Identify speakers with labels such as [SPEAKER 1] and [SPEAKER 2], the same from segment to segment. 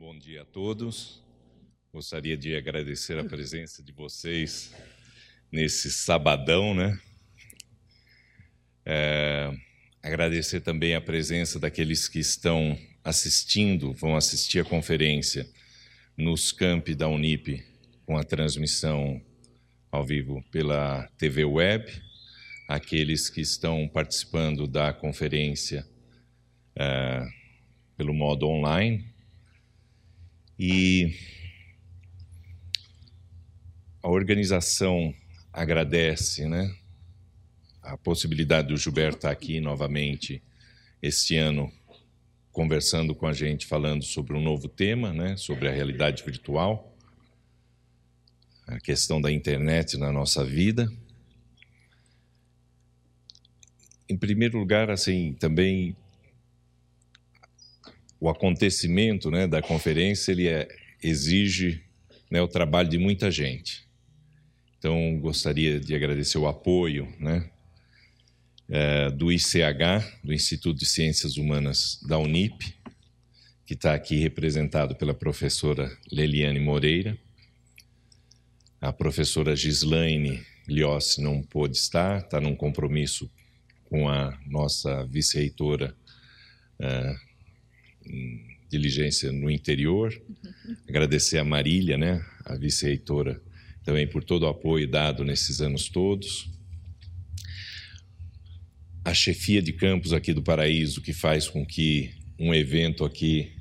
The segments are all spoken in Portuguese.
[SPEAKER 1] Bom dia a todos. Gostaria de agradecer a presença de vocês nesse sabadão, né? É, agradecer também a presença daqueles que estão assistindo, vão assistir a conferência nos campi da Unip com a transmissão ao vivo pela TV Web, aqueles que estão participando da conferência é, pelo modo online. E a organização agradece né, a possibilidade do Gilberto estar aqui novamente este ano conversando com a gente, falando sobre um novo tema, né, sobre a realidade virtual, a questão da internet na nossa vida. Em primeiro lugar, assim, também o acontecimento né, da conferência ele é, exige né, o trabalho de muita gente. Então, gostaria de agradecer o apoio né, é, do ICH, do Instituto de Ciências Humanas da Unip, que está aqui representado pela professora Leliane Moreira. A professora Gislaine Liossi não pôde estar, está num compromisso com a nossa vice-reitora uh, em diligência no interior. Agradecer a Marília, né, a vice-reitora também por todo o apoio dado nesses anos todos. A chefia de campus aqui do Paraíso, que faz com que um evento aqui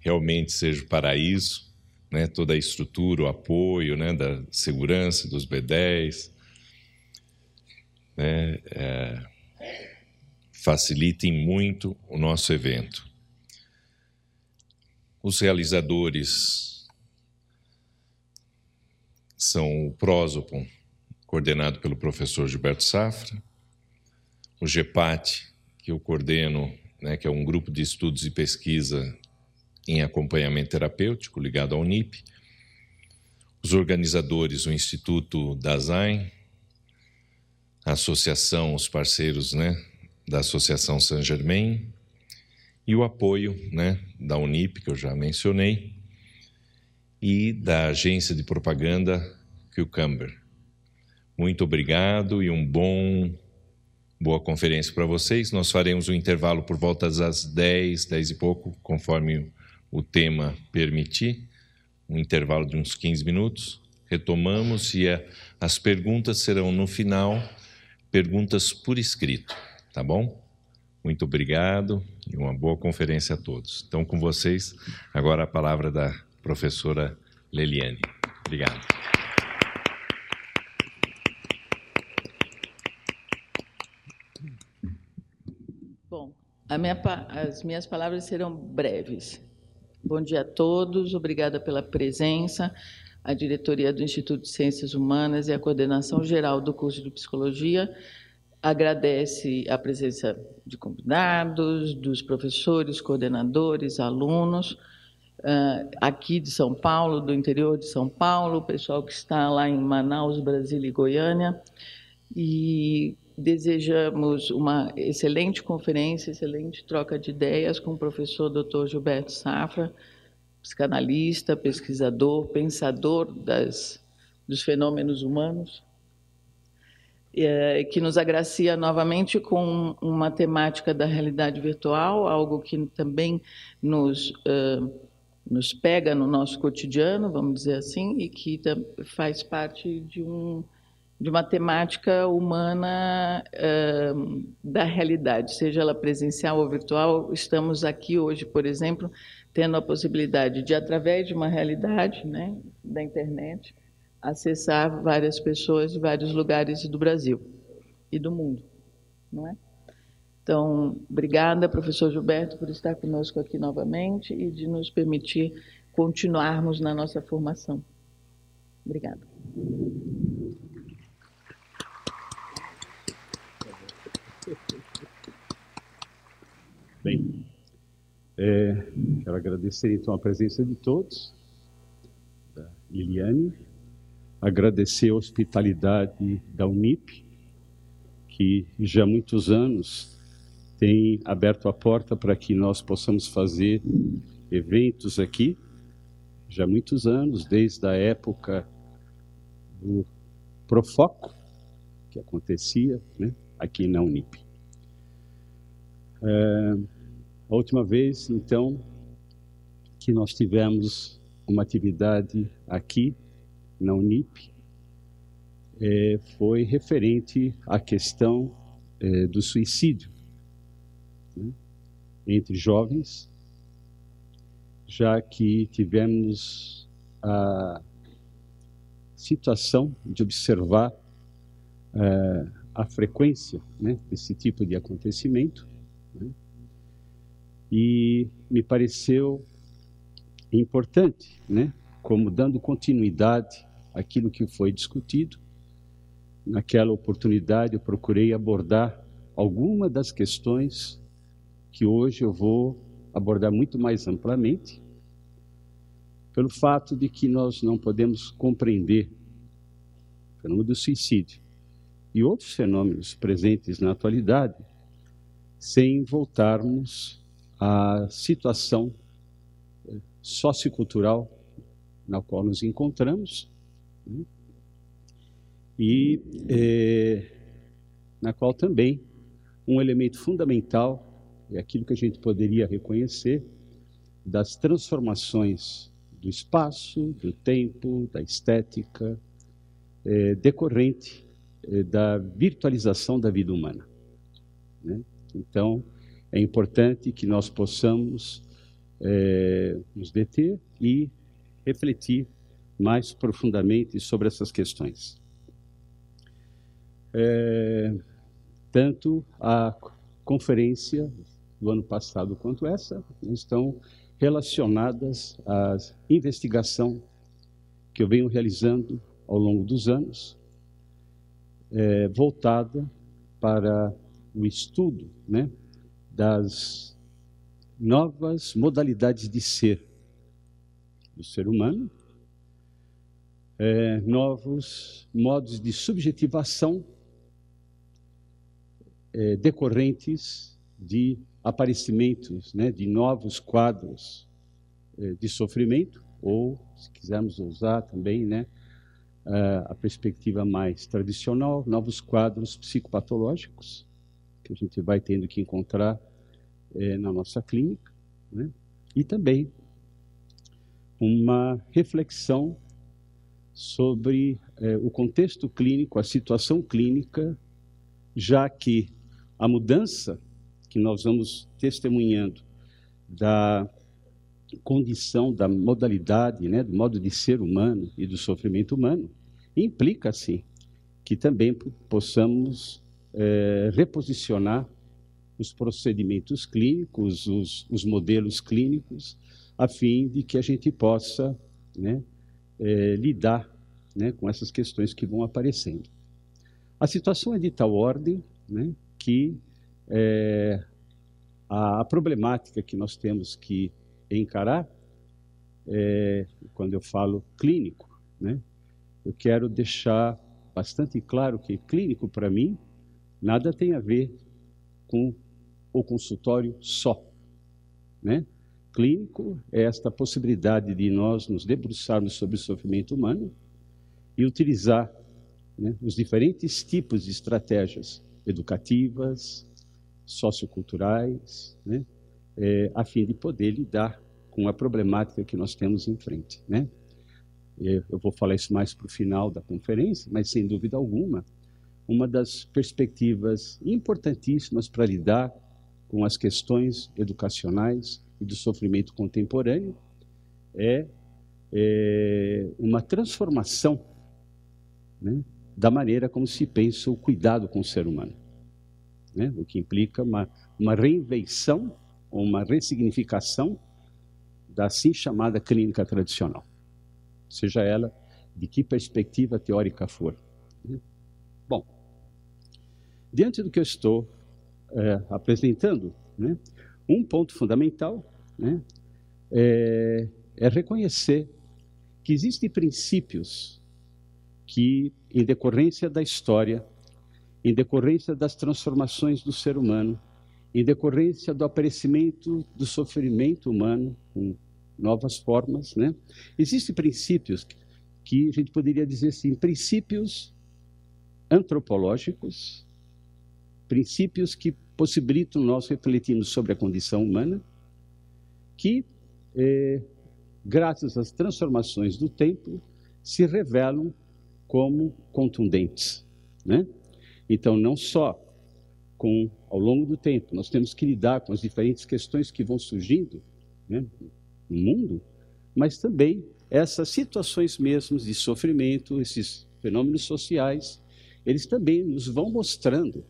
[SPEAKER 1] realmente seja o paraíso, né? toda a estrutura, o apoio né? da segurança dos B10, né? é, facilitem muito o nosso evento. Os realizadores são o Prosopon, coordenado pelo professor Gilberto Safra, o GEPAT, que eu coordeno, né, que é um grupo de estudos e pesquisa em acompanhamento terapêutico ligado à Unip, os organizadores, o Instituto Dasein, a associação, os parceiros né, da Associação Saint Germain e o apoio né, da Unip, que eu já mencionei, e da agência de propaganda Cucumber. Muito obrigado e um bom boa conferência para vocês. Nós faremos um intervalo por volta das 10, 10 e pouco, conforme o tema permitir, um intervalo de uns 15 minutos. Retomamos e a, as perguntas serão no final, perguntas por escrito, tá bom? Muito obrigado e uma boa conferência a todos. Então, com vocês, agora a palavra da professora Leliane. Obrigado.
[SPEAKER 2] Bom, minha, as minhas palavras serão breves. Bom dia a todos, obrigada pela presença. A diretoria do Instituto de Ciências Humanas e a coordenação geral do curso de Psicologia agradece a presença de convidados, dos professores, coordenadores, alunos, uh, aqui de São Paulo, do interior de São Paulo, o pessoal que está lá em Manaus, Brasília e Goiânia. E desejamos uma excelente conferência, excelente troca de ideias com o professor Dr. Gilberto Safra, psicanalista, pesquisador, pensador das, dos fenômenos humanos, é, que nos agracia novamente com uma temática da realidade virtual, algo que também nos uh, nos pega no nosso cotidiano, vamos dizer assim, e que faz parte de, um, de uma temática humana uh, da realidade, seja ela presencial ou virtual. Estamos aqui hoje, por exemplo, tendo a possibilidade de, através de uma realidade né, da internet, acessar várias pessoas de vários lugares do Brasil e do mundo, não é? Então, obrigada, professor Gilberto, por estar conosco aqui novamente e de nos permitir continuarmos na nossa formação. Obrigada.
[SPEAKER 3] Bem, é, quero agradecer então a presença de todos, da Liliane, agradecer a hospitalidade da Unip, que já há muitos anos tem aberto a porta para que nós possamos fazer eventos aqui já há muitos anos, desde a época do Profoco, que acontecia né, aqui na Unip. É, a última vez, então, que nós tivemos uma atividade aqui na Unip é, foi referente à questão é, do suicídio né, entre jovens já que tivemos a situação de observar é, a frequência né, desse tipo de acontecimento. Né, e me pareceu importante, né, como dando continuidade àquilo que foi discutido. Naquela oportunidade, eu procurei abordar alguma das questões que hoje eu vou abordar muito mais amplamente, pelo fato de que nós não podemos compreender o fenômeno do suicídio e outros fenômenos presentes na atualidade sem voltarmos à situação sociocultural na qual nos encontramos? E é, na qual também um elemento fundamental é aquilo que a gente poderia reconhecer das transformações do espaço, do tempo, da estética, é, decorrente é, da virtualização da vida humana. Né? Então, é importante que nós possamos é, nos deter e refletir mais profundamente sobre essas questões. É, tanto a conferência do ano passado quanto essa estão relacionadas à investigação que eu venho realizando ao longo dos anos, é, voltada para o estudo né, das novas modalidades de ser do ser humano, é, novos modos de subjetivação é, decorrentes de aparecimentos né, de novos quadros eh, de sofrimento, ou, se quisermos usar também, né, a perspectiva mais tradicional, novos quadros psicopatológicos, que a gente vai tendo que encontrar eh, na nossa clínica, né, e também uma reflexão sobre eh, o contexto clínico, a situação clínica, já que a mudança que nós vamos testemunhando da condição, da modalidade, né, do modo de ser humano e do sofrimento humano, implica, sim, que também possamos é, reposicionar os procedimentos clínicos, os, os, modelos clínicos, a fim de que a gente possa né, é, lidar né, com essas questões que vão aparecendo. A situação é de tal ordem né, que é, a, a, problemática que nós temos que encarar, é, quando eu falo clínico, né, eu quero deixar bastante claro que clínico, para mim, nada tem a ver com o consultório só. Né? Clínico é esta possibilidade de nós nos debruçarmos sobre o sofrimento humano e utilizar né, os diferentes tipos de estratégias educativas, socioculturais, né, é, a fim de poder lidar com a problemática que nós temos em frente. Né? Eu vou falar isso mais para o final da conferência, mas sem dúvida alguma, uma das perspectivas importantíssimas para lidar com as questões educacionais e do sofrimento contemporâneo é, é uma transformação né, da maneira como se pensa o cuidado com o ser humano né? o que implica uma, uma reinvenção, uma ressignificação da assim chamada clínica tradicional, seja ela de que perspectiva teórica for. Né? Bom, diante do que eu estou é, apresentando, né, um ponto fundamental né, é, é reconhecer que existem princípios que, em decorrência da história, em decorrência das transformações do ser humano, em decorrência do aparecimento do sofrimento humano, com novas formas. Né? Existem princípios que a gente poderia dizer assim, princípios antropológicos, princípios que possibilitam nós refletirmos sobre a condição humana, que, eh, graças às transformações do tempo, se revelam como contundentes. Né? Então, não só com, ao longo do tempo, nós temos que lidar com as diferentes questões que vão surgindo né, no mundo, mas também essas situações mesmos de sofrimento, esses fenômenos sociais, eles também nos vão mostrando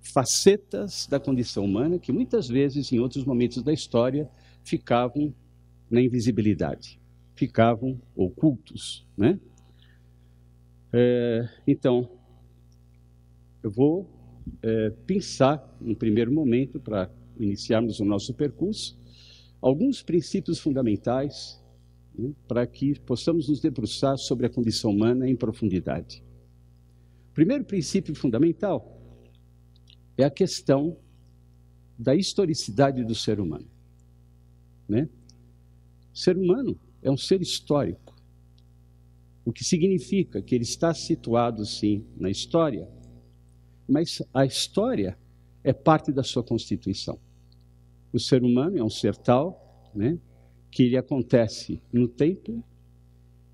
[SPEAKER 3] facetas da condição humana que muitas vezes, em outros momentos da história, ficavam na invisibilidade, ficavam ocultos, né? É, então, eu vou é, pensar, no primeiro momento, para iniciarmos o nosso percurso, alguns princípios fundamentais né, para que possamos nos debruçar sobre a condição humana em profundidade. O primeiro princípio fundamental é a questão da historicidade do ser humano. Né? O ser humano é um ser histórico, o que significa que ele está situado, sim, na história, mas a história é parte da sua constituição. O ser humano é um ser tal, né, que ele acontece no tempo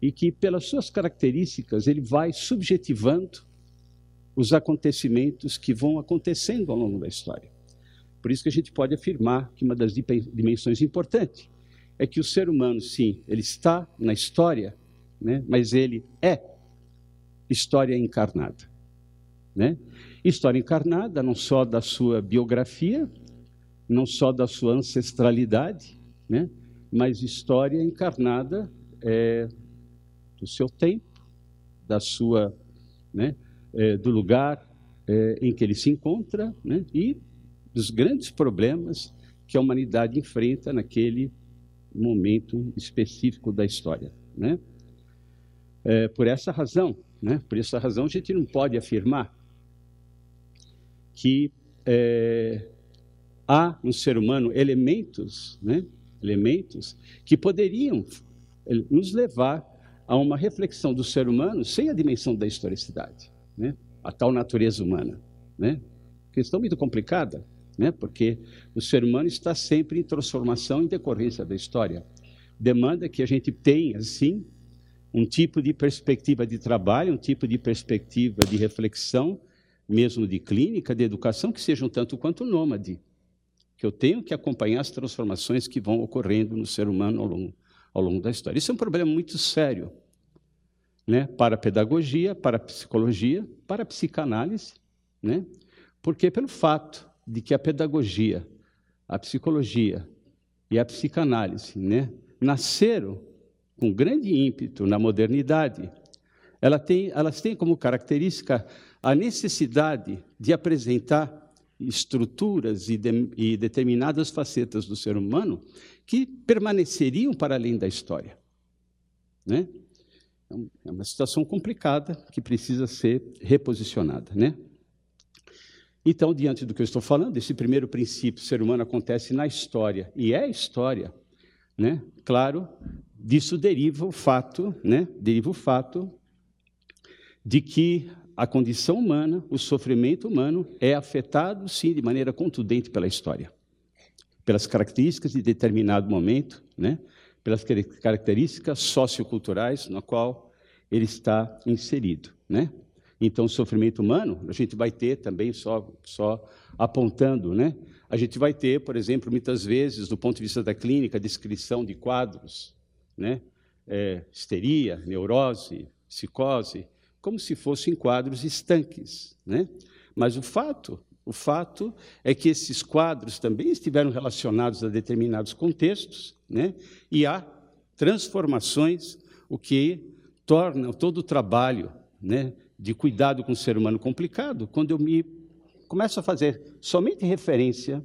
[SPEAKER 3] e que, pelas suas características, ele vai subjetivando os acontecimentos que vão acontecendo ao longo da história. Por isso que a gente pode afirmar que uma das dimensões importantes é que o ser humano, sim, ele está na história, né, mas ele é história encarnada. Né? História encarnada não só da sua biografia, não só da sua ancestralidade, né? mas história encarnada é, do seu tempo, da sua, né, é, do lugar é, em que ele se encontra né, e dos grandes problemas que a humanidade enfrenta naquele momento específico da história. Né? É, por essa razão, né, por essa razão a gente não pode afirmar que é, há no ser humano elementos, né, elementos que poderiam nos levar a uma reflexão do ser humano sem a dimensão da historicidade, né, a tal natureza humana, né? Questão muito complicada, né? Porque o ser humano está sempre em transformação em decorrência da história. Demanda que a gente tenha, sim, um tipo de perspectiva de trabalho, um tipo de perspectiva de reflexão, mesmo de clínica, de educação, que seja um tanto quanto nômade. Que eu tenho que acompanhar as transformações que vão ocorrendo no ser humano ao longo, ao longo da história. Isso é um problema muito sério né? para a pedagogia, para a psicologia, para a psicanálise, né? porque pelo fato de que a pedagogia, a psicologia e a psicanálise né, nasceram com grande ímpeto na modernidade, ela tem, elas têm como característica a necessidade de apresentar estruturas e, de, e determinadas facetas do ser humano que permaneceriam para além da história. Né? É uma situação complicada que precisa ser reposicionada. Né? Então, diante do que eu estou falando, esse primeiro princípio, ser humano acontece na história, e é história, né? claro, disso deriva o fato, né? deriva o fato de que a condição humana, o sofrimento humano é afetado, sim, de maneira contundente pela história, pelas características de determinado momento, né? pelas características socioculturais na qual ele está inserido. Né? Então, sofrimento humano, a gente vai ter também, só, só apontando, né? a gente vai ter, por exemplo, muitas vezes, do ponto de vista da clínica, descrição de quadros, né? É, histeria, neurose, psicose, como se fossem quadros estanques. Né? Mas o fato, o fato é que esses quadros também estiveram relacionados a determinados contextos, né? e há transformações, o que torna todo o trabalho né, de cuidado com o ser humano complicado, quando eu me começo a fazer somente referência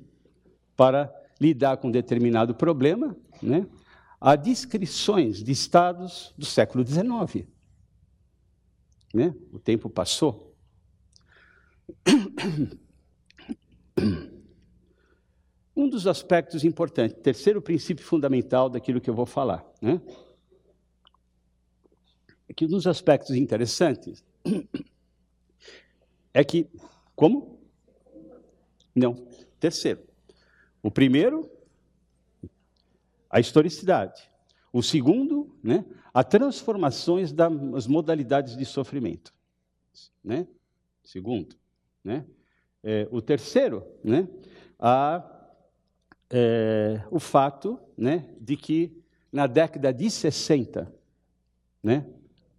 [SPEAKER 3] para lidar com determinado problema, né, a descrições de estados do século XIX. Né? O tempo passou. Um dos aspectos importantes, terceiro princípio fundamental daquilo que eu vou falar, né? É que um dos aspectos interessantes é que, como? Não, terceiro. O primeiro, a historicidade. O segundo, né, a transformações das modalidades de sofrimento. Né? Segundo. Né? É, o terceiro, né, a, é, o fato né, de que na década de 60, né,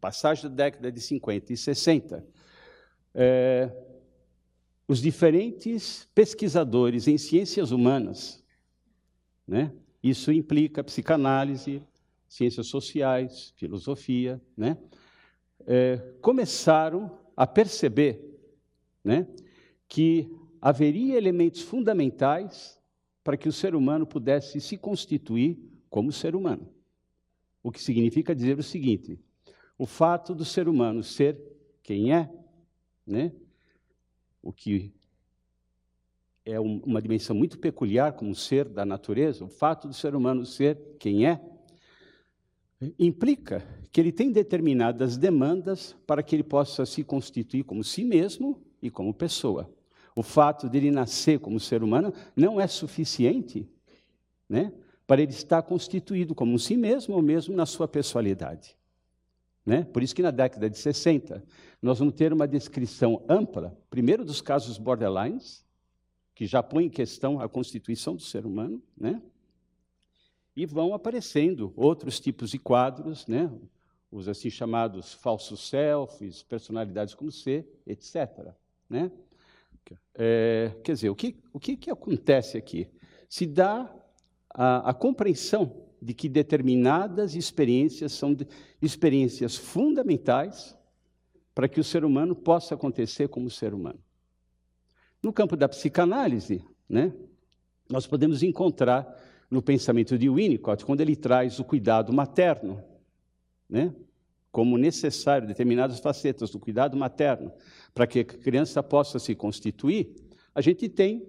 [SPEAKER 3] passagem da década de 50 e 60, é, os diferentes pesquisadores em ciências humanas, né, isso implica psicanálise, ciências sociais, filosofia, né, é, começaram a perceber né, que haveria elementos fundamentais para que o ser humano pudesse se constituir como ser humano. O que significa dizer o seguinte: o fato do ser humano ser quem é, né, o que é uma dimensão muito peculiar como ser da natureza, o fato do ser humano ser quem é, implica que ele tem determinadas demandas para que ele possa se constituir como si mesmo e como pessoa. O fato de ele nascer como ser humano não é suficiente né, para ele estar constituído como si mesmo ou mesmo na sua pessoalidade. Né? Por isso que na década de 60 nós vamos ter uma descrição ampla, primeiro dos casos borderlines, que já põe em questão a constituição do ser humano, né? e vão aparecendo outros tipos de quadros, né? os assim chamados falsos selfies, personalidades como ser, etc. Né? É, quer dizer, o que, o que, que acontece aqui? Se dá a, a compreensão de que determinadas experiências são de, experiências fundamentais para que o ser humano possa acontecer como ser humano. No campo da psicanálise, né, nós podemos encontrar no pensamento de Winnicott, quando ele traz o cuidado materno, né, como necessário, determinadas facetas do cuidado materno, para que a criança possa se constituir, a gente tem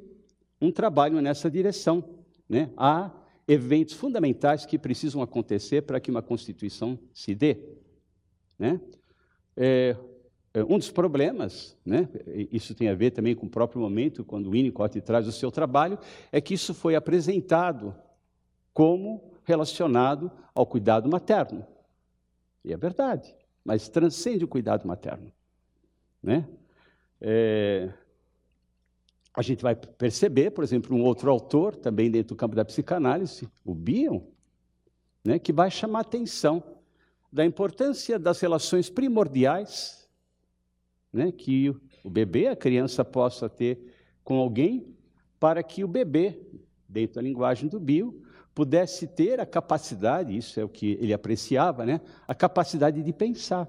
[SPEAKER 3] um trabalho nessa direção. Né? Há eventos fundamentais que precisam acontecer para que uma constituição se dê. Né? É, é um dos problemas, né, isso tem a ver também com o próprio momento, quando o Winnicott traz o seu trabalho, é que isso foi apresentado como relacionado ao cuidado materno. E é verdade, mas transcende o cuidado materno. Né? É, a gente vai perceber, por exemplo, um outro autor, também dentro do campo da psicanálise, o Bion, né, que vai chamar atenção da importância das relações primordiais né, que o bebê, a criança, possa ter com alguém, para que o bebê, dentro da linguagem do bio, pudesse ter a capacidade, isso é o que ele apreciava, né? a capacidade de pensar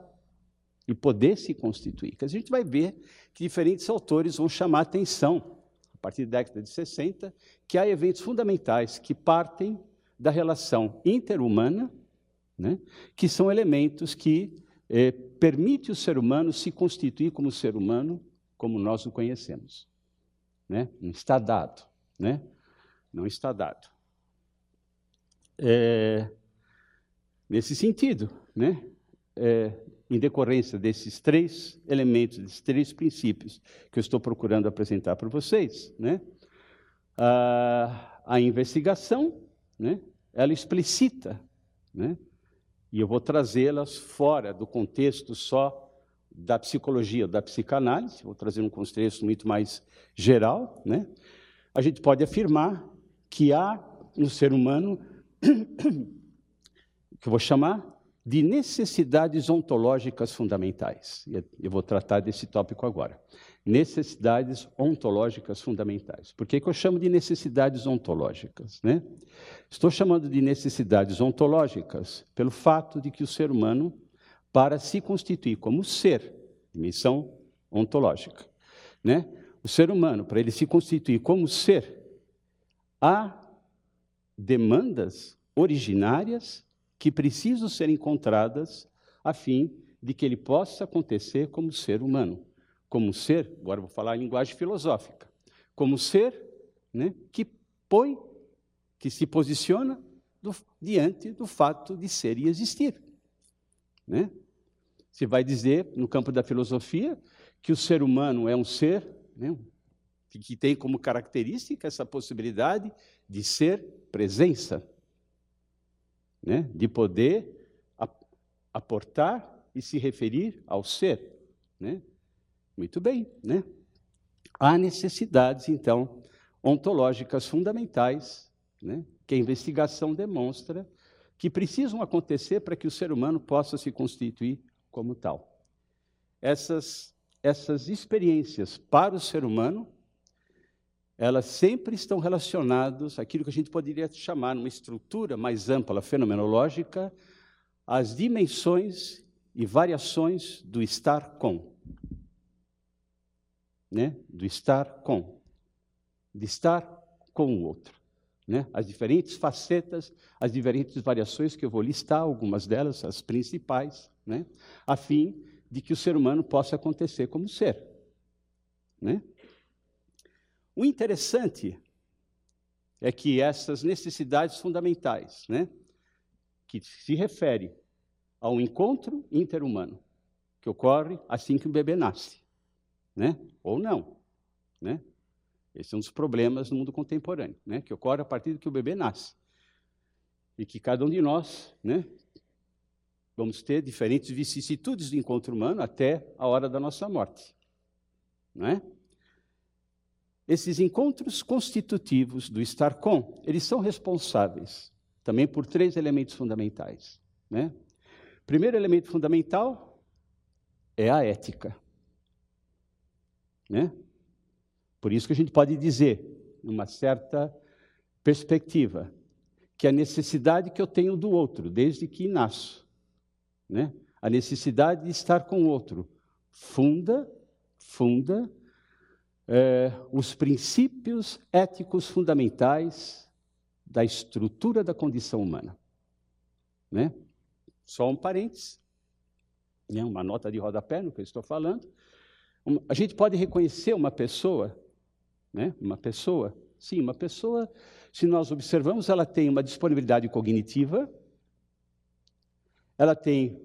[SPEAKER 3] e poder se constituir. A gente vai ver que diferentes autores vão chamar atenção, partir da década de 60, que há eventos fundamentais que partem da relação interhumana, né? que são elementos que eh, permitem o ser humano se constituir como ser humano, como nós o conhecemos. Né? Não está dado. Né? Não está dado. É, nesse sentido, né, é, em decorrência desses três elementos, desses três princípios que eu estou procurando apresentar para vocês, né, a, a investigação, né, ela explicita, né, e eu vou trazê-las fora do contexto só da psicologia, da psicanálise, vou trazer um contexto muito mais geral, né, a gente pode afirmar que há no ser humano que eu vou chamar de necessidades ontológicas fundamentais. Eu vou tratar desse tópico agora. Necessidades ontológicas fundamentais. Por que, que eu chamo de necessidades ontológicas? Né? Estou chamando de necessidades ontológicas pelo fato de que o ser humano, para se constituir como ser, missão ontológica, né? o ser humano, para ele se constituir como ser, há demandas originárias que precisam ser encontradas a fim de que ele possa acontecer como ser humano, como ser, agora vou falar em linguagem filosófica, como ser né, que põe, que se posiciona do, diante do fato de ser e existir. Né? Você vai dizer, no campo da filosofia, que o ser humano é um ser né, que tem como característica essa possibilidade de ser presença, né, de poder aportar e se referir ao ser. Né? Muito bem. Né? Há necessidades, então, ontológicas fundamentais né, que a investigação demonstra que precisam acontecer para que o ser humano possa se constituir como tal. Essas, essas experiências para o ser humano, elas sempre estão relacionadas àquilo que a gente poderia chamar, numa estrutura mais ampla, fenomenológica, às dimensões e variações do estar com. Né? Do estar com. De estar com o outro né? as diferentes facetas, as diferentes variações, que eu vou listar algumas delas, as principais, né? a fim de que o ser humano possa acontecer como ser. Né? O interessante é que essas necessidades fundamentais, né, que se refere ao encontro interhumano, que ocorre assim que o bebê nasce, né, ou não, né, esse é um dos problemas no mundo contemporâneo, né, que ocorre a partir do que o bebê nasce. E que cada um de nós né, vamos ter diferentes vicissitudes do encontro humano até a hora da nossa morte. Não é? Esses encontros constitutivos do estar com, eles são responsáveis também por três elementos fundamentais. Né? Primeiro elemento fundamental é a ética. Né? Por isso que a gente pode dizer, numa certa perspectiva, que a necessidade que eu tenho do outro, desde que nasço, né? a necessidade de estar com o outro, funda, funda é, os princípios éticos fundamentais da estrutura da condição humana. Né? Só um parênteses, né? uma nota de rodapé no que eu estou falando. A gente pode reconhecer uma pessoa né? Uma pessoa, sim, uma pessoa, se nós observamos, ela tem uma disponibilidade cognitiva, ela tem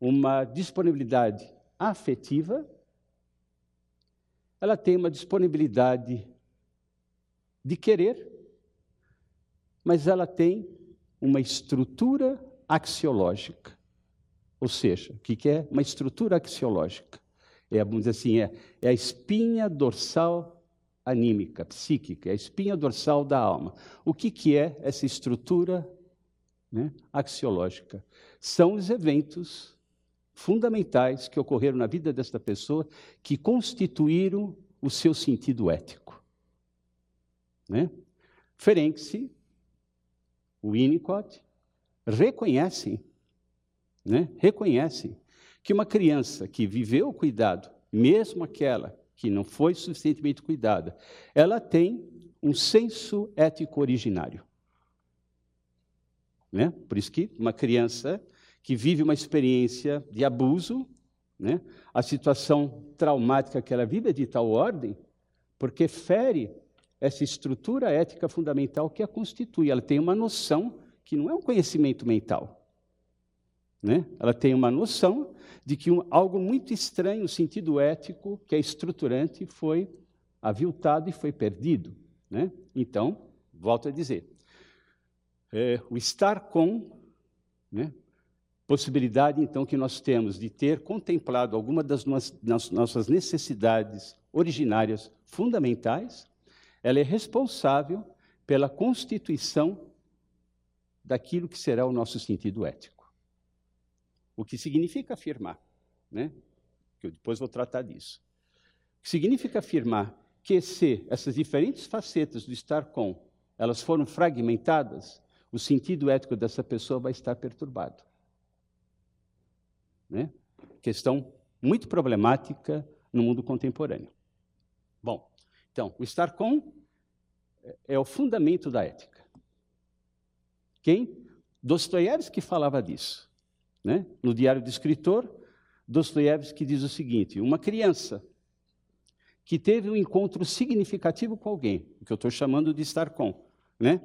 [SPEAKER 3] uma disponibilidade afetiva, ela tem uma disponibilidade de querer, mas ela tem uma estrutura axiológica. Ou seja, o que é uma estrutura axiológica? É, vamos dizer assim, é, é a espinha dorsal anímica, psíquica, é a espinha dorsal da alma. O que, que é essa estrutura né, axiológica? São os eventos fundamentais que ocorreram na vida desta pessoa que constituíram o seu sentido ético. Né? Ferenczi, Winnicott, reconhecem, né, reconhecem que uma criança que viveu o cuidado, mesmo aquela que não foi suficientemente cuidada, ela tem um senso ético originário. Né? Por isso que uma criança que vive uma experiência de abuso, né? a situação traumática que ela vive é de tal ordem, porque fere essa estrutura ética fundamental que a constitui. Ela tem uma noção que não é um conhecimento mental. Né? Ela tem uma noção de que um, algo muito estranho, o sentido ético, que é estruturante, foi aviltado e foi perdido. Né? Então, volto a dizer, é, o estar com, né, possibilidade então que nós temos de ter contemplado alguma das nossas necessidades originárias fundamentais, ela é responsável pela constituição daquilo que será o nosso sentido ético. O que significa afirmar, né? Que eu depois vou tratar disso. O que significa afirmar que se essas diferentes facetas do estar com, elas foram fragmentadas, o sentido ético dessa pessoa vai estar perturbado. Né? Questão muito problemática no mundo contemporâneo. Bom, então, o estar com é o fundamento da ética. Quem? Dostoiévski falava disso. Né? No Diário do Escritor, Dostoiévski diz o seguinte: uma criança que teve um encontro significativo com alguém, o que eu estou chamando de estar com, né?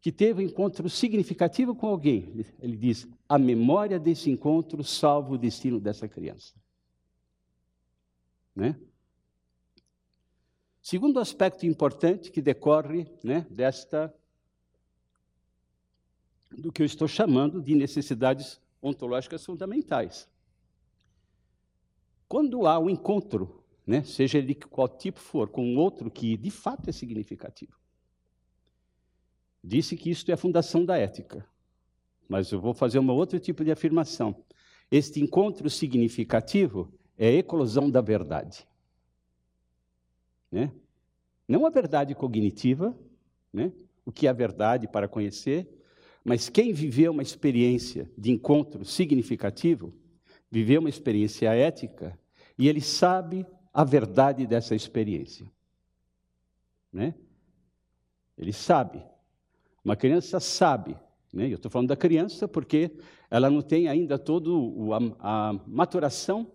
[SPEAKER 3] Que teve um encontro significativo com alguém. Ele diz: a memória desse encontro salva o destino dessa criança. Né? Segundo aspecto importante que decorre né, desta do que eu estou chamando de necessidades ontológicas fundamentais. Quando há um encontro, né, seja de qual tipo for, com outro que de fato é significativo, disse que isto é a fundação da ética. Mas eu vou fazer um outro tipo de afirmação. Este encontro significativo é a eclosão da verdade. Né? Não a verdade cognitiva, né? o que é a verdade para conhecer, mas quem viveu uma experiência de encontro significativo, viveu uma experiência ética, e ele sabe a verdade dessa experiência. Né? Ele sabe. Uma criança sabe. Né? Eu estou falando da criança porque ela não tem ainda toda a, maturação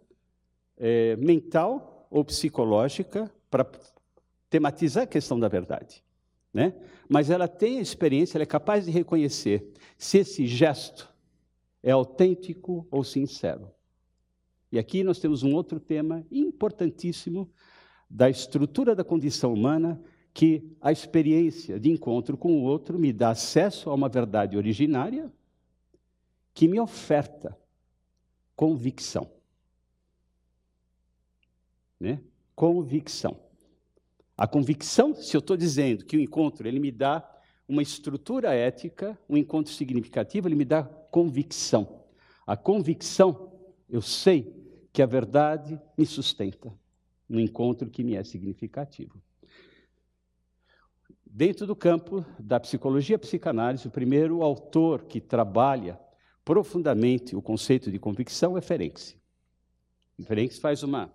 [SPEAKER 3] é, mental ou psicológica para tematizar a questão da verdade. Né? Mas ela tem a experiência, ela é capaz de reconhecer se esse gesto é autêntico ou sincero. E aqui nós temos um outro tema importantíssimo da estrutura da condição humana, que a experiência de encontro com o outro me dá acesso a uma verdade originária que me oferta convicção. Né? Convicção. A convicção, se eu estou dizendo que o encontro ele me dá uma estrutura ética, um encontro significativo, ele me dá convicção. A convicção, eu sei que a verdade me sustenta no encontro que me é significativo. Dentro do campo da psicologia psicanálise, o primeiro autor que trabalha profundamente o conceito de convicção é Ferenczi. Ferenczi faz uma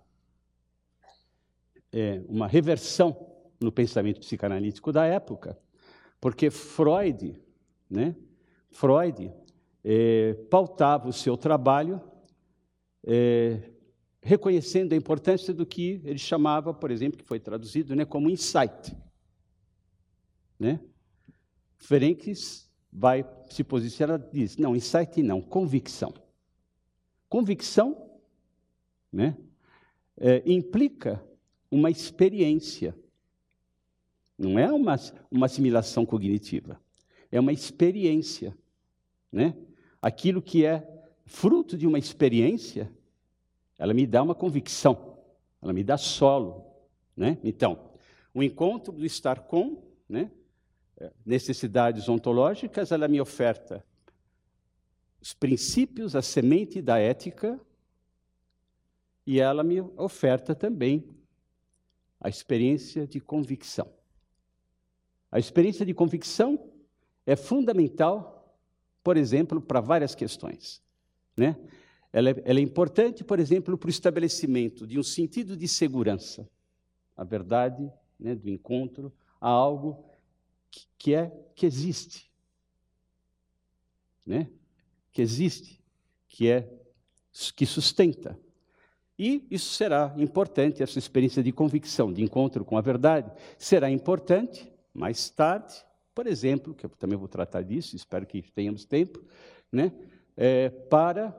[SPEAKER 3] é, uma reversão no pensamento psicanalítico da época, porque Freud, né, Freud é, pautava o seu trabalho é, reconhecendo a importância do que ele chamava, por exemplo, que foi traduzido né, como insight. Né? Ferenc vai se posicionar e diz, não, insight não, convicção. Convicção né, é, implica uma experiência. Não é uma, uma assimilação cognitiva, é uma experiência. Né? Aquilo que é fruto de uma experiência, ela me dá uma convicção, ela me dá solo. Né? Então, o encontro do estar com né, necessidades ontológicas, ela me oferta os princípios, a semente da ética, e ela me oferta também a experiência de convicção. A experiência de convicção é fundamental, por exemplo, para várias questões. Né? Ela, é, ela é importante, por exemplo, para o estabelecimento de um sentido de segurança. A verdade né, do encontro a algo que, é que existe, né? Que existe, que é que sustenta. E isso será importante, essa experiência de convicção, de encontro com a verdade, será importante mais tarde, por exemplo, que eu também vou tratar disso, espero que tenhamos tempo, né, é, para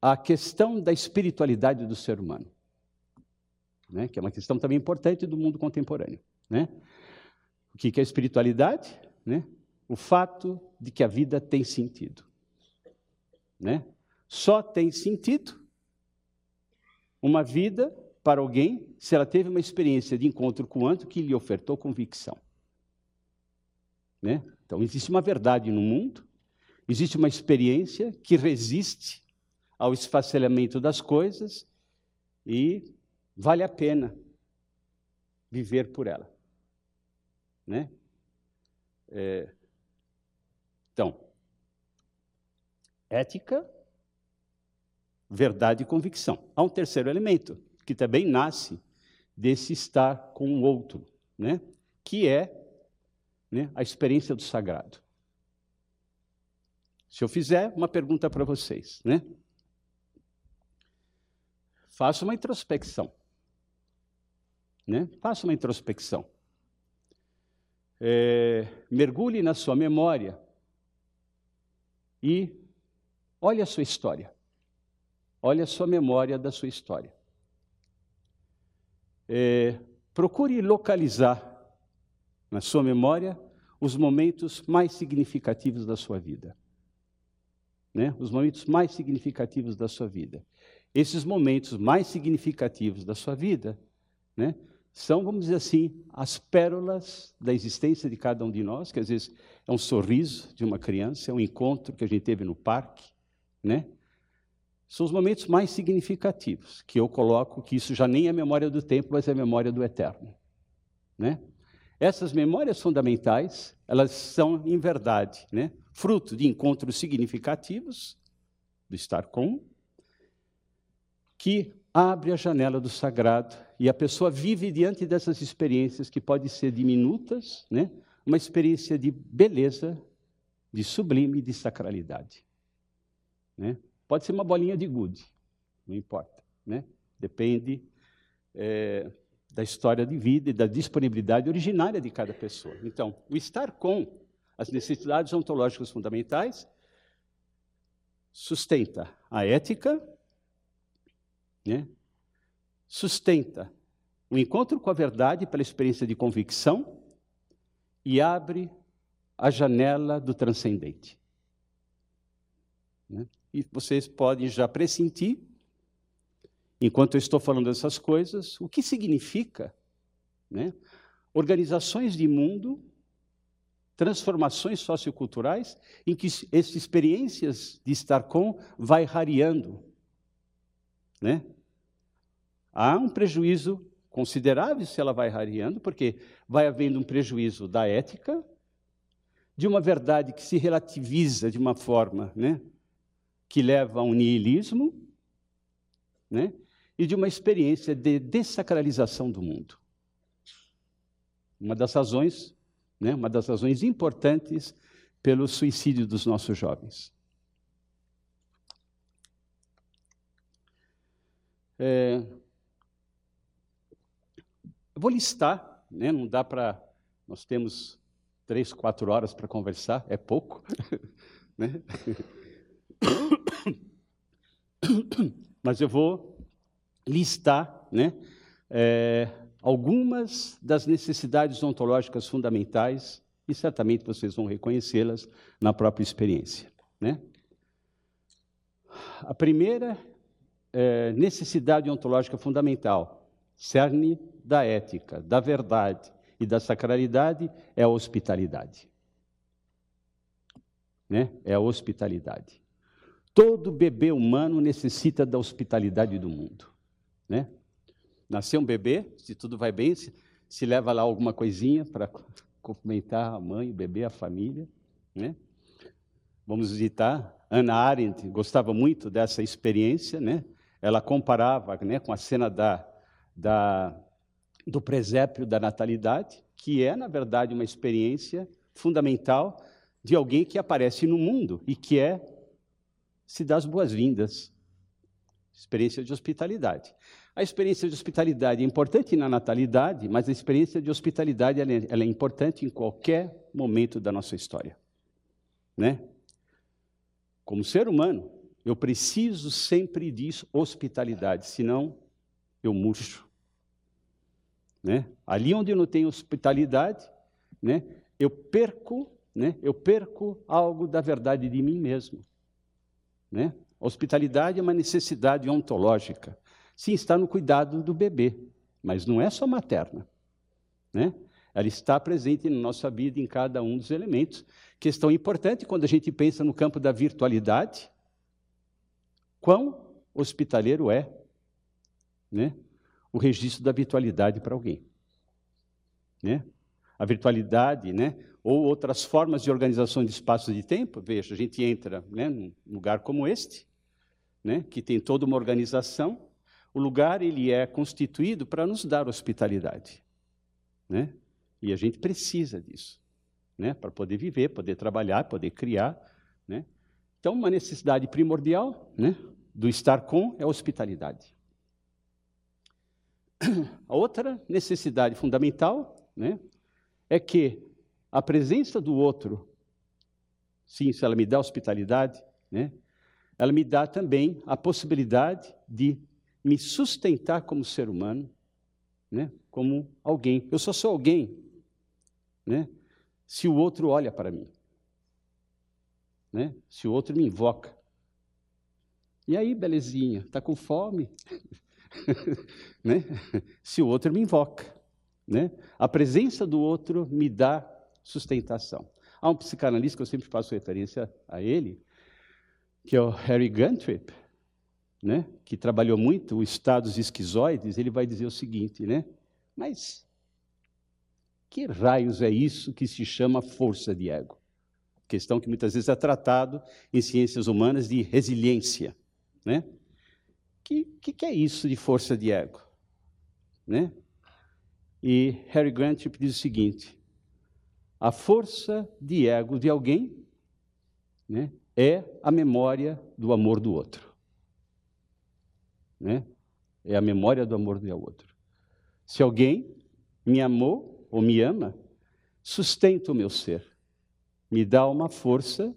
[SPEAKER 3] a questão da espiritualidade do ser humano, né, que é uma questão também importante do mundo contemporâneo. Né? O que é espiritualidade? Né? O fato de que a vida tem sentido. Né? Só tem sentido uma vida para alguém se ela teve uma experiência de encontro com o que lhe ofertou convicção. Né? Então, existe uma verdade no mundo, existe uma experiência que resiste ao esfacelamento das coisas e vale a pena viver por ela. Né? É, então, ética verdade e convicção. Há um terceiro elemento, que também nasce desse estar com o outro, né? que é né, a experiência do sagrado. Se eu fizer uma pergunta para vocês, né? Faça uma introspecção. Né? Faça uma introspecção. É, mergulhe na sua memória e olhe a sua história. Olhe a sua memória da sua história. É, procure localizar na sua memória os momentos mais significativos da sua vida. Né? Os momentos mais significativos da sua vida. Esses momentos mais significativos da sua vida né, são, vamos dizer assim, as pérolas da existência de cada um de nós, que às vezes é um sorriso de uma criança, é um encontro que a gente teve no parque, né? São os momentos mais significativos, que eu coloco que isso já nem é memória do tempo, mas é memória do eterno, né? Essas memórias fundamentais, elas são, em verdade, né, fruto de encontros significativos do estar com, que abre a janela do sagrado e a pessoa vive diante dessas experiências que podem ser diminutas, né, uma experiência de beleza, de sublime, de sacralidade. Né? Pode ser uma bolinha de gude, não importa, né? depende. É, da história de vida e da disponibilidade originária de cada pessoa. Então, o estar com as necessidades ontológicas fundamentais sustenta a ética, né? Sustenta o encontro com a verdade pela experiência de convicção e abre a janela do transcendente. Né? E vocês podem já pressentir enquanto eu estou falando essas coisas, o que significa né, organizações de mundo, transformações socioculturais, em que essas experiências de estar com vai rareando. Né? Há um prejuízo considerável se ela vai rareando, porque vai havendo um prejuízo da ética, de uma verdade que se relativiza de uma forma né, que leva a um niilismo, né? e de uma experiência de desacralização do mundo. Uma das razões, né, uma das razões importantes pelo suicídio dos nossos jovens. É, eu vou listar, né, não dá para. Nós temos três, quatro horas para conversar, é pouco. né? Mas eu vou listar né, é, algumas das necessidades ontológicas fundamentais e certamente vocês vão reconhecê-las na própria experiência. Né? A primeira é, necessidade ontológica fundamental, cerne da ética, da verdade e da sacralidade, é a hospitalidade. Né? É a hospitalidade. Todo bebê humano necessita da hospitalidade do mundo. Né? Nasceu um bebê, se tudo vai bem, se, se leva lá alguma coisinha para cumprimentar a mãe, o bebê, a família. Né? Vamos visitar. Ana Arendt gostava muito dessa experiência. Né? Ela comparava né, com a cena da, da, do presépio da natalidade, que é, na verdade, uma experiência fundamental de alguém que aparece no mundo e que é se dá as boas-vindas experiência de hospitalidade. A experiência de hospitalidade é importante na natalidade, mas a experiência de hospitalidade ela é, ela é importante em qualquer momento da nossa história. Né? Como ser humano, eu preciso sempre de hospitalidade, senão eu murcho. Né? Ali onde eu não tenho hospitalidade, né, eu perco, né, eu perco algo da verdade de mim mesmo. Né? A hospitalidade é uma necessidade ontológica. Sim, está no cuidado do bebê, mas não é só materna. Né? Ela está presente na nossa vida em cada um dos elementos. Questão importante quando a gente pensa no campo da virtualidade. Quão hospitaleiro é né? O registro da virtualidade para alguém? Né? A virtualidade, né? ou outras formas de organização de espaço de tempo. Veja, a gente entra né, num lugar como este, né, que tem toda uma organização, o lugar ele é constituído para nos dar hospitalidade, né? E a gente precisa disso, né? Para poder viver, poder trabalhar, poder criar, né? Então, uma necessidade primordial, né, do estar com é a hospitalidade. A outra necessidade fundamental, né, é que a presença do outro, sim, se ela me dá hospitalidade, né? ela me dá também a possibilidade de me sustentar como ser humano, né? como alguém. Eu só sou alguém né? se o outro olha para mim, né? se o outro me invoca. E aí, belezinha, está com fome? né? Se o outro me invoca. Né? A presença do outro me dá sustentação. Há um psicanalista que eu sempre faço referência a ele, que é o Harry Guntrip, né? que trabalhou muito os estados esquizoides, ele vai dizer o seguinte, né? Mas que raios é isso que se chama força de ego? Questão que muitas vezes é tratado em ciências humanas de resiliência, né? Que que, é isso de força de ego, né? E Harry Grant diz o seguinte: a força de ego de alguém né, é a memória do amor do outro. Né? É a memória do amor do outro. Se alguém me amou ou me ama, sustenta o meu ser, me dá uma força,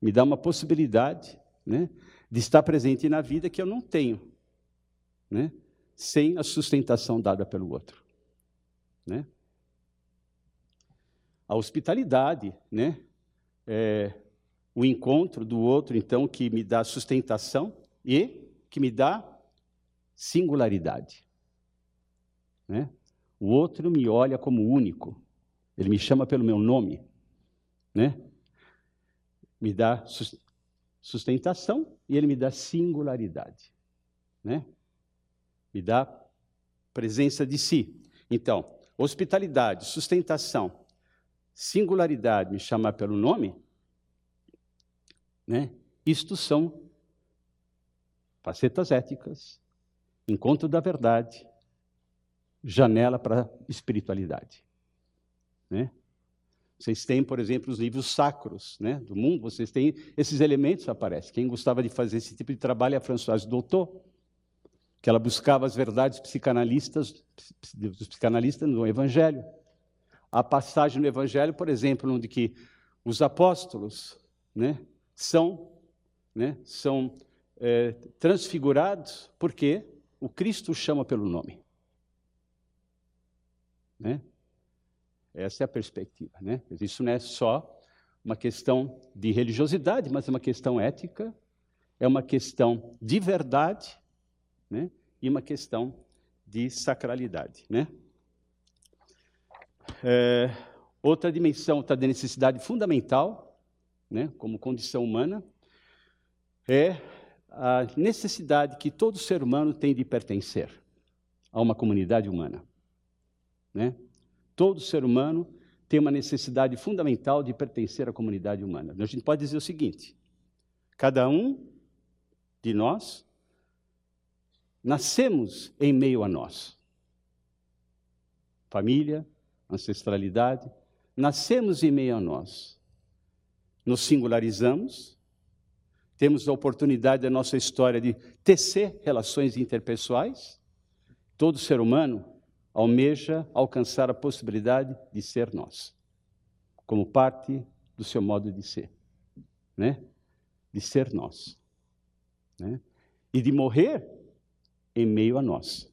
[SPEAKER 3] me dá uma possibilidade né, de estar presente na vida que eu não tenho, né, sem a sustentação dada pelo outro. Né? A hospitalidade, né? É, o encontro do outro, então, que me dá sustentação e que me dá singularidade. Né? O outro me olha como único, ele me chama pelo meu nome, né? me dá sustentação e ele me dá singularidade, né? me dá presença de si. Então, hospitalidade, sustentação, singularidade, me chamar pelo nome, né? Isto são facetas éticas, encontro da verdade, janela para espiritualidade. Né? Vocês têm, por exemplo, os livros sacros né, do mundo, vocês têm esses elementos aparecem. Quem gostava de fazer esse tipo de trabalho é a Françoise Doutor, que ela buscava as verdades psicanalistas, dos psicanalistas no Evangelho. A passagem no Evangelho, por exemplo, onde que os apóstolos né, são, né, são é, transfigurados porque o Cristo chama pelo nome. Né? Essa é a perspectiva. Né? Isso não é só uma questão de religiosidade, mas é uma questão ética, é uma questão de verdade né? e uma questão de sacralidade. Né? É, outra dimensão de necessidade fundamental, né, como condição humana, é a necessidade que todo ser humano tem de pertencer a uma comunidade humana. Né? Todo ser humano tem uma necessidade fundamental de pertencer à comunidade humana. A gente pode dizer o seguinte: cada um de nós Nascemos em meio a nós. Família, ancestralidade, nascemos em meio a nós. Nos singularizamos, temos a oportunidade da nossa história de tecer relações interpessoais. Todo ser humano almeja alcançar a possibilidade de ser nós, como parte do seu modo de ser, né? De ser nós, né? E de morrer em meio a nós.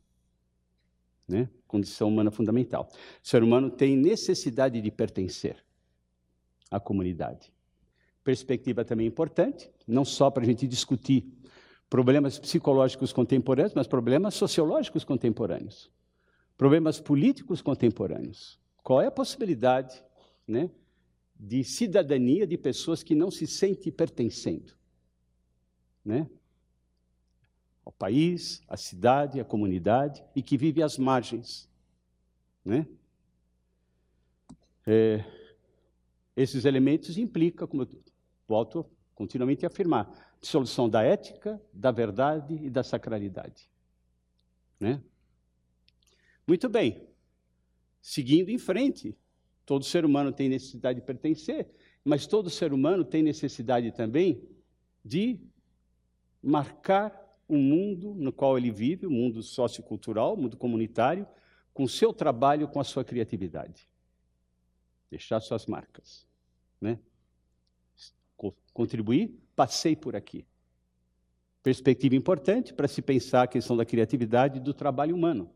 [SPEAKER 3] Né? Condição humana fundamental. O ser humano tem necessidade de pertencer à comunidade. Perspectiva também importante, não só para a gente discutir problemas psicológicos contemporâneos, mas problemas sociológicos contemporâneos, problemas políticos contemporâneos. Qual é a possibilidade né, de cidadania de pessoas que não se sentem pertencendo? Né? ao país, à cidade, à comunidade e que vive às margens. Né? É, esses elementos implicam, como eu volto continuamente a afirmar, dissolução da ética, da verdade e da sacralidade. Né? Muito bem. Seguindo em frente, todo ser humano tem necessidade de pertencer, mas todo ser humano tem necessidade também de marcar o mundo no qual ele vive, o mundo sociocultural, o mundo comunitário, com o seu trabalho, com a sua criatividade. deixar suas marcas, né? Contribuir, passei por aqui. Perspectiva importante para se pensar a questão da criatividade e do trabalho humano.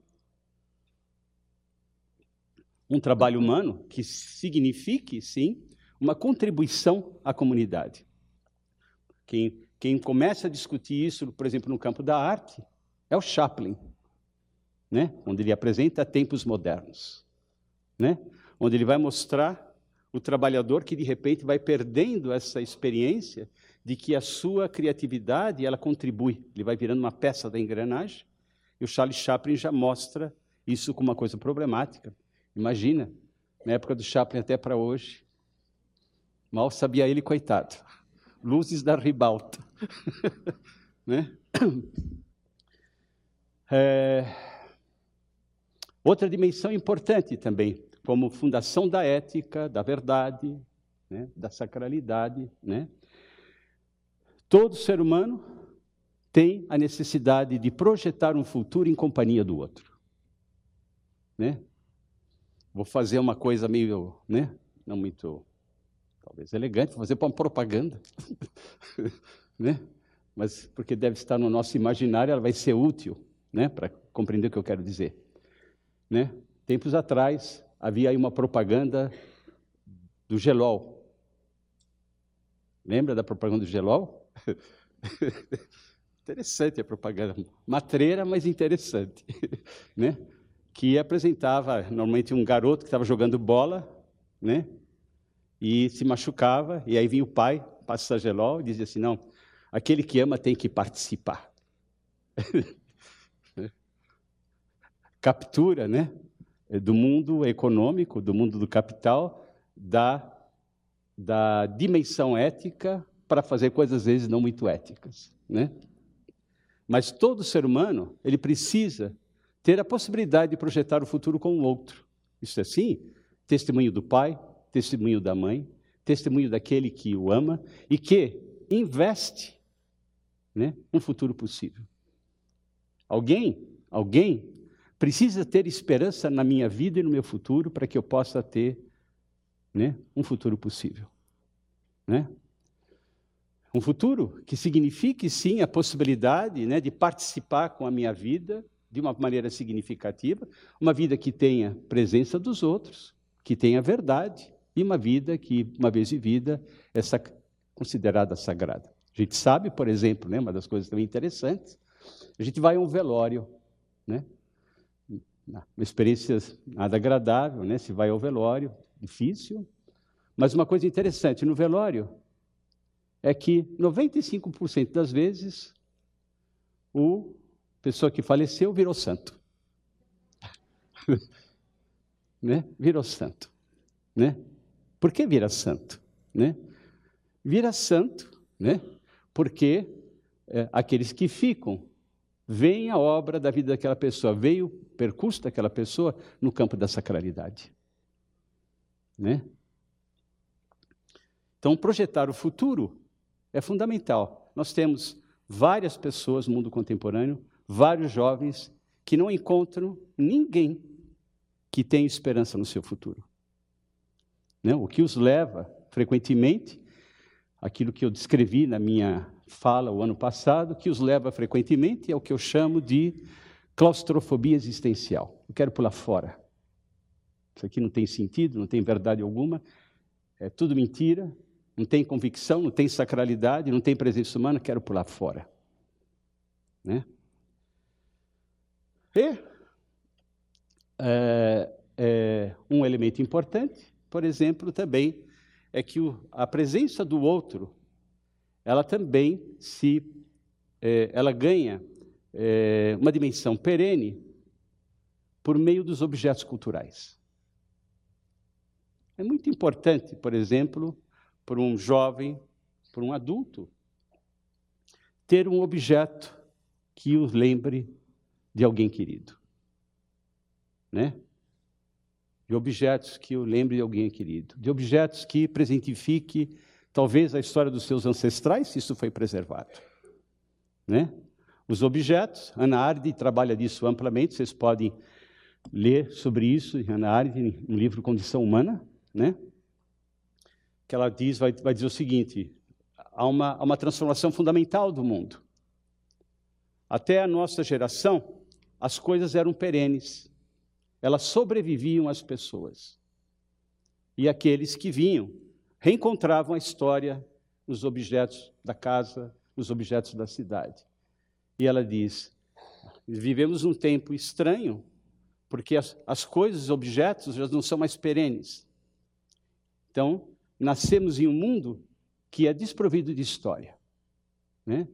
[SPEAKER 3] Um trabalho humano que signifique, sim, uma contribuição à comunidade. Quem, quem começa a discutir isso, por exemplo, no campo da arte, é o Chaplin, né? onde ele apresenta tempos modernos, né? onde ele vai mostrar o trabalhador que de repente vai perdendo essa experiência de que a sua criatividade ela contribui, ele vai virando uma peça da engrenagem. E o Charles Chaplin já mostra isso como uma coisa problemática. Imagina, na época do Chaplin até para hoje, mal sabia ele, coitado. Luzes da ribalta. né? É... Outra dimensão importante também como fundação da ética, da verdade, né, da sacralidade. Né? Todo ser humano tem a necessidade de projetar um futuro em companhia do outro. Né? Vou fazer uma coisa meio, né, não muito, talvez elegante, vou fazer uma propaganda, né? Mas porque deve estar no nosso imaginário, ela vai ser útil, né, para compreender o que eu quero dizer, né? Tempos atrás, havia aí uma propaganda do Gelol. Lembra da propaganda do Gelol? interessante a propaganda, matreira, mas interessante, né? Que apresentava normalmente um garoto que estava jogando bola, né? E se machucava, e aí vinha o pai, passa gelol, e dizia assim: não, aquele que ama tem que participar. Captura, né? Do mundo econômico, do mundo do capital, da, da dimensão ética para fazer coisas às vezes não muito éticas, né? Mas todo ser humano, ele precisa ter a possibilidade de projetar o futuro com o outro. Isso é assim, testemunho do pai, testemunho da mãe, testemunho daquele que o ama e que investe, né, um futuro possível. Alguém, alguém precisa ter esperança na minha vida e no meu futuro para que eu possa ter né, um futuro possível. Né? Um futuro que signifique, sim, a possibilidade né, de participar com a minha vida de uma maneira significativa, uma vida que tenha presença dos outros, que tenha verdade, e uma vida que, uma vez vivida, é considerada sagrada. A gente sabe, por exemplo, né, uma das coisas também interessantes, a gente vai a um velório, né? uma experiência nada agradável, né? Se vai ao velório, difícil. Mas uma coisa interessante no velório é que 95% das vezes o pessoa que faleceu virou santo. né? Virou santo, né? Por que vira santo, né? Vira santo, né? Porque é, aqueles que ficam veem a obra da vida daquela pessoa, veio o percurso daquela pessoa no campo da sacralidade. Né? Então, projetar o futuro é fundamental. Nós temos várias pessoas no mundo contemporâneo, vários jovens, que não encontram ninguém que tenha esperança no seu futuro. Né? O que os leva, frequentemente, aquilo que eu descrevi na minha fala o ano passado, que os leva frequentemente é o que eu chamo de claustrofobia existencial. Eu quero pular fora. Isso aqui não tem sentido, não tem verdade alguma, é tudo mentira, não tem convicção, não tem sacralidade, não tem presença humana, quero pular fora. Né? E é, é, um elemento importante, por exemplo, também é que o, a presença do outro ela também se é, ela ganha é, uma dimensão perene por meio dos objetos culturais. É muito importante, por exemplo, para um jovem, para um adulto, ter um objeto que o lembre de alguém querido. Né? De objetos que o lembre de alguém querido. De objetos que presentifique Talvez a história dos seus ancestrais, se isso foi preservado. Né? Os objetos, Ana Arde trabalha disso amplamente, vocês podem ler sobre isso, Ana Arde, no livro Condição Humana, né? Que ela diz, vai, vai dizer o seguinte: há uma, há uma transformação fundamental do mundo. Até a nossa geração, as coisas eram perenes, elas sobreviviam às pessoas. E aqueles que vinham reencontravam a história nos objetos da casa, nos objetos da cidade. E ela diz: vivemos um tempo estranho, porque as, as coisas, os objetos, já não são mais perenes. Então, nascemos em um mundo que é desprovido de história. Né?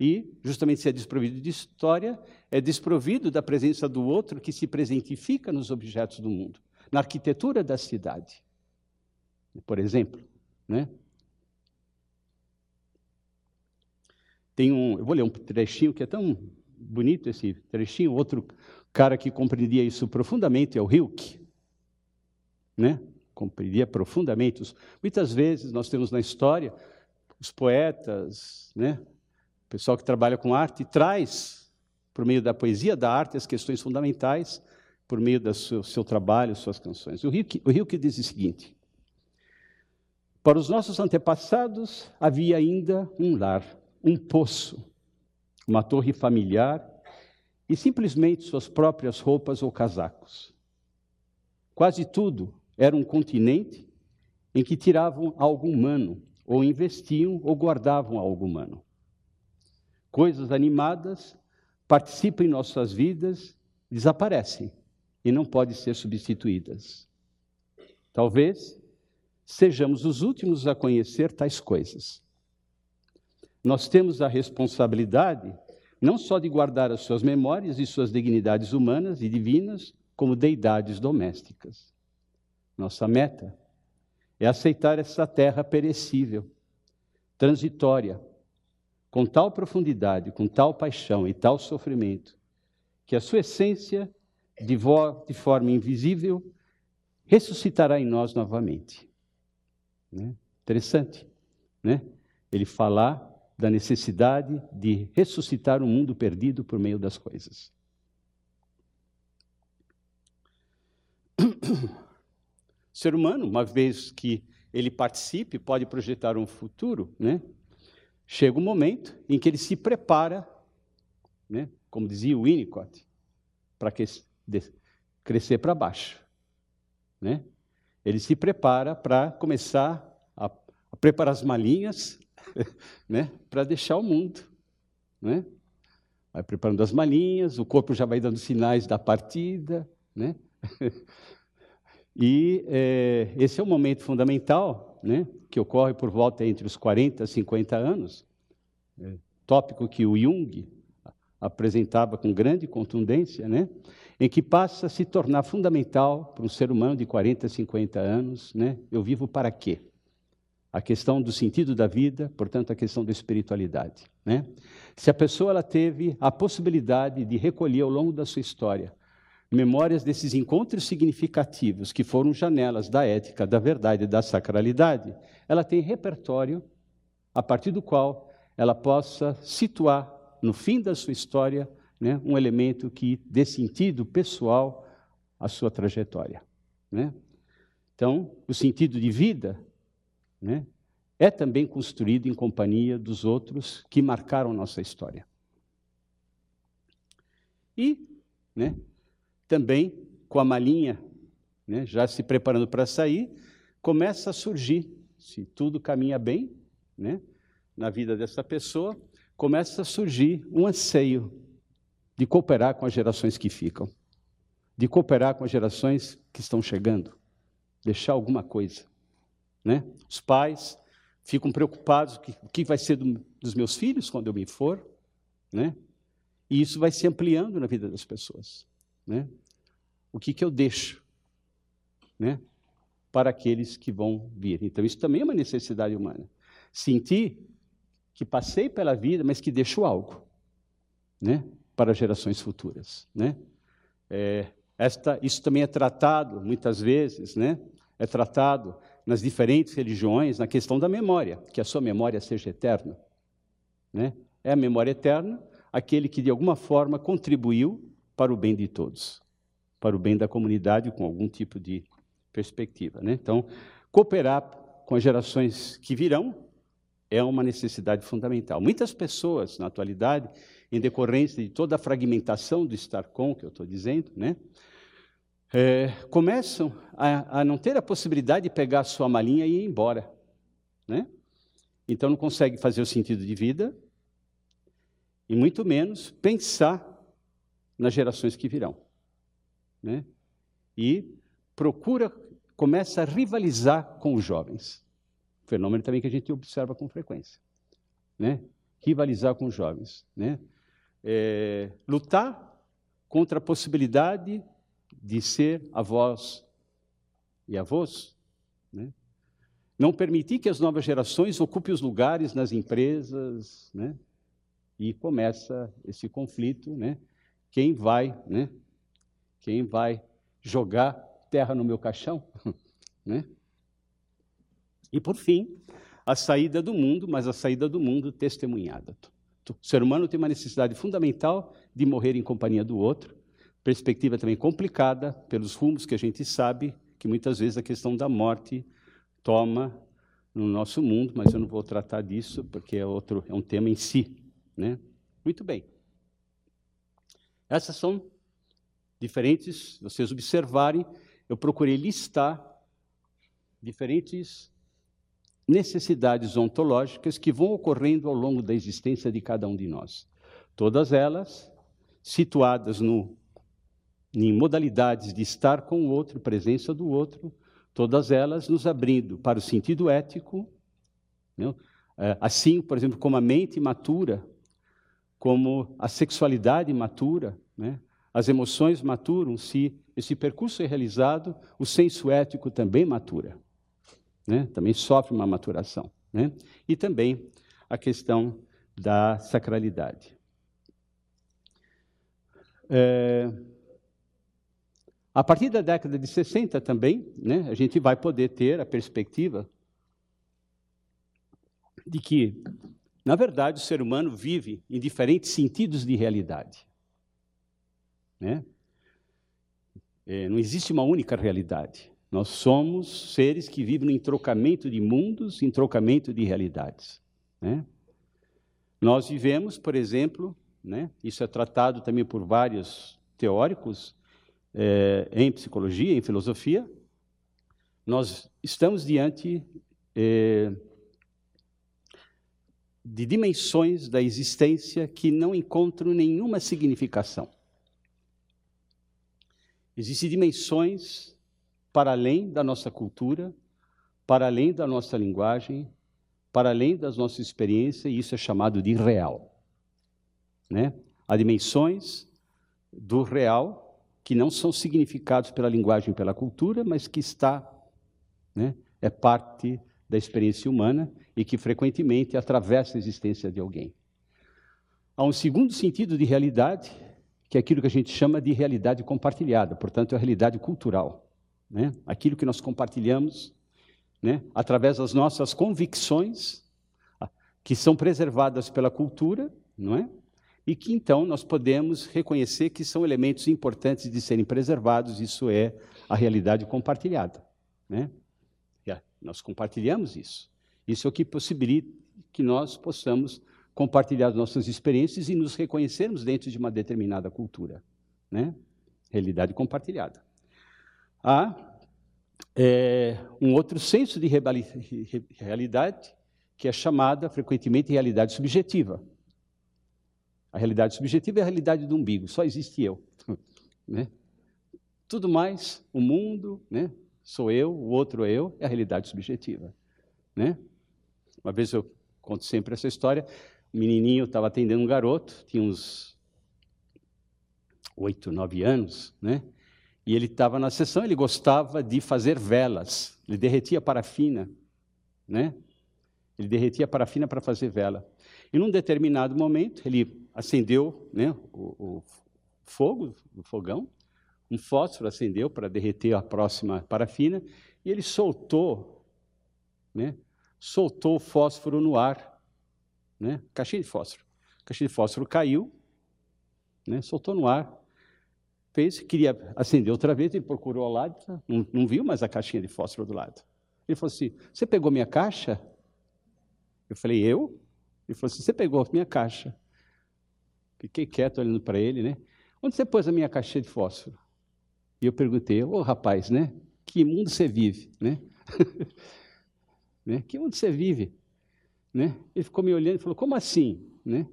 [SPEAKER 3] E, justamente se é desprovido de história, é desprovido da presença do outro que se presentifica nos objetos do mundo, na arquitetura da cidade. Por exemplo, né? Tem um, eu vou ler um trechinho que é tão bonito esse trechinho, outro cara que compreendia isso profundamente é o Hilke, né? Compreendia profundamente. Muitas vezes nós temos na história os poetas, né? Pessoal que trabalha com arte traz por meio da poesia da arte as questões fundamentais por meio do seu, seu trabalho, suas canções. O Hilke, o Hilke diz o seguinte: Para os nossos antepassados havia ainda um lar, um poço, uma torre familiar e simplesmente suas próprias roupas ou casacos. Quase tudo era um continente em que tiravam algo humano, ou investiam ou guardavam algo humano. Coisas animadas participam em nossas vidas, desaparecem e não podem ser substituídas. Talvez sejamos os últimos a conhecer tais coisas. Nós temos a responsabilidade não só de guardar as suas memórias e suas dignidades humanas e divinas, como deidades domésticas. Nossa meta é aceitar essa terra perecível, transitória, com tal profundidade, com tal paixão e tal sofrimento, que a sua essência, de, de forma invisível, ressuscitará em nós novamente. Né? Interessante, né? Ele falar da necessidade de ressuscitar o mundo perdido por meio das coisas. O ser humano, uma vez que ele participe, pode projetar um futuro, né? Chega um momento em que ele se prepara, né? Como dizia o Winnicott, para crescer para baixo, né? Ele se prepara para começar a, a preparar as malinhas né, para deixar o mundo. Né? Vai preparando as malinhas, o corpo já vai dando sinais da partida. Né? e é, esse é um momento fundamental né, que ocorre por volta entre os 40 e 50 anos, é, tópico que o Jung apresentava com grande contundência, né, em que passa a se tornar fundamental para um ser humano de 40, 50 anos, né, eu vivo para quê? a questão do sentido da vida, portanto, a questão da espiritualidade. Né? Se a pessoa ela teve a possibilidade de recolher ao longo da sua história memórias desses encontros significativos que foram janelas da ética, da verdade e da sacralidade, ela tem repertório a partir do qual ela possa situar no fim da sua história né, um elemento que dê sentido pessoal à sua trajetória. Né? Então, o sentido de vida né, é também construído em companhia dos outros que marcaram nossa história. E né, também com a malinha, né, já se preparando para sair, começa a surgir, se tudo caminha bem né, na vida dessa pessoa, começa a surgir um anseio de cooperar com as gerações que ficam, de cooperar com as gerações que estão chegando, deixar alguma coisa. Né? Os pais ficam preocupados com o que vai ser do, dos meus filhos quando eu me for, né? E isso vai se ampliando na vida das pessoas, né? O que que eu deixo, né? Para aqueles que vão vir. Então isso também é uma necessidade humana. Sentir que passei pela vida, mas que deixo algo, né? Para gerações futuras, né? É, esta, isso também é tratado muitas vezes, né? É tratado nas diferentes religiões na questão da memória, que a sua memória seja eterna. Né? É a memória eterna aquele que, de alguma forma, contribuiu para o bem de todos, para o bem da comunidade com algum tipo de perspectiva. Né? Então, cooperar com as gerações que virão é uma necessidade fundamental. Muitas pessoas, na atualidade, em decorrência de toda a fragmentação do StarCom, que eu estou dizendo, né, é, começam a, a, não ter a possibilidade de pegar a sua malinha e ir embora. Né? Então, não consegue fazer o sentido de vida, e muito menos pensar nas gerações que virão. Né? E procura, começa a rivalizar com os jovens. Fenômeno também que a gente observa com frequência. Né? Rivalizar com os jovens. Né? É, lutar contra a possibilidade de ser avós e avós. Né? Não permitir que as novas gerações ocupem os lugares nas empresas. Né? E começa esse conflito. Né? Quem vai, né? Quem vai jogar terra no meu caixão? né? E, por fim, a saída do mundo, mas a saída do mundo testemunhada. O ser humano tem uma necessidade fundamental de morrer em companhia do outro. Perspectiva também complicada pelos rumos que a gente sabe que muitas vezes a questão da morte toma no nosso mundo, mas eu não vou tratar disso porque é outro é um tema em si, né? Muito bem. Essas são diferentes, vocês observarem, eu procurei listar diferentes necessidades ontológicas que vão ocorrendo ao longo da existência de cada um de nós. Todas elas situadas no, em modalidades de estar com o outro, presença do outro, todas elas nos abrindo para o sentido ético. Né? Assim, por exemplo, como a mente matura, como a sexualidade matura, né? As emoções maturam, se esse percurso é realizado, o senso ético também matura né? também sofre uma maturação. Né? E também a questão da sacralidade. É, a partir da década de 60 também, né, a gente vai poder ter a perspectiva de que, na verdade, o ser humano vive em diferentes sentidos de realidade. Né? É, não existe uma única realidade. Nós somos seres que vivem em trocamento de mundos, em trocamento de realidades. Né? Nós vivemos, por exemplo, né, isso é tratado também por vários teóricos é, em psicologia, em filosofia, nós estamos diante é, de dimensões da existência que não encontram nenhuma significação. Existem dimensões para além da nossa cultura, para além da nossa linguagem, para além das nossas experiências, e isso é chamado de real. Né? Há dimensões do real que não são significados pela linguagem pela cultura, mas que está, né, é parte da experiência humana e que frequentemente atravessa a existência de alguém. Há um segundo sentido de realidade, que é aquilo que a gente chama de realidade compartilhada, portanto, é a realidade cultural né? aquilo que nós compartilhamos, né? através das nossas convicções, que são preservadas pela cultura, não é? E que então nós podemos reconhecer que são elementos importantes de serem preservados, isso é a realidade compartilhada, né? Nós compartilhamos isso. Isso é o que possibilita que nós possamos compartilhar as nossas experiências e nos reconhecermos dentro de uma determinada cultura, né? Realidade compartilhada. Há é, um outro senso de realidade que é chamada frequentemente realidade subjetiva. A realidade subjetiva é a realidade do umbigo, só existe eu. Né? Tudo mais, o mundo, né? sou eu, o outro é eu, é a realidade subjetiva. Né? Uma vez eu conto sempre essa história, um menininho estava atendendo um garoto, tinha uns oito, nove anos, né? E ele estava na sessão, ele gostava de fazer velas. Ele derretia parafina, né? Ele derretia parafina para fazer vela. E num determinado momento, ele acendeu né, o, o fogo, o fogão, um fósforo acendeu para derreter a próxima parafina, e ele soltou, né, soltou o fósforo no ar, né, caixinha de fósforo. A caixinha de fósforo caiu, né, soltou no ar, fez, queria acender outra vez, ele procurou ao lado, não, não viu mais a caixinha de fósforo do lado. Ele falou assim: Você pegou minha caixa? Eu falei: Eu? Ele falou assim: Você pegou minha caixa? Fiquei quieto olhando para ele, né? Onde você pôs a minha caixinha de fósforo? E eu perguntei: Ô oh, rapaz, né? Que mundo você vive, né? né? Que mundo você vive? Né? Ele ficou me olhando e falou: Como assim? Né?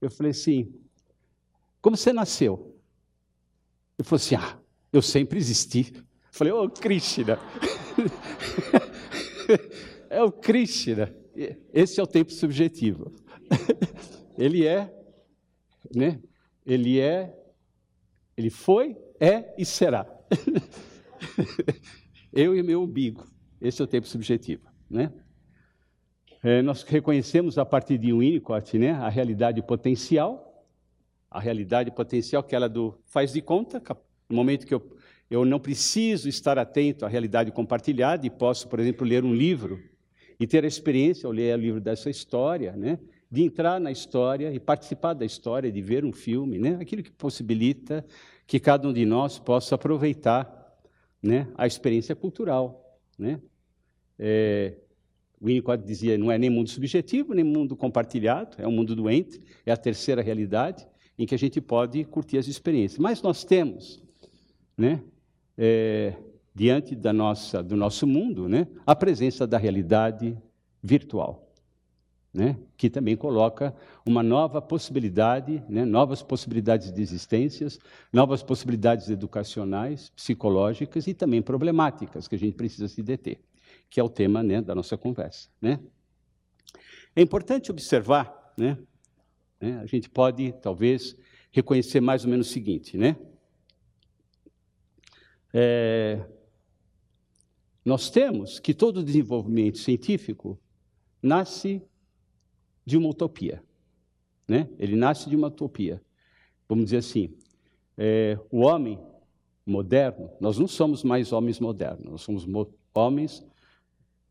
[SPEAKER 3] Eu falei assim: Como você nasceu? Ele falou assim: Ah, eu sempre existi. Eu falei: Ô, oh, Krishna. é o Krishna. Esse é o tempo subjetivo. ele é, né? Ele é, ele foi, é e será. eu e meu umbigo. Esse é o tempo subjetivo, né? É, nós reconhecemos a partir de Winnicott, né, a realidade potencial, a realidade potencial que ela do faz de conta, no momento que eu eu não preciso estar atento à realidade compartilhada e posso, por exemplo, ler um livro e ter a experiência, ao ler o livro dessa história, né, de entrar na história e participar da história, de ver um filme, né, aquilo que possibilita que cada um de nós possa aproveitar né, a experiência cultural. Né. É, Winnicott dizia, não é nem mundo subjetivo, nem mundo compartilhado, é um mundo doente, é a terceira realidade em que a gente pode curtir as experiências. Mas nós temos né, é, diante da nossa, do nosso mundo, né, a presença da realidade virtual, né, que também coloca uma nova possibilidade, né, novas possibilidades de existências, novas possibilidades educacionais, psicológicas e também problemáticas que a gente precisa se deter, que é o tema né, da nossa conversa. Né. É importante observar, né, né, a gente pode talvez reconhecer mais ou menos o seguinte, né? É, nós temos que todo desenvolvimento científico nasce de uma utopia. Né? Ele nasce de uma utopia. Vamos dizer assim, é, o homem moderno, nós não somos mais homens modernos, nós somos homens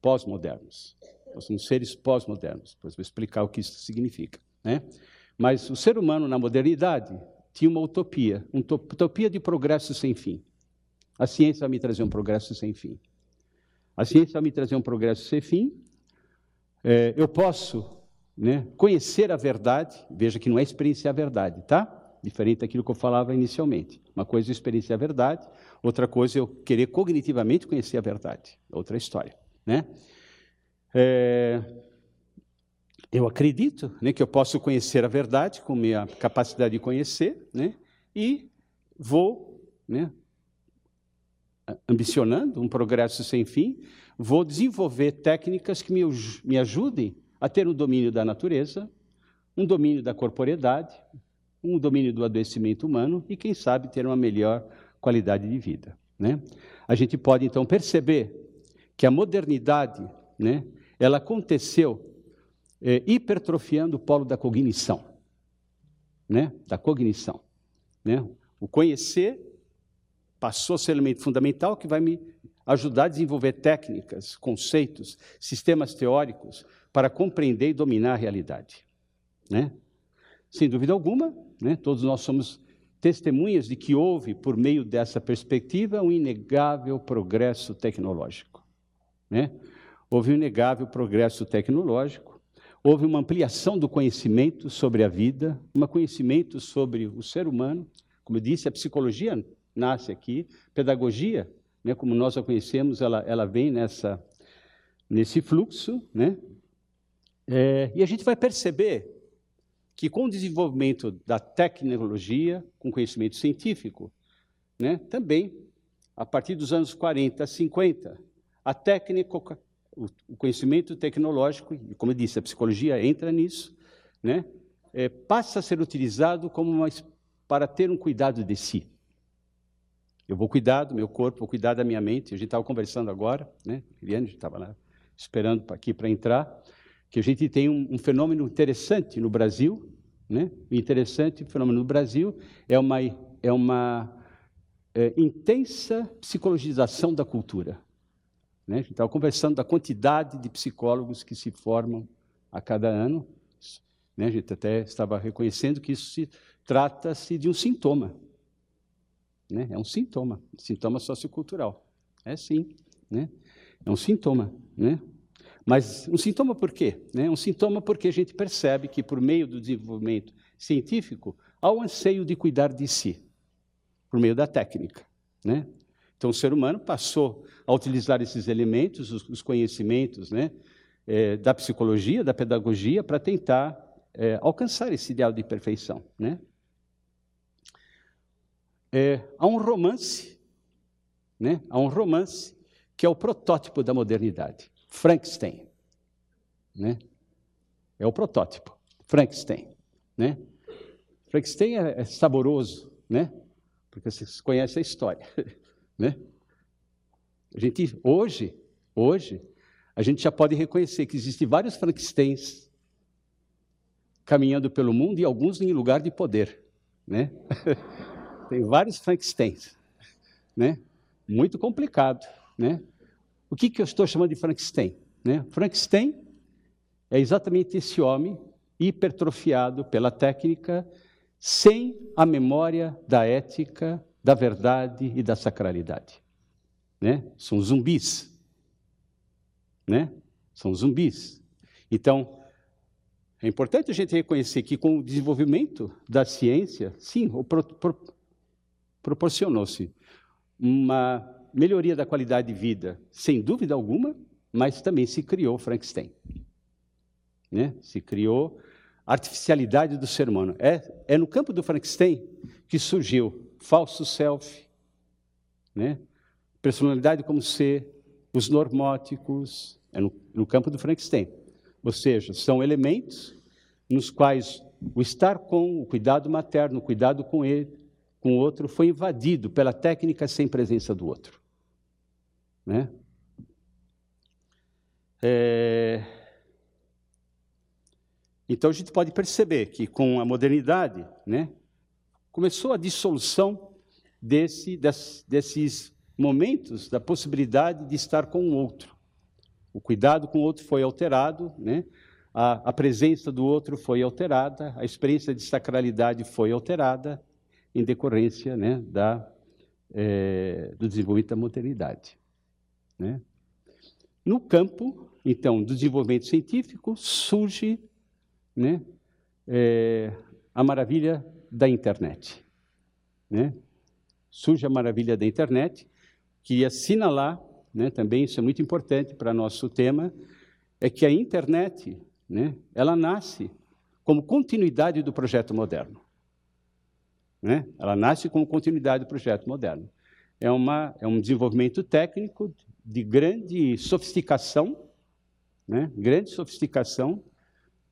[SPEAKER 3] pós-modernos. Nós somos seres pós-modernos. Depois vou explicar o que isso significa. Né? Mas o ser humano, na modernidade, tinha uma utopia, uma utopia de progresso sem fim. A ciência vai me trazer um progresso sem fim. A ciência vai me trazer um progresso sem fim. É, eu posso né, conhecer a verdade, veja que não é experienciar a verdade, tá? Diferente daquilo que eu falava inicialmente. Uma coisa é experienciar a verdade, outra coisa é eu querer cognitivamente conhecer a verdade. Outra história, né? É, eu acredito né, que eu posso conhecer a verdade com minha capacidade de conhecer, né? E vou né, ambicionando um progresso sem fim, vou desenvolver técnicas que me, me ajudem a ter um domínio da natureza, um domínio da corporeidade, um domínio do adoecimento humano e, quem sabe, ter uma melhor qualidade de vida. Né? A gente pode, então, perceber que a modernidade né, ela aconteceu é, hipertrofiando o polo da cognição. Né? Da cognição. Né? O conhecer passou a ser elemento fundamental que vai me ajudar a desenvolver técnicas, conceitos, sistemas teóricos para compreender e dominar a realidade. Né? Sem dúvida alguma, né, todos nós somos testemunhas de que houve, por meio dessa perspectiva, um inegável progresso tecnológico. Né? Houve um inegável progresso tecnológico, houve uma ampliação do conhecimento sobre a vida, um conhecimento sobre o ser humano. Como eu disse, a psicologia nasce aqui. Pedagogia, né, como nós a conhecemos, ela, ela vem nessa, nesse fluxo. Né? É, e a gente vai perceber que com o desenvolvimento da tecnologia, com conhecimento científico, né, também, a partir dos anos 40, 50, a técnica, o conhecimento tecnológico, e como eu disse, a psicologia entra nisso, né, é, passa a ser utilizado como uma, para ter um cuidado de si. Eu vou cuidar do meu corpo, vou cuidar da minha mente. A gente estava conversando agora, né? Eliane estava lá esperando aqui para entrar, que a gente tem um, um, fenômeno interessante no Brasil, né? Interessante fenômeno no Brasil é uma é uma é, intensa psicologização da cultura. Né? A gente estava conversando da quantidade de psicólogos que se formam a cada ano. Né? A gente até estava reconhecendo que isso se trata-se de um sintoma Né? É um sintoma, sintoma sociocultural. É sim, né? É um sintoma, né? Mas um sintoma por quê? Né? Um sintoma porque a gente percebe que, por meio do desenvolvimento científico, há o anseio de cuidar de si, por meio da técnica. Né? Então, o ser humano passou a utilizar esses elementos, os, os conhecimentos né, é, da psicologia, da pedagogia, para tentar é, alcançar esse ideal de perfeição. Né? É, há um romance, né? há um romance que é o protótipo da modernidade. Frankenstein. Né? É o protótipo, Frankenstein. Né? Frankenstein é, é saboroso, né? porque vocês conhecem a história. Né? A gente, hoje, hoje, a gente já pode reconhecer que existem vários Frankensteins caminhando pelo mundo e alguns em lugar de poder. Né? Tem vários Frankensteins. Né? Muito complicado. Né? O que, que eu estou chamando de Frankenstein? Né? Frankenstein é exatamente esse homem hipertrofiado pela técnica, sem a memória da ética, da verdade e da sacralidade. Né? São zumbis. Né? São zumbis. Então, é importante a gente reconhecer que, com o desenvolvimento da ciência, sim, pro, pro, proporcionou-se uma melhoria da qualidade de vida, sem dúvida alguma, mas também se criou Frankenstein. Né? Se criou a artificialidade do ser humano. É, é no campo do Frankenstein que surgiu falso self, né? personalidade como ser, os normóticos, é no, no campo do Frankenstein. Ou seja, são elementos nos quais o estar com, o cuidado materno, o cuidado com ele, com o outro, foi invadido pela técnica sem presença do outro. Né? É... Então a gente pode perceber que com a modernidade, né, começou a dissolução desse, desses momentos da possibilidade de estar com o outro. O cuidado com o outro foi alterado, né? a, a presença do outro foi alterada, a experiência de sacralidade foi alterada em decorrência né, da, é, do desenvolvimento da modernidade. Né? No campo, então, do desenvolvimento científico, surge né, é, a maravilha da internet. Né? Surge a maravilha da internet, que assinalar, né, também isso é muito importante para nosso tema, é que a internet, né, ela nasce como continuidade do projeto moderno. Né? Ela nasce como continuidade do projeto moderno. É, uma, é um desenvolvimento técnico de grande sofisticação, né? grande sofisticação,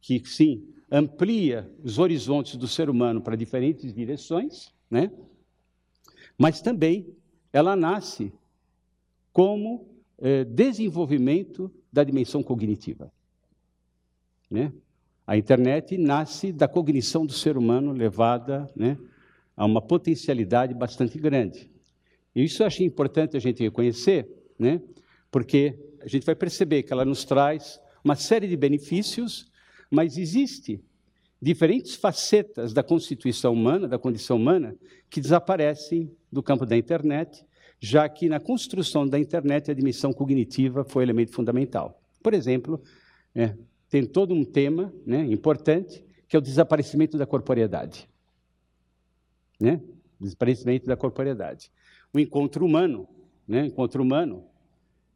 [SPEAKER 3] que sim, amplia os horizontes do ser humano para diferentes direções, né? mas também ela nasce como eh, desenvolvimento da dimensão cognitiva. Né? A internet nasce da cognição do ser humano levada né, a uma potencialidade bastante grande. E isso eu achei importante a gente reconhecer, né? porque a gente vai perceber que ela nos traz uma série de benefícios, mas existe diferentes facetas da constituição humana, da condição humana, que desaparecem do campo da internet, já que na construção da internet a dimensão cognitiva foi elemento fundamental. Por exemplo, é, tem todo um tema né, importante, que é o desaparecimento da corporeidade. Né? Desaparecimento da corporeidade. O encontro humano, né, encontro humano,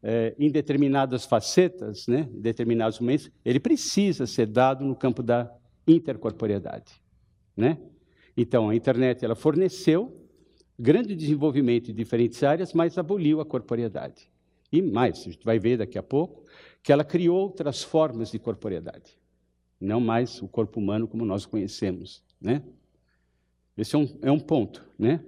[SPEAKER 3] é, em determinadas facetas, né, em determinados momentos, ele precisa ser dado no campo da intercorporeidade. Né? Então, a internet ela forneceu grande desenvolvimento em diferentes áreas, mas aboliu a corporeidade. E mais, a gente vai ver daqui a pouco, que ela criou outras formas de corporeidade. Não mais o corpo humano como nós conhecemos. Né? Esse é um, é um ponto. Né?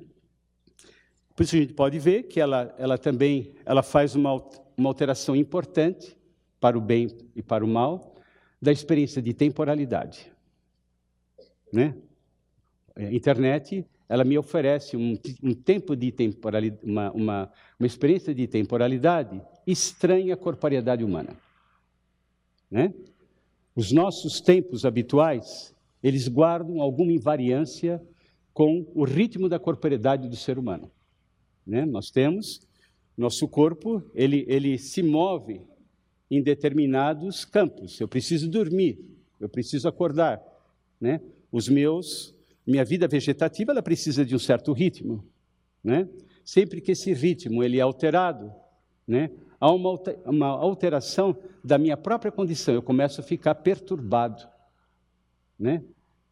[SPEAKER 3] Por isso a gente pode ver que ela, ela também ela faz uma, uma alteração importante para o bem e para o mal da experiência de temporalidade. Né? A internet ela me oferece um, um tempo de temporalidade, uma, uma, uma, experiência de temporalidade estranha à corporeidade humana. Né? Os nossos tempos habituais, eles guardam alguma invariância com o ritmo da corporeidade do ser humano. Né? Nós temos nosso corpo, ele ele se move em determinados campos. Eu preciso dormir, eu preciso acordar, né? Os meus minha vida vegetativa ela precisa de um certo ritmo, né? Sempre que esse ritmo ele é alterado, né? Há uma, uma alteração da minha própria condição, eu começo a ficar perturbado, né?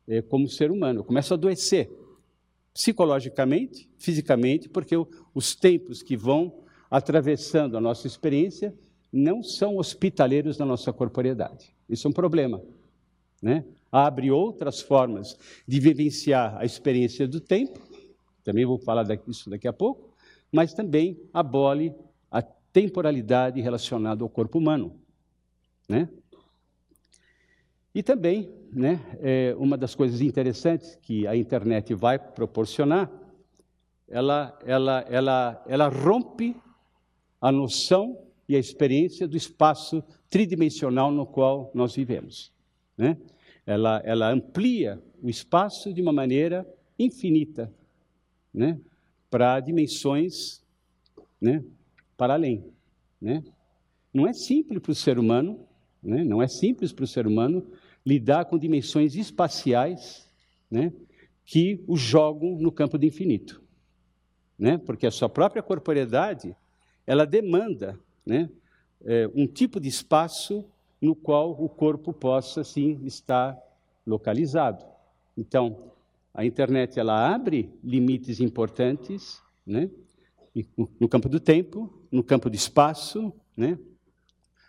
[SPEAKER 3] É, como ser humano, eu começo a adoecer psicologicamente, fisicamente, porque os tempos que vão atravessando a nossa experiência não são hospitaleiros da nossa corporeidade. Isso é um problema, né? Abre outras formas de vivenciar a experiência do tempo. Também vou falar disso daqui a pouco, mas também abole a temporalidade relacionada ao corpo humano, né? E também, né, é, uma das coisas interessantes que a internet vai proporcionar, ela, ela, ela, ela rompe a noção e a experiência do espaço tridimensional no qual nós vivemos. Né? Ela, ela amplia o espaço de uma maneira infinita, né? para dimensões né? para além. Né? Não é simples para o ser humano, né? não é simples para o ser humano lidar com dimensões espaciais né? que o jogam no campo do infinito. Né? Porque a sua própria corporeidade ela demanda né, é, um tipo de espaço no qual o corpo possa, sim, estar localizado. Então, a internet ela abre limites importantes, né, no campo do tempo, no campo do espaço, né,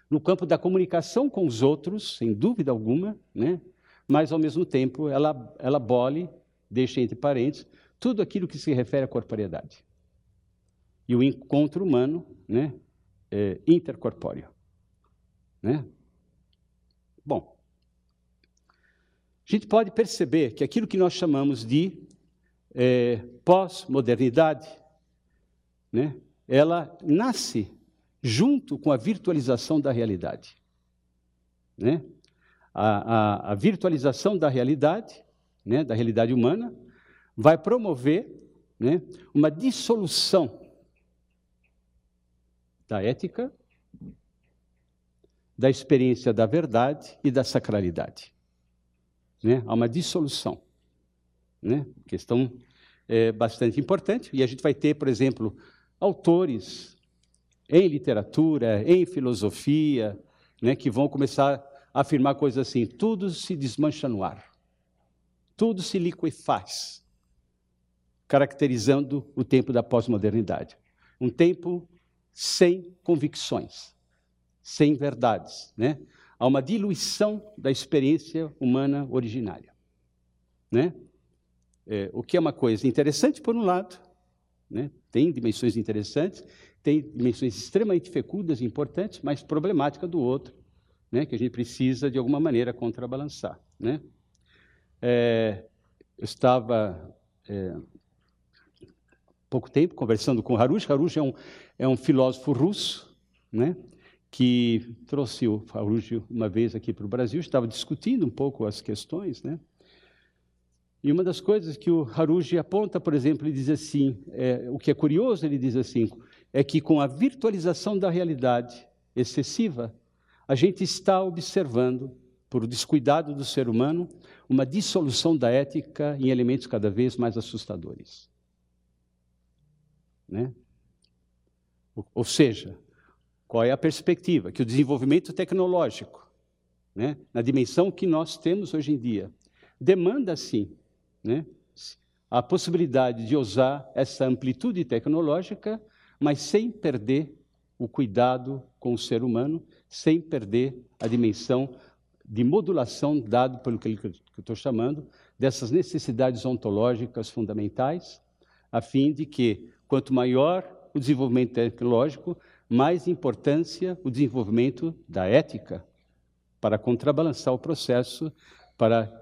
[SPEAKER 3] no campo da comunicação com os outros, sem dúvida alguma, né, mas ao mesmo tempo ela ela abole, deixa entre parênteses, tudo aquilo que se refere à corporeidade. E o encontro humano, né, é, intercorpóreo. Né? Bom, a gente pode perceber que aquilo que nós chamamos de é, pós-modernidade, né, ela nasce junto com a virtualização da realidade. Né? A, a, a virtualização da realidade, né, da realidade humana, vai promover né, uma dissolução da ética, da experiência da verdade e da sacralidade. Né? Há uma dissolução. Né? Questão é, bastante importante. E a gente vai ter, por exemplo, autores em literatura, em filosofia, né, que vão começar a afirmar coisas assim: tudo se desmancha no ar, tudo se liquefaz, caracterizando o tempo da pós-modernidade. Um tempo sem convicções, sem verdades. Né? Há uma diluição da experiência humana originária. Né? É, o que é uma coisa interessante, por um lado, né? tem dimensões interessantes, tem dimensões extremamente fecundas e importantes, mas problemática do outro, né? que a gente precisa, de alguma maneira, contrabalançar. Né? É, eu estava é, pouco tempo conversando com Harush. Harush é um, é um filósofo russo, né, que trouxe o Harush uma vez aqui para o Brasil, estava discutindo um pouco as questões, né, e uma das coisas que o Haruji aponta, por exemplo, ele diz assim, é, o que é curioso, ele diz assim, é que com a virtualização da realidade excessiva, a gente está observando, por descuidado do ser humano, uma dissolução da ética em elementos cada vez mais assustadores. Né? Ou seja, qual é a perspectiva? Que o desenvolvimento tecnológico, né, na dimensão que nós temos hoje em dia, demanda, sim, né, a possibilidade de usar essa amplitude tecnológica, mas sem perder o cuidado com o ser humano, sem perder a dimensão de modulação dado pelo que eu estou chamando dessas necessidades ontológicas fundamentais, a fim de que Quanto maior o desenvolvimento tecnológico, mais importância o desenvolvimento da ética para contrabalançar o processo, para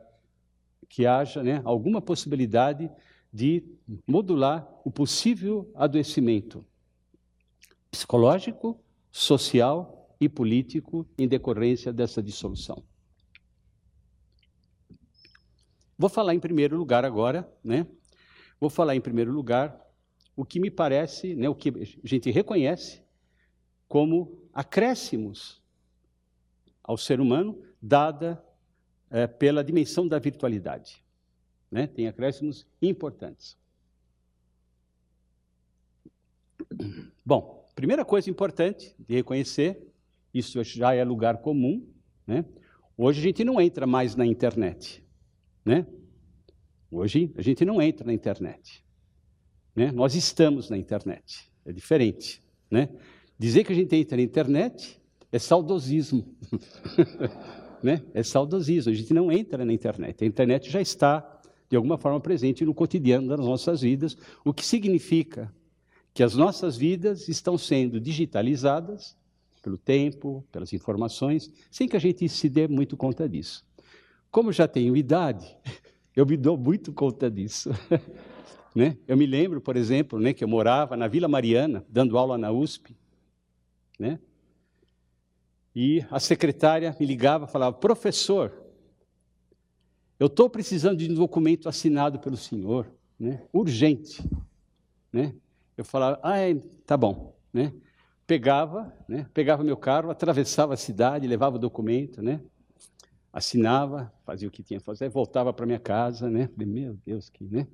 [SPEAKER 3] que haja né, alguma possibilidade de modular o possível adoecimento psicológico, social e político em decorrência dessa dissolução. Vou falar em primeiro lugar agora, né? Vou falar em primeiro lugar o que me parece, né, o que a gente reconhece como acréscimos ao ser humano, dada é, pela dimensão da virtualidade. Né? Tem acréscimos importantes. Bom, primeira coisa importante de reconhecer, isso já é lugar comum, né? Hoje a gente não entra mais na internet, né? Hoje a gente não entra na internet, né? Nós estamos na internet, é diferente, né? Dizer que a gente entra na internet é saudosismo, né? É saudosismo. A gente não entra na internet. A internet já está de alguma forma presente no cotidiano das nossas vidas, o que significa que as nossas vidas estão sendo digitalizadas pelo tempo, pelas informações, sem que a gente se dê muito conta disso. Como já tenho idade, eu me dou muito conta disso. né? Eu me lembro, por exemplo, né, que eu morava na Vila Mariana, dando aula na USP, né? E a secretária me ligava e falava: professor, eu estou precisando de um documento assinado pelo senhor, né? urgente. Né? Eu falava, ah, é, tá bom. Né? Pegava, né? pegava meu carro, atravessava a cidade, levava o documento, né? assinava, fazia o que tinha que fazer, voltava para minha casa, né? Falei, meu Deus, que, né?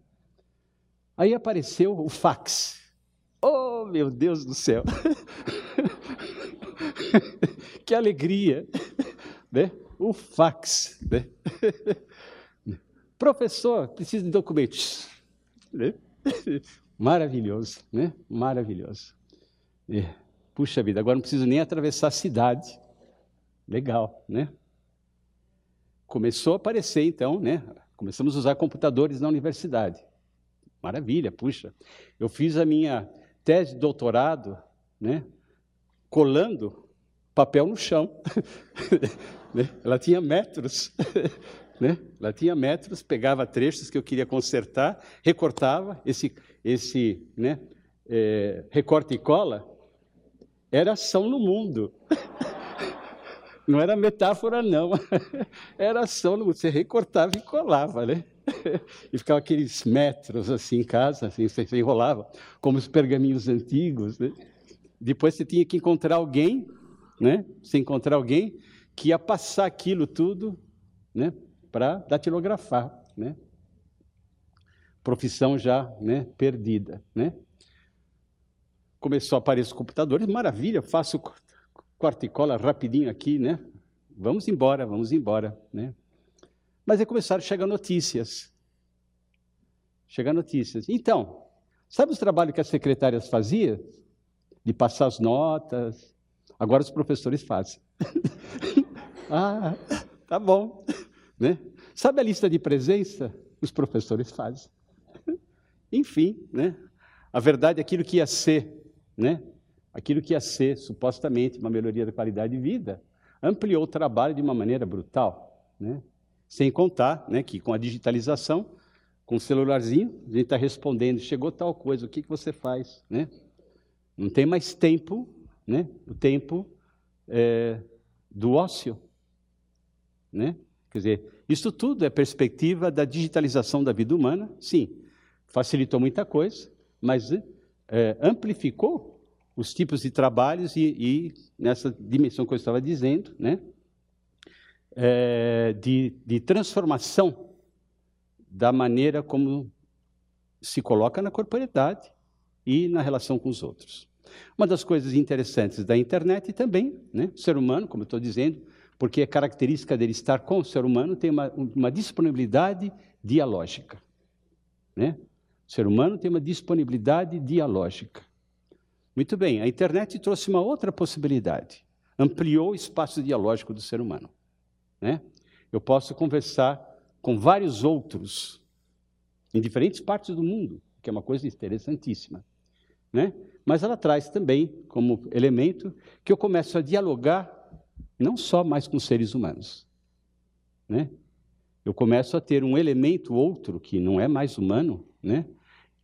[SPEAKER 3] Aí apareceu o fax. Oh, meu Deus do céu! que alegria, né? O fax, né? Professor, preciso de documentos. Né? Maravilhoso, né? Maravilhoso. É. Puxa vida, agora não preciso nem atravessar a cidade. Legal, né? Começou a aparecer, então, né? Começamos a usar computadores na universidade. Maravilha, puxa. Eu fiz a minha tese de doutorado, né? Colando papel no chão. Né? Ela tinha metros. Né? Ela tinha metros, pegava trechos que eu queria consertar, recortava esse, esse né, é, recorte e cola. Era ação no mundo. Não era metáfora, não. Era ação no mundo. Você recortava e colava, né? E ficava aqueles metros assim em casa, assim, você enrolava, como os pergaminhos antigos. Né? Depois você tinha que encontrar alguém, né? Você encontrar alguém que ia passar aquilo tudo, né? Para datilografar, né? Profissão já, né, perdida, né? Começou a aparecer os computadores, maravilha, faço corta e cola rapidinho aqui, né? Vamos embora, vamos embora, né? Mas aí começaram a chegar notícias. Chegar notícias. Então, sabe os trabalhos que as secretárias faziam? De passar as notas. Agora os professores fazem. ah, tá bom. Né? Sabe a lista de presença? Os professores fazem. Enfim, né? a verdade é aquilo que ia ser, né? aquilo que ia ser supostamente uma melhoria da qualidade de vida, ampliou o trabalho de uma maneira brutal. Né? Sem contar né, que com a digitalização, com o celularzinho, a gente está respondendo, chegou tal coisa, o que, que você faz? Né? Não tem mais tempo, né? o tempo é, do ócio. Né? Quer dizer, isso tudo é perspectiva da digitalização da vida humana, sim, facilitou muita coisa, mas é, amplificou os tipos de trabalhos e, e, nessa dimensão que eu estava dizendo, né, é, de, de transformação da maneira como se coloca na corporeidade e na relação com os outros. Uma das coisas interessantes da internet também, né, o ser humano, como eu estou dizendo, porque a característica dele estar com o ser humano tem uma, uma disponibilidade dialógica. Né? O ser humano tem uma disponibilidade dialógica. Muito bem, a internet trouxe uma outra possibilidade. Ampliou o espaço dialógico do ser humano. Né? Eu posso conversar com vários outros em diferentes partes do mundo, que é uma coisa interessantíssima. Né? Mas ela traz também como elemento que eu começo a dialogar não só mais com seres humanos. Né? Eu começo a ter um elemento outro que não é mais humano, né?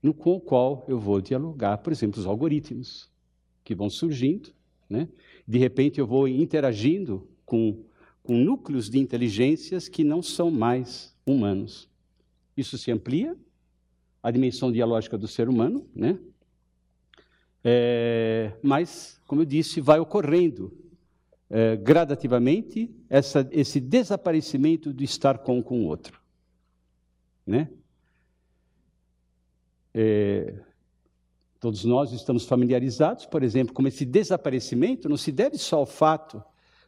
[SPEAKER 3] no com o qual eu vou dialogar, por exemplo, os algoritmos que vão surgindo. Né? De repente eu vou interagindo com, com núcleos de inteligências que não são mais humanos. Isso se amplia, a dimensão dialógica do ser humano, né? É, mas, como eu disse, vai ocorrendo é, gradativamente essa, esse desaparecimento do estar com com o outro. Né? É, todos nós estamos familiarizados, por exemplo, com esse desaparecimento não se deve só ao fato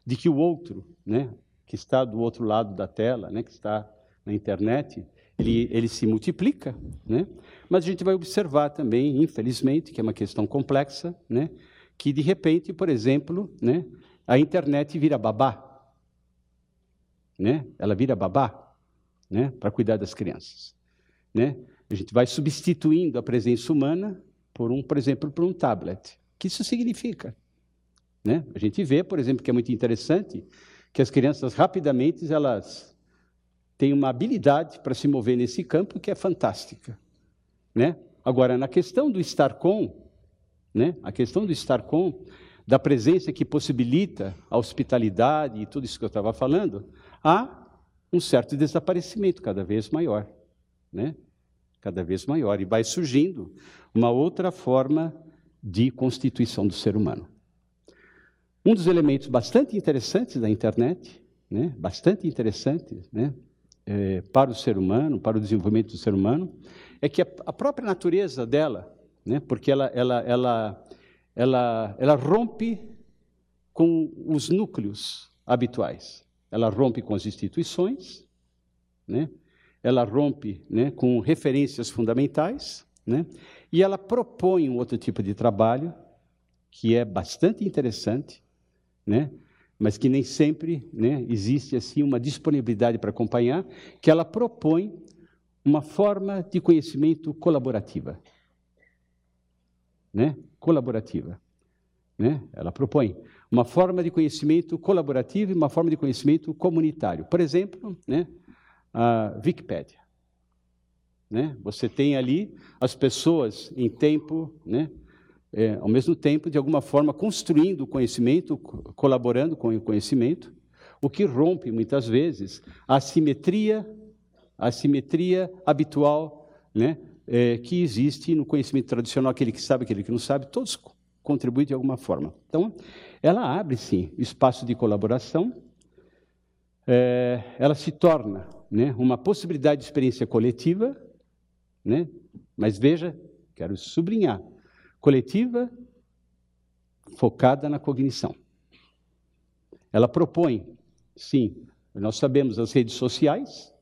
[SPEAKER 3] de que o outro, né, que está do outro lado da tela, né, que está na internet, ele, ele se multiplica, né? mas a gente vai observar também, infelizmente, que é uma questão complexa, né? que de repente, por exemplo, né, a internet vira babá. Né? Ela vira babá né, para cuidar das crianças. Né? A gente vai substituindo a presença humana por um, por exemplo, por um tablet. O que isso significa? Né? A gente vê, por exemplo, que é muito interessante, que as crianças rapidamente elas têm uma habilidade para se mover nesse campo que é fantástica. Né? Agora, na questão do estar com, né? a questão do estar com, da presença que possibilita a hospitalidade e tudo isso que eu estava falando, há um certo desaparecimento cada vez maior, né? Cada vez maior e vai surgindo uma outra forma de constituição do ser humano. Um dos elementos bastante interessantes da internet, né? Bastante interessante, né? É, para o ser humano, para o desenvolvimento do ser humano, é que a, a própria natureza dela, né? Porque ela, ela, ela ela, ela rompe com os núcleos habituais. Ela rompe com as instituições, né? ela rompe né, com referências fundamentais, né? e ela propõe um outro tipo de trabalho que é bastante interessante, né? mas que nem sempre né, existe assim uma disponibilidade para acompanhar, que ela propõe uma forma de conhecimento colaborativa né, colaborativa. Né? Ela propõe uma forma de conhecimento colaborativo e uma forma de conhecimento comunitário. Por exemplo, né, a Wikipédia. Né? Você tem ali as pessoas em tempo, né, é, ao mesmo tempo, de alguma forma, construindo o conhecimento, colaborando com o conhecimento, o que rompe, muitas vezes, a simetria, a simetria habitual né, é, que existe no conhecimento tradicional, aquele que sabe, aquele que não sabe, todos contribuem de alguma forma. Então, ela abre, sim, espaço de colaboração, é, ela se torna né, uma possibilidade de experiência coletiva, né, mas veja, quero sublinhar, coletiva focada na cognição. Ela propõe, sim, nós sabemos as redes sociais,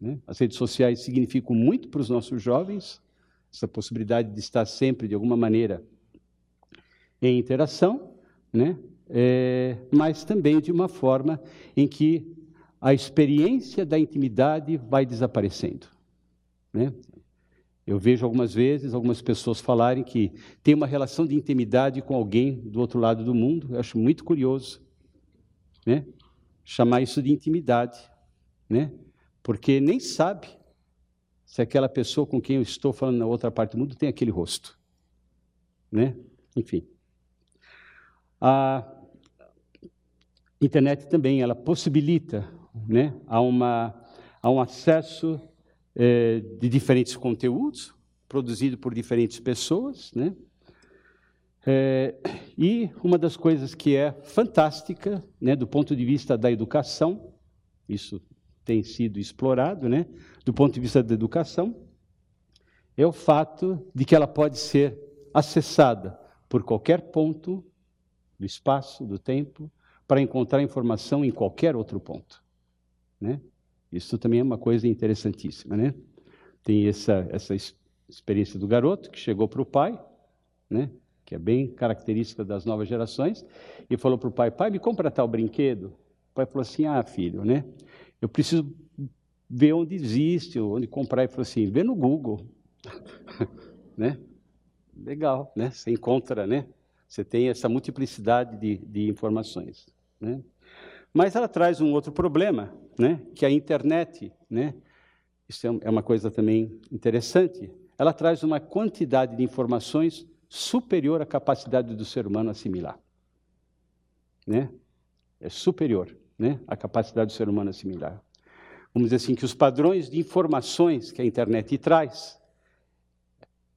[SPEAKER 3] né? As redes sociais significam muito para os nossos jovens, essa possibilidade de estar sempre, de alguma maneira, em interação, né? É, mas também de uma forma em que a experiência da intimidade vai desaparecendo. Né? Eu vejo algumas vezes algumas pessoas falarem que tem uma relação de intimidade com alguém do outro lado do mundo. Eu acho muito curioso, né? Chamar isso de intimidade, né? Porque nem sabe se aquela pessoa com quem eu estou falando na outra parte do mundo tem aquele rosto. Né? Enfim. A internet também ela possibilita né, a, uma, a um acesso é, de diferentes conteúdos produzido por diferentes pessoas, né? É, e uma das coisas que é fantástica, né, do ponto de vista da educação, isso tem sido explorado, né, do ponto de vista da educação, é o fato de que ela pode ser acessada por qualquer ponto do espaço, do tempo, para encontrar informação em qualquer outro ponto. Né? Isso também é uma coisa interessantíssima. Né? Tem essa, essa experiência do garoto que chegou para o pai, né? que é bem característica das novas gerações, e falou para o pai: pai, me compra tal brinquedo. O pai falou assim: ah, filho, né? Eu preciso ver onde existe, onde comprar. E falou assim, vê no Google. né? Legal, né? Você encontra, né? Você tem essa multiplicidade de, de informações, né? Mas ela traz um outro problema, né? Que a internet, né? Isso é, é uma coisa também interessante. Ela traz uma quantidade de informações superior à capacidade do ser humano assimilar, né? É superior né, a capacidade do ser humano assimilar. Vamos dizer assim, que os padrões de informações que a internet traz,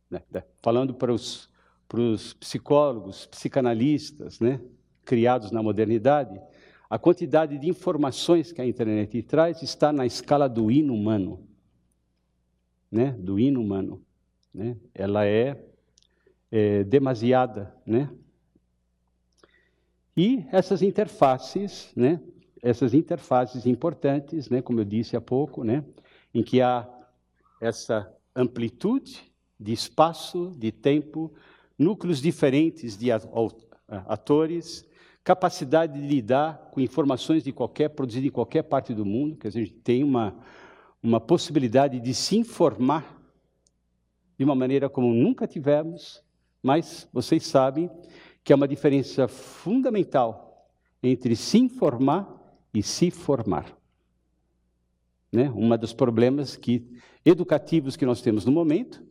[SPEAKER 3] né, né falando para os, para os psicólogos, psicanalistas, né, criados na modernidade, a quantidade de informações que a internet traz está na escala do inumano, né, do inumano, né? Ela é, é demasiada, né? E essas interfaces, né? Essas interfaces importantes, né? Como eu disse há pouco, né? Em que há essa amplitude de espaço, de tempo, núcleos diferentes de atores, capacidade de lidar com informações de qualquer produzidas em qualquer parte do mundo, que a gente tem uma uma possibilidade de se informar de uma maneira como nunca tivemos, mas vocês sabem que há uma diferença fundamental entre se informar e se formar. Né? Um dos problemas que, educativos que nós temos no momento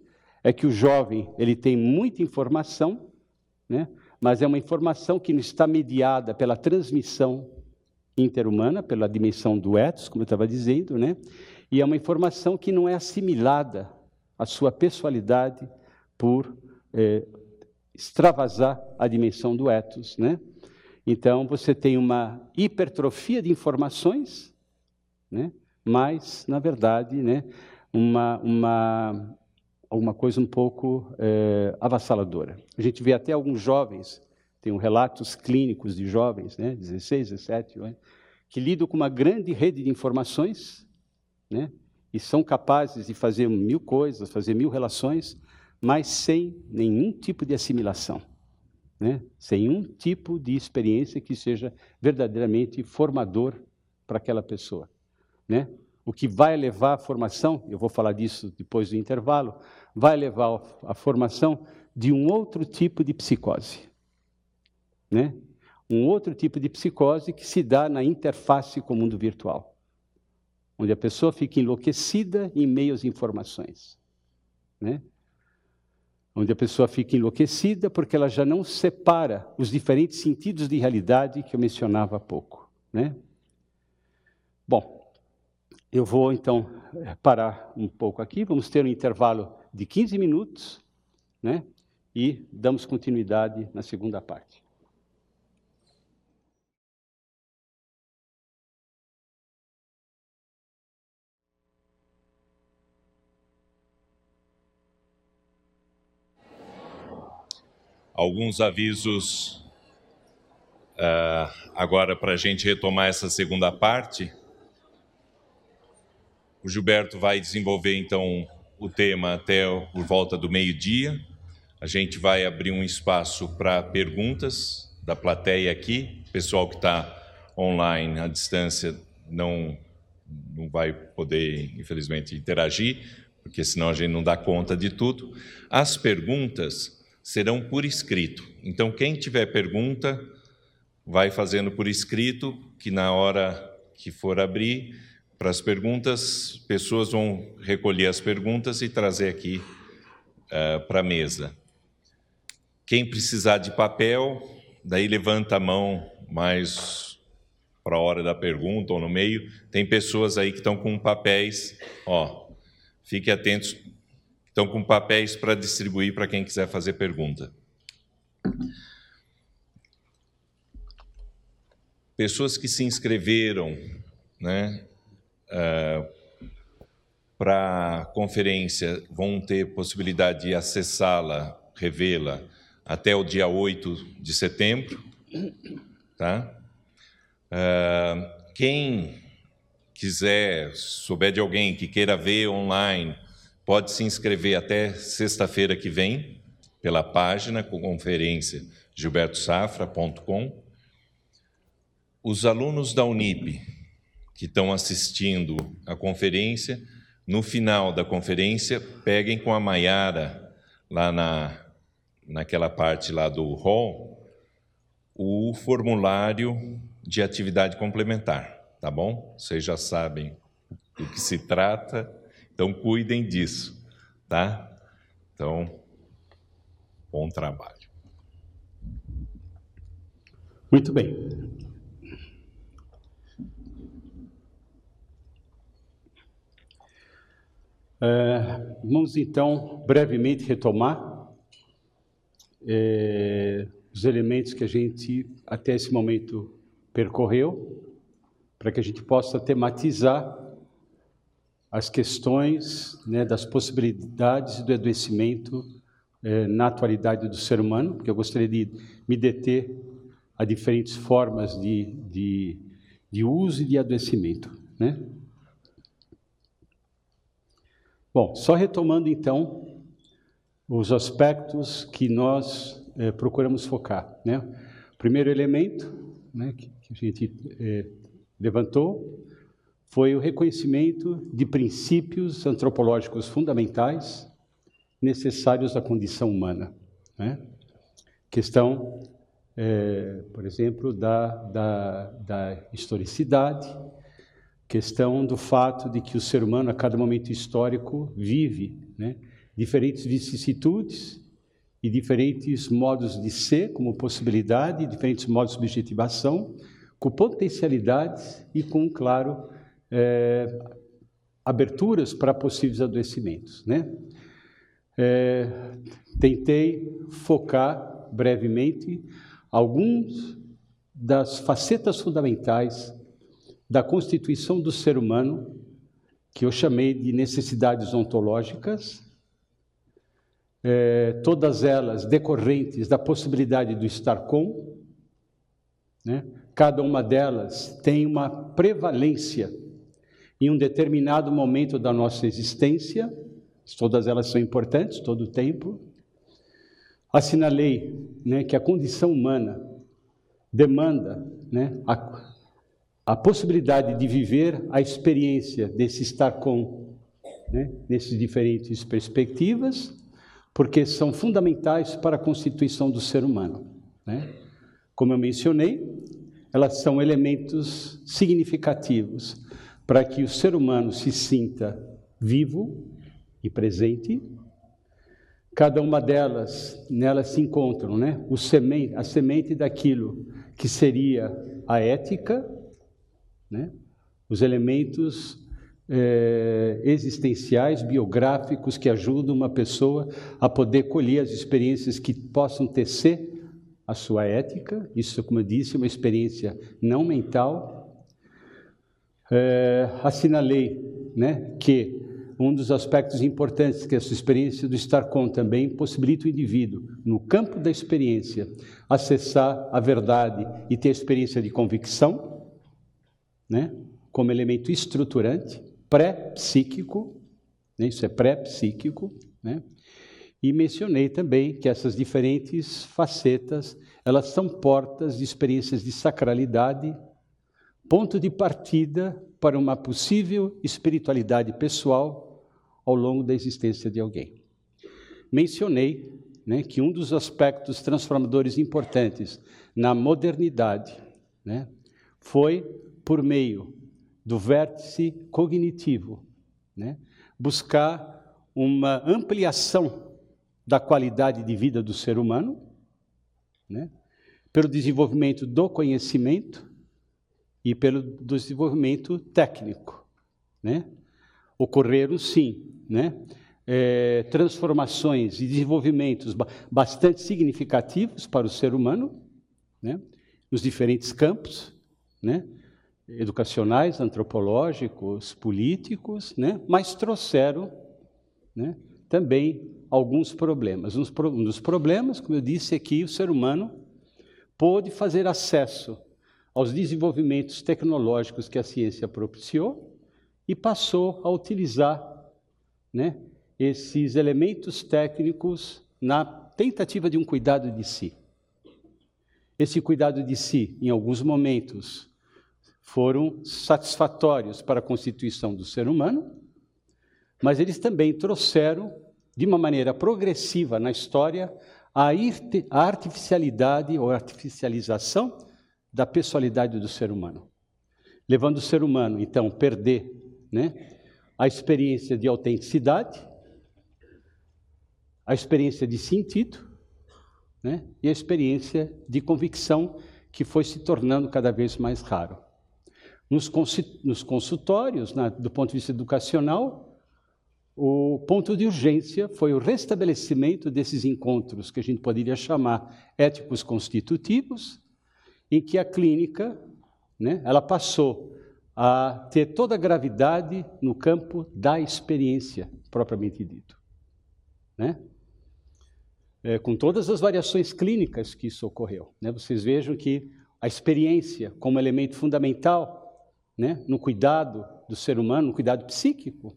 [SPEAKER 3] é que o jovem ele tem muita informação, né? mas é uma informação que não está mediada pela transmissão interhumana, pela dimensão do ethos, como eu estava dizendo, né? e é uma informação que não é assimilada à sua pessoalidade por é, extravasar a dimensão do ethos. Né? Então, você tem uma hipertrofia de informações, né? mas, na verdade, né, uma, uma, uma coisa um pouco é, avassaladora. A gente vê até alguns jovens, tem relatos clínicos de jovens, né, 16, 17, né, que lidam com uma grande rede de informações, né? e são capazes de fazer mil coisas, fazer mil relações, mas sem nenhum tipo de assimilação, né? sem um tipo de experiência que seja verdadeiramente formador para aquela pessoa. Né? O que vai levar à formação, eu vou falar disso depois do intervalo, vai levar à formação de um outro tipo de psicose. Né? Um outro tipo de psicose que se dá na interface com o mundo virtual onde a pessoa fica enlouquecida em meio às informações. Né? Onde a pessoa fica enlouquecida porque ela já não separa os diferentes sentidos de realidade que eu mencionava há pouco. Né? Bom, eu vou então parar um pouco aqui, vamos ter um intervalo de 15 minutos né? e damos continuidade na segunda parte.
[SPEAKER 1] Alguns avisos uh, agora para a gente retomar essa segunda parte. O Gilberto vai desenvolver então o tema até por volta do meio-dia. A gente vai abrir um espaço para perguntas da plateia aqui. O pessoal que está online à distância não não vai poder, infelizmente, interagir, porque senão a gente não dá conta de tudo. As perguntas serão por escrito. Então, quem tiver pergunta, vai fazendo por escrito, que na hora que for abrir para as perguntas, pessoas vão recolher as perguntas e trazer aqui uh, para a mesa. Quem precisar de papel, daí levanta a mão mais para a hora da pergunta ou no meio. Tem pessoas aí que estão com papéis, ó, fiquem atentos estão com papéis para distribuir para quem quiser fazer pergunta. Pessoas que se inscreveram né, uh, para a conferência vão ter possibilidade de acessá-la, revê-la, até o dia 8 de setembro. Tá? Uh, quem quiser, souber de alguém que queira ver online, pode se inscrever até sexta-feira que vem pela página com conferência gilbertosafra.com. Os alunos da Unip que estão assistindo a conferência, no final da conferência, peguem com a Maiara lá na, naquela parte lá do hall o formulário de atividade complementar, tá bom? Vocês já sabem do que se trata então, cuidem disso, tá? Então, bom trabalho.
[SPEAKER 3] Muito bem. É, vamos então brevemente retomar é, os elementos que a gente até esse momento percorreu, para que a gente possa tematizar as questões né, das possibilidades do adoecimento é, na atualidade do ser humano, porque eu gostaria de me deter a diferentes formas de, de, de uso e de adoecimento. Né? Bom, só retomando então os aspectos que nós é, procuramos focar. Né? Primeiro elemento né, que, que, a gente é, levantou foi o reconhecimento de princípios antropológicos fundamentais necessários à condição humana. Né? Questão, é, por exemplo, da, da, da historicidade, questão do fato de que o ser humano, a cada momento histórico, vive né, diferentes vicissitudes e diferentes modos de ser, como possibilidade, diferentes modos de objetivação, com potencialidades e com, claro, é, aberturas para possíveis adoecimentos. Né? É, tentei focar brevemente alguns das facetas fundamentais da constituição do ser humano, que eu chamei de necessidades ontológicas, é, todas elas decorrentes da possibilidade do estar com, né? cada uma delas tem uma prevalência em um determinado momento da nossa existência, todas elas são importantes, todo o tempo. Assinalei né, que a condição humana demanda né, a, a possibilidade de viver a experiência desse estar com, né, nessas diferentes perspectivas, porque são fundamentais para a constituição do ser humano. Né? Como eu mencionei, elas são elementos significativos para que o ser humano se sinta vivo e presente. Cada uma delas, nelas se encontram, né? O semente, a semente daquilo que seria a ética, né? os elementos é, existenciais, biográficos que ajudam uma pessoa a poder colher as experiências que possam tecer a sua ética. Isso, como eu disse, é uma experiência não mental. É, assinalei né, que um dos aspectos importantes que essa experiência do estar com também possibilita o indivíduo, no campo da experiência, acessar a verdade e ter a experiência de convicção né, como elemento estruturante, pré-psíquico, né, isso é pré-psíquico, né, e mencionei também que essas diferentes facetas, elas são portas de experiências de sacralidade, ponto de partida para uma possível espiritualidade pessoal ao longo da existência de alguém. Mencionei né, que um dos aspectos transformadores importantes na modernidade né, foi por meio do vértice cognitivo, né? buscar uma ampliação da qualidade de vida do ser humano, né? pelo desenvolvimento do conhecimento e pelo desenvolvimento técnico. Né? Ocorreram, sim, né? É, transformações e desenvolvimentos bastante significativos para o ser humano, né? nos diferentes campos, né? educacionais, antropológicos, políticos, né? mas trouxeram né, também alguns problemas. Um dos problemas, como eu disse, é que o ser humano pôde fazer acesso aos desenvolvimentos tecnológicos que a ciência propiciou e passou a utilizar né, esses elementos técnicos na tentativa de um cuidado de si. Esse cuidado de si, em alguns momentos, foram satisfatórios para a constituição do ser humano, mas eles também trouxeram, de uma maneira progressiva na história, a artificialidade ou artificialização da pessoalidade do ser humano, levando o ser humano, então, a perder né, a experiência de autenticidade, a experiência de sentido né, e a experiência de convicção que foi se tornando cada vez mais raro. Nos consultórios, do ponto de vista educacional, o ponto de urgência foi o restabelecimento desses encontros que a gente poderia chamar éticos constitutivos, em que a clínica, né, ela passou a ter toda a gravidade no campo da experiência propriamente dito, né? É, com todas as variações clínicas que isso ocorreu, né? Vocês vejam que a experiência como elemento fundamental, né, no cuidado do ser humano, no cuidado psíquico,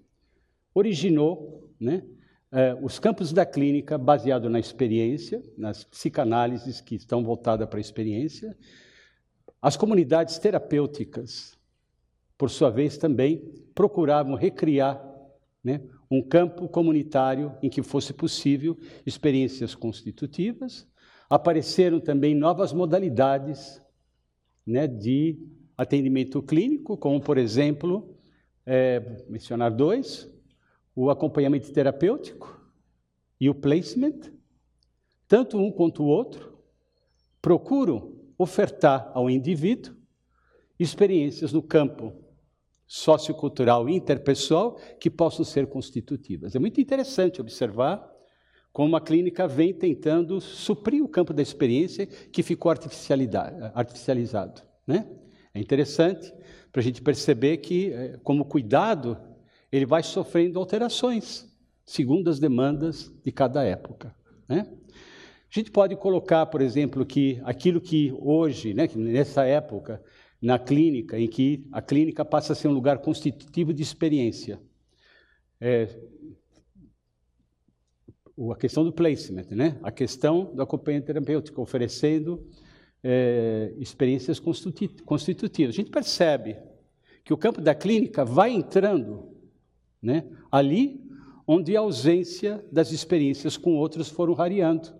[SPEAKER 3] originou né, eh, os campos da clínica baseado na experiência, nas psicanálises que estão voltadas para a experiência, as comunidades terapêuticas, por sua vez, também procuravam recriar né, um campo comunitário em que fosse possível experiências constitutivas. Apareceram também novas modalidades né, de atendimento clínico, como, por exemplo, é, mencionar dois, o acompanhamento terapêutico e o placement, tanto um quanto o outro, procuram ofertar ao indivíduo experiências no campo sociocultural e interpessoal que possam ser constitutivas. É muito interessante observar como a clínica vem tentando suprir o campo da experiência que ficou artificializado. Né? É interessante para a gente perceber que, eh, como cuidado, ele vai sofrendo alterações, segundo as demandas de cada época. Né? A gente pode colocar, por exemplo, que aquilo que hoje, né, nessa época, na clínica, em que a clínica passa a ser um lugar constitutivo de experiência. É, a questão do placement, né? a questão do acompanhamento terapêutico, oferecendo é, experiências constitutivas. A gente percebe que o campo da clínica vai entrando né? ali onde a ausência das experiências com outros foram rareando.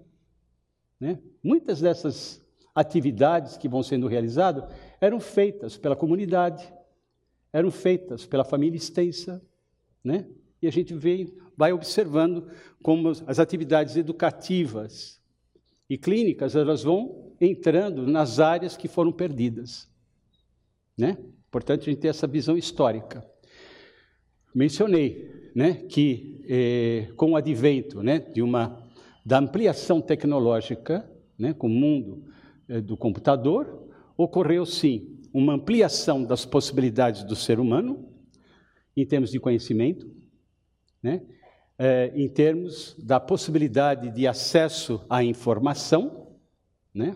[SPEAKER 3] Né? Muitas dessas atividades que vão sendo realizadas eram feitas pela comunidade, eram feitas pela família extensa, né? E a gente vê, vai observando como as atividades educativas e clínicas elas vão entrando nas áreas que foram perdidas, né? Portanto, a gente tem essa visão histórica. Mencionei, né, que eh, com o advento, né, de uma da ampliação tecnológica, né, com o mundo eh, do computador, ocorreu sim uma ampliação das possibilidades do ser humano em termos de conhecimento, né, eh, em termos da possibilidade de acesso à informação, né,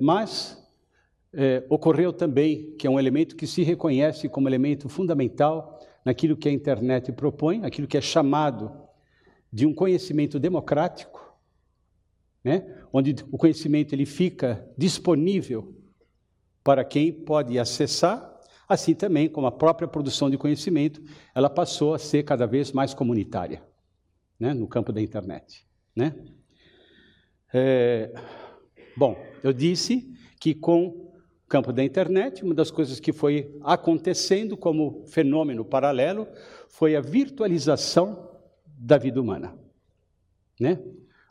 [SPEAKER 3] mas é, ocorreu também, que é um elemento que se reconhece como elemento fundamental naquilo que a internet propõe, aquilo que é chamado de um conhecimento democrático, né? onde o conhecimento ele fica disponível para quem pode acessar, assim também como a própria produção de conhecimento, ela passou a ser cada vez mais comunitária, né? no campo da internet. Né? É, bom, eu disse que com campo da internet, uma das coisas que foi acontecendo como fenômeno paralelo foi a virtualização da vida humana. Né?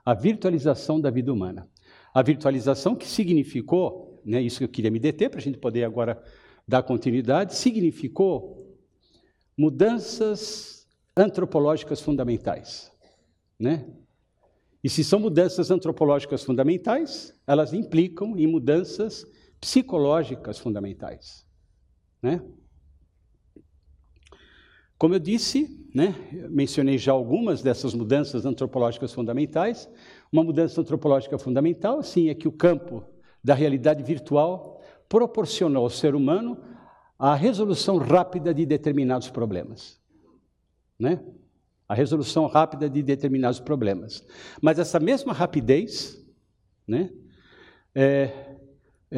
[SPEAKER 3] A virtualização da vida humana. A virtualização que significou, né, isso que eu queria me deter para a gente poder agora dar continuidade, significou mudanças antropológicas fundamentais. Né? E se são mudanças antropológicas fundamentais, elas implicam em mudanças psicológicas fundamentais. Né? Como eu disse, né, mencionei já algumas dessas mudanças antropológicas fundamentais. Uma mudança antropológica fundamental, sim, é que o campo da realidade virtual proporcionou ao ser humano a resolução rápida de determinados problemas. Né? A resolução rápida de determinados problemas. Mas essa mesma rapidez né, é,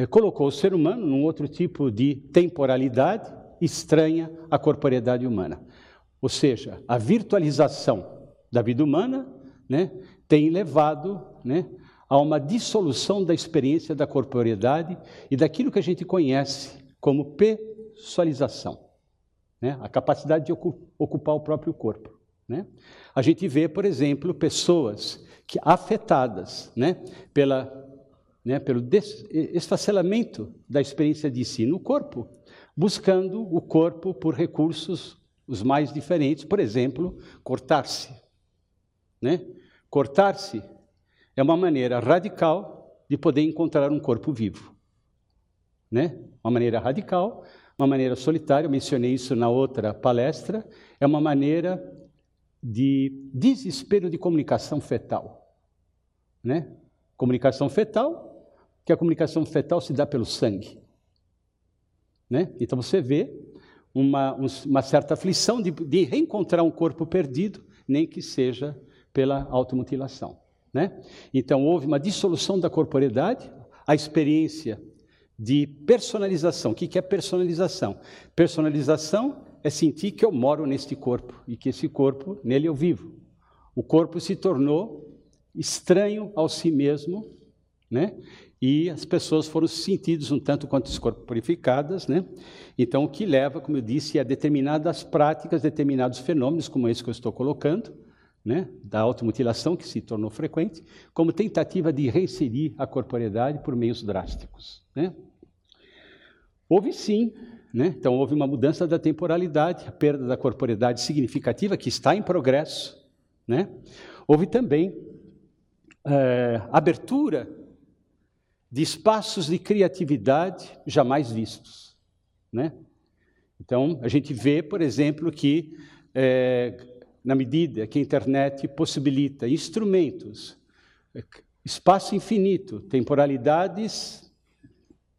[SPEAKER 3] colocou o ser humano num outro tipo de temporalidade estranha à corporeidade humana. Ou seja, a virtualização da vida humana né, tem levado né, a uma dissolução da experiência da corporeidade e daquilo que a gente conhece como pessoalização, né, a capacidade de ocupar o próprio corpo. Né? A gente vê, por exemplo, pessoas que afetadas né, pela né, pelo esfacelamento da experiência de si no corpo, buscando o corpo por recursos os mais diferentes, por exemplo, cortar-se. Né? Cortar-se é uma maneira radical de poder encontrar um corpo vivo. Né? Uma maneira radical, uma maneira solitária, eu mencionei isso na outra palestra, é uma maneira de desespero de comunicação fetal. Né? Comunicação fetal, que a comunicação fetal se dá pelo sangue. Né? Então você vê uma, uma certa aflição de, de, reencontrar um corpo perdido, nem que seja pela automutilação. Né? Então houve uma dissolução da corporeidade, a experiência de personalização. O que é personalização? Personalização é sentir que eu moro neste corpo e que esse corpo, nele eu vivo. O corpo se tornou estranho ao si mesmo, né? E as pessoas foram sentidas um tanto quanto descorporificadas, né? Então, o que leva, como eu disse, a determinadas práticas, determinados fenômenos, como esse que eu estou colocando, né? Da automutilação, que se tornou frequente, como tentativa de reinserir a corporeidade por meios drásticos, né? Houve sim né? Então, houve uma mudança da temporalidade, a perda da corporeidade significativa, que está em progresso. Né? Houve também é, abertura de espaços de criatividade jamais vistos. Né? Então, a gente vê, por exemplo, que, é, na medida que a internet possibilita instrumentos, espaço infinito, temporalidades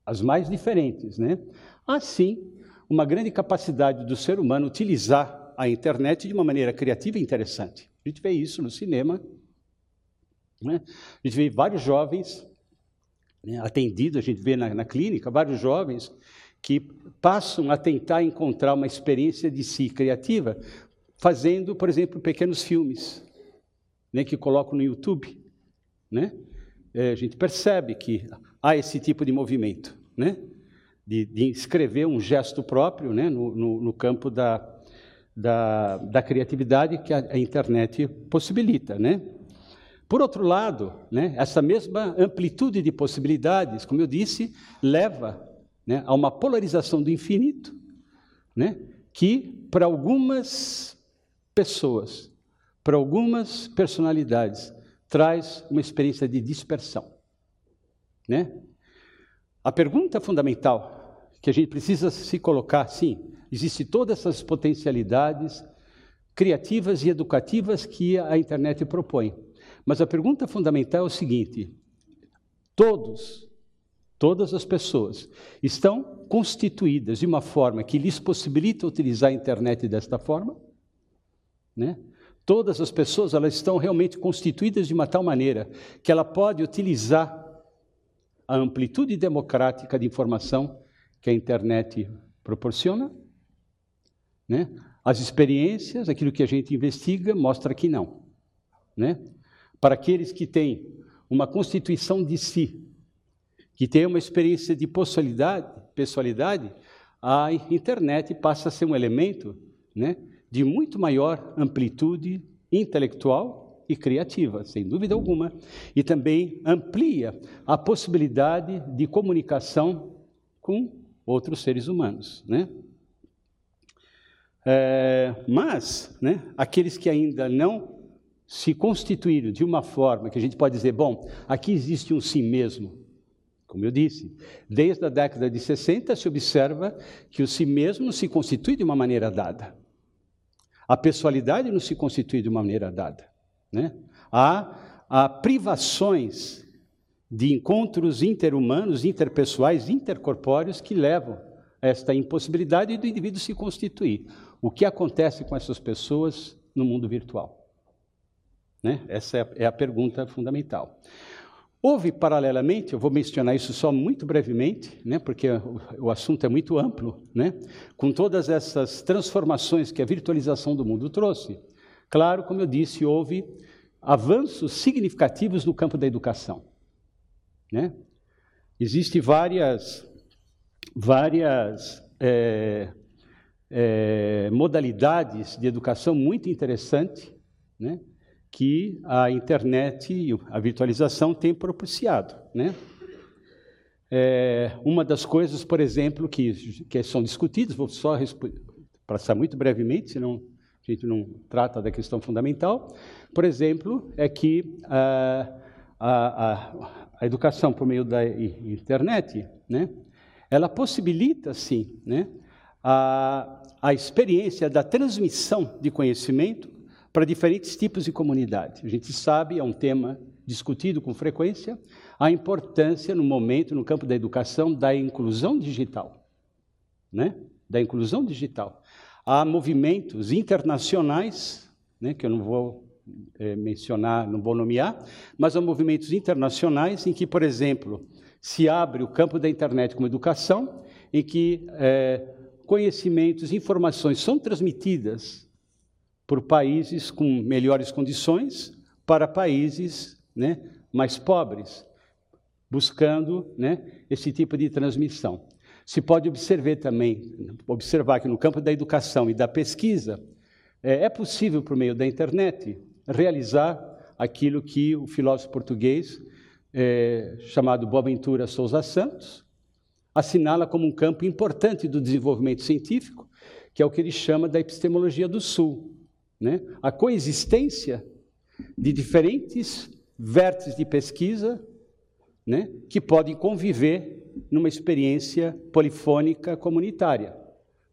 [SPEAKER 3] as mais diferentes, né? Assim, uma grande capacidade do ser humano utilizar a internet de uma maneira criativa e interessante. A gente vê isso no cinema. Né? A gente vê vários jovens né, atendidos, a gente vê na, na clínica, vários jovens que passam a tentar encontrar uma experiência de si criativa, fazendo, por exemplo, pequenos filmes, né, que colocam no YouTube. Né? É, a gente percebe que há esse tipo de movimento. Né? de, de escrever um gesto próprio né, no, no, no campo da, da, da, criatividade que a, a, internet possibilita. Né? Por outro lado, né, essa mesma amplitude de possibilidades, como eu disse, leva né, a uma polarização do infinito, né, que para algumas pessoas, para algumas personalidades, traz uma experiência de dispersão. Né? A pergunta fundamental que a gente precisa se colocar, sim, existe todas essas potencialidades criativas e educativas que a internet propõe. Mas a pergunta fundamental é o seguinte: todos, todas as pessoas estão constituídas de uma forma que lhes possibilita utilizar a internet desta forma? Né? Todas as pessoas elas estão realmente constituídas de uma tal maneira que ela pode utilizar a amplitude democrática de informação que a internet proporciona. Né? As experiências, aquilo que a gente investiga, mostra que não. Né? Para aqueles que têm uma constituição de si, que têm uma experiência de pessoalidade, a internet passa a ser um elemento né, de muito maior amplitude intelectual e criativa, sem dúvida alguma, e também amplia a possibilidade de comunicação com outros seres humanos, né? É, mas, né, aqueles que ainda não se constituíram de uma forma que a gente pode dizer, bom, aqui existe um si mesmo, como eu disse, desde a década de 60 se observa que o si mesmo se constitui de uma maneira dada. A pessoalidade não se constitui de uma maneira dada. Né? Há, há privações de encontros interhumanos, interpessoais, intercorpóreos que levam a esta impossibilidade do indivíduo se constituir. O que acontece com essas pessoas no mundo virtual? Né? Essa é, é a pergunta fundamental. Houve, paralelamente, eu vou mencionar isso só muito brevemente, né, porque o, o, assunto é muito amplo, né, com todas essas transformações que a virtualização do mundo trouxe, Claro, como eu disse, houve avanços significativos no campo da educação. Né? Existem várias, várias é, é, modalidades de educação muito interessantes né? Que a internet e a virtualização têm propiciado. Né? É, uma das coisas, por exemplo, que, que são discutidas, vou só passar muito brevemente, senão a gente não trata da questão fundamental. Por exemplo, é que a, a, a educação por meio da internet, né, ela possibilita, sim, né, a, a experiência da transmissão de conhecimento para diferentes tipos de comunidade. A gente sabe, é um tema discutido com frequência, a importância no momento, no campo da educação, da inclusão digital. Né? Da inclusão digital. Há movimentos internacionais, né, que eu não vou é, mencionar, não vou nomear, mas há movimentos internacionais em que, por exemplo, se abre o campo da internet como educação, em que é, conhecimentos, informações são transmitidas por países com melhores condições para países né, mais pobres, buscando né, esse tipo de transmissão. Se pode observar também, observar que no campo da educação e da pesquisa, é, é possível, por meio da internet, realizar aquilo que o filósofo português, é, chamado Boaventura Souza Santos, assinala como um campo importante do desenvolvimento científico, que é o que ele chama da epistemologia do Sul. Né? A coexistência de diferentes vértices de pesquisa né, que podem conviver numa experiência polifônica comunitária.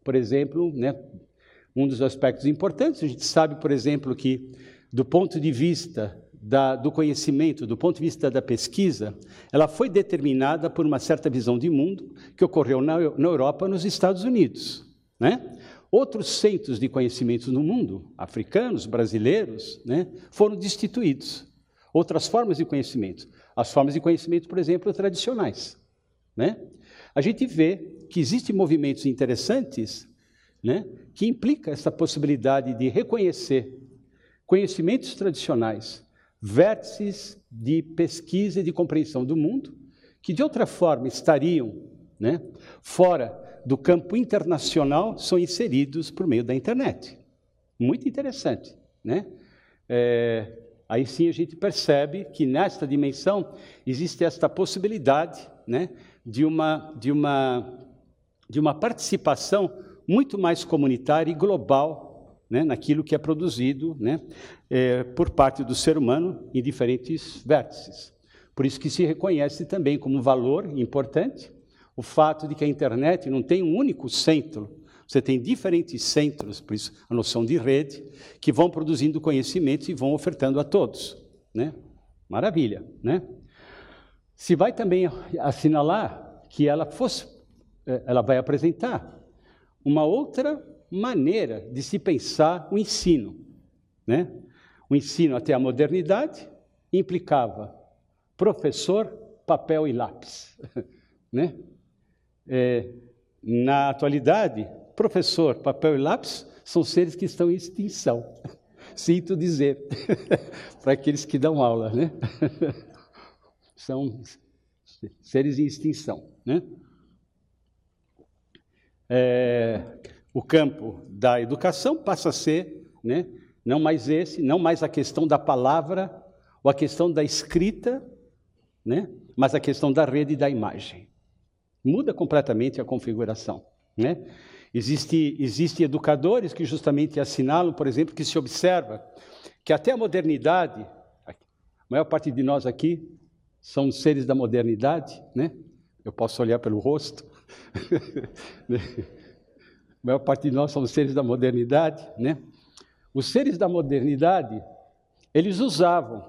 [SPEAKER 3] Por exemplo, né, um dos aspectos importantes, a gente sabe, por exemplo, que do ponto de vista da, do conhecimento, do ponto de vista da pesquisa, ela foi determinada por uma certa visão de mundo que ocorreu na, na Europa nos Estados Unidos. Né? Outros centros de conhecimento no mundo, africanos, brasileiros, né, foram destituídos. Outras formas de conhecimento. As formas de conhecimento, por exemplo, tradicionais. Né? A gente vê que existem movimentos interessantes né, que implicam essa possibilidade de reconhecer conhecimentos tradicionais vértices de pesquisa e de compreensão do mundo, que de outra forma estariam né, fora do campo internacional, são inseridos por meio da internet. Muito interessante. Né? É, aí sim a gente percebe que nesta dimensão existe esta possibilidade né, de, uma, de, uma, de uma participação muito mais comunitária e global né, naquilo que é produzido né, é, por parte do ser humano em diferentes vértices. Por isso que se reconhece também como valor importante o fato de que a internet não tem um único centro, você tem diferentes centros, por isso a noção de rede, que vão produzindo conhecimentos e vão ofertando a todos. Né? Maravilha. Né? Se vai também assinalar que ela fosse, é, ela vai apresentar uma outra maneira de se pensar o ensino. Né? O ensino até a modernidade implicava professor, papel e lápis. né? É, na atualidade, professor, papel e lápis são seres que estão em extinção. Sinto dizer, para aqueles que dão aula, né? são seres em extinção. Né? É, o campo da educação passa a ser, né, não mais esse, não mais a questão da palavra ou a questão da escrita, né, mas a questão da rede e da imagem. Muda completamente a configuração. Né? Existe, existe educadores que justamente assinalam, por exemplo, que se observa que até a modernidade, a maior parte de nós aqui são seres da modernidade, né? eu posso olhar pelo rosto. a maior parte de nós somos seres da modernidade, né? Os seres da modernidade, eles usavam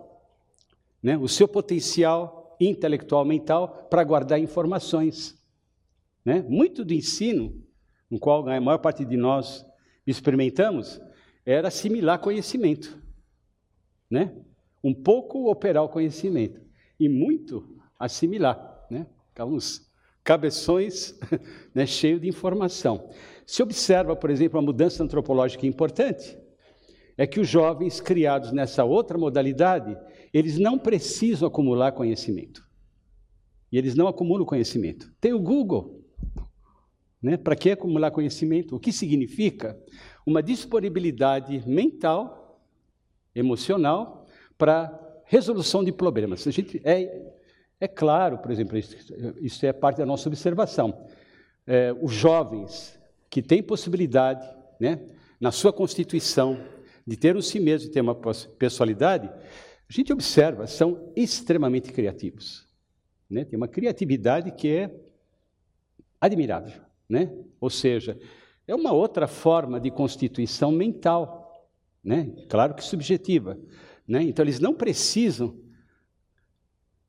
[SPEAKER 3] né, o seu potencial intelectual mental para guardar informações. Né? Muito do ensino, no qual a maior parte de nós experimentamos, era assimilar conhecimento. Né? Um pouco operar o conhecimento e muito assimilar. Né? Uns cabeções né, cheios de informação. Se observa, por exemplo, uma mudança antropológica importante, é que os jovens criados nessa outra modalidade, eles não precisam acumular conhecimento. E eles não acumulam conhecimento. Tem o Google. Né? Para que acumular conhecimento? O que significa? Uma disponibilidade mental, emocional, para resolução de problemas. A gente é, é claro, por exemplo, isso, isso é parte da nossa observação. É, os jovens que têm possibilidade né, na sua constituição, de ter um si mesmo, de ter uma pessoalidade, a gente observa, são extremamente criativos. Né? Tem uma criatividade que é admirável. Né? Ou seja, é uma outra forma de constituição mental, né? claro que subjetiva. Né? Então, eles não precisam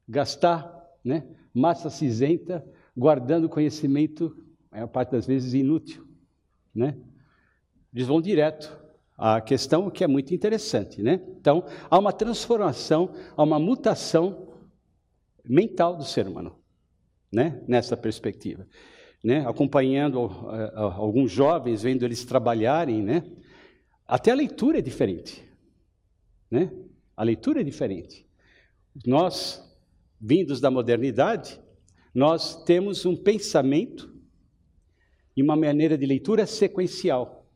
[SPEAKER 3] gastar né, massa cinzenta guardando conhecimento, a maior parte das vezes, inútil. Né? Eles vão direto à questão, que é muito interessante. Né? Então, há uma transformação, há uma mutação mental do ser humano, né? nessa perspectiva. Né? Acompanhando uh, alguns jovens, vendo eles trabalharem, né? até a leitura é diferente. Né? A leitura é diferente. Nós, vindos da modernidade, nós temos um pensamento e uma maneira de leitura sequencial.